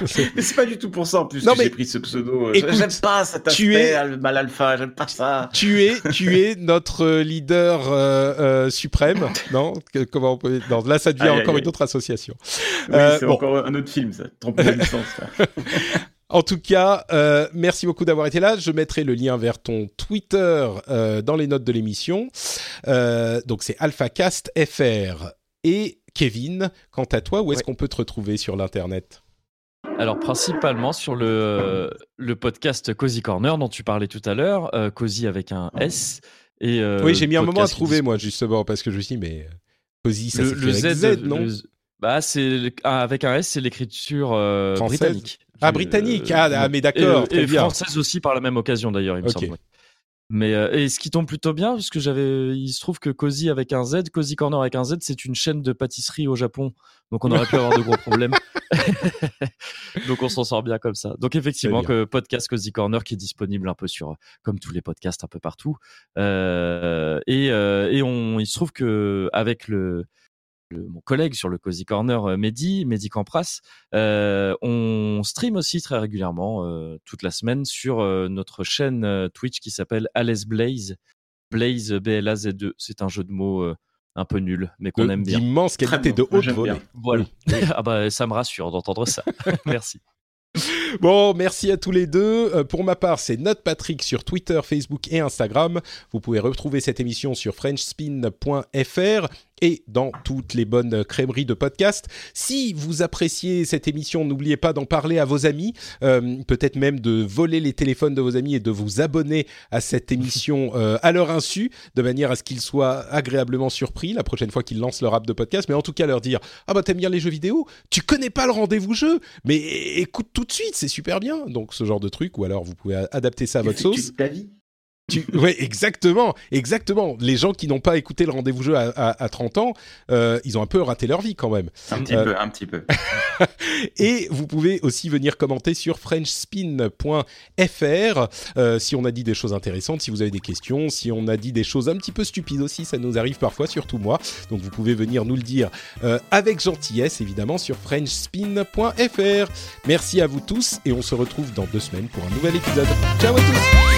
Mais c'est pas du tout pour ça, en plus, Non, que j'ai pris ce pseudo. euh, j'aime pas cet aspect tu es- al- mal alpha, j'aime pas ça. tu es, tu es notre leader euh, euh, suprême, non? Que- Comment on peut Non, là, ça devient encore une autre association. Oui, Euh, c'est bon. encore un autre film, ça. Trompe de licence. En tout cas, euh, merci beaucoup d'avoir été là. Je mettrai le lien vers ton Twitter euh, dans les notes de l'émission. Euh, donc c'est AlphaCast FR. Et Kevin, quant à toi, où est-ce Ouais. qu'on peut te retrouver sur l'internet? Alors principalement sur le, le podcast Cozy Corner dont tu parlais tout à l'heure, euh, Cozy avec un S. Et, euh, Oui, j'ai mis un moment à trouver moi justement parce que je me suis dit mais euh, Cozy, ça le, le avec Z, Z, non? Le- bah c'est ah, avec un S, c'est l'écriture euh, Française? britannique. Ah, britannique. euh, Ah, ah, mais d'accord, Et, et française aussi par la même occasion d'ailleurs, il me semble. Mais euh, et ce qui tombe plutôt bien, parce que j'avais, il se trouve que Cozy avec un Z, Cozy Corner avec un Z, c'est une chaîne de pâtisserie au Japon, donc on aurait pu avoir de gros problèmes. donc on s'en sort bien comme ça. Donc effectivement, que podcast Cozy Corner qui est disponible un peu sur, comme tous les podcasts un peu partout. Euh, et euh, et on, il se trouve que avec le- mon collègue sur le Cozy Corner, euh, Mehdi, Mehdi Campras, euh, on stream aussi très régulièrement, euh, toute la semaine, sur euh, notre chaîne euh, Twitch qui s'appelle Alice Blaze. Blaze, B-L-A-Z-E. C'est un jeu de mots euh, un peu nul, mais qu'on aime bien. D'immense Très qualité de haute volée. Voilà. ah bah, ça me rassure d'entendre ça. Merci. Bon, merci à tous les deux. Euh, pour ma part, c'est Note Patrick sur Twitter, Facebook et Instagram. Vous pouvez retrouver cette émission sur frenchspin.fr et dans toutes les bonnes crèmeries de podcasts. Si vous appréciez cette émission, n'oubliez pas d'en parler à vos amis, euh, peut-être même de voler les téléphones de vos amis et de vous abonner à cette émission euh, à leur insu, de manière à ce qu'ils soient agréablement surpris la prochaine fois qu'ils lancent leur app de podcast. Mais en tout cas, leur dire ah bah t'aimes bien les jeux vidéo, tu connais pas le rendez-vous jeu, mais écoute tout de suite, c'est super bien. Donc ce genre de truc, ou alors vous pouvez adapter ça à votre sauce. toute ta vie? Tu... Ouais, exactement, exactement. Les gens qui n'ont pas écouté le rendez-vous jeu à, à- à 30 ans, euh, ils ont un peu raté leur vie quand même. Un petit Euh, peu, un petit peu. Et vous pouvez aussi venir commenter sur frenchspin.fr euh, si on a dit des choses intéressantes, si vous avez des questions, si on a dit des choses un petit peu stupides aussi, ça nous arrive parfois, surtout moi. Donc vous pouvez venir nous le dire euh, avec gentillesse, évidemment, sur frenchspin.fr. Merci à vous tous et on se retrouve dans deux semaines pour un nouvel épisode. Ciao à tous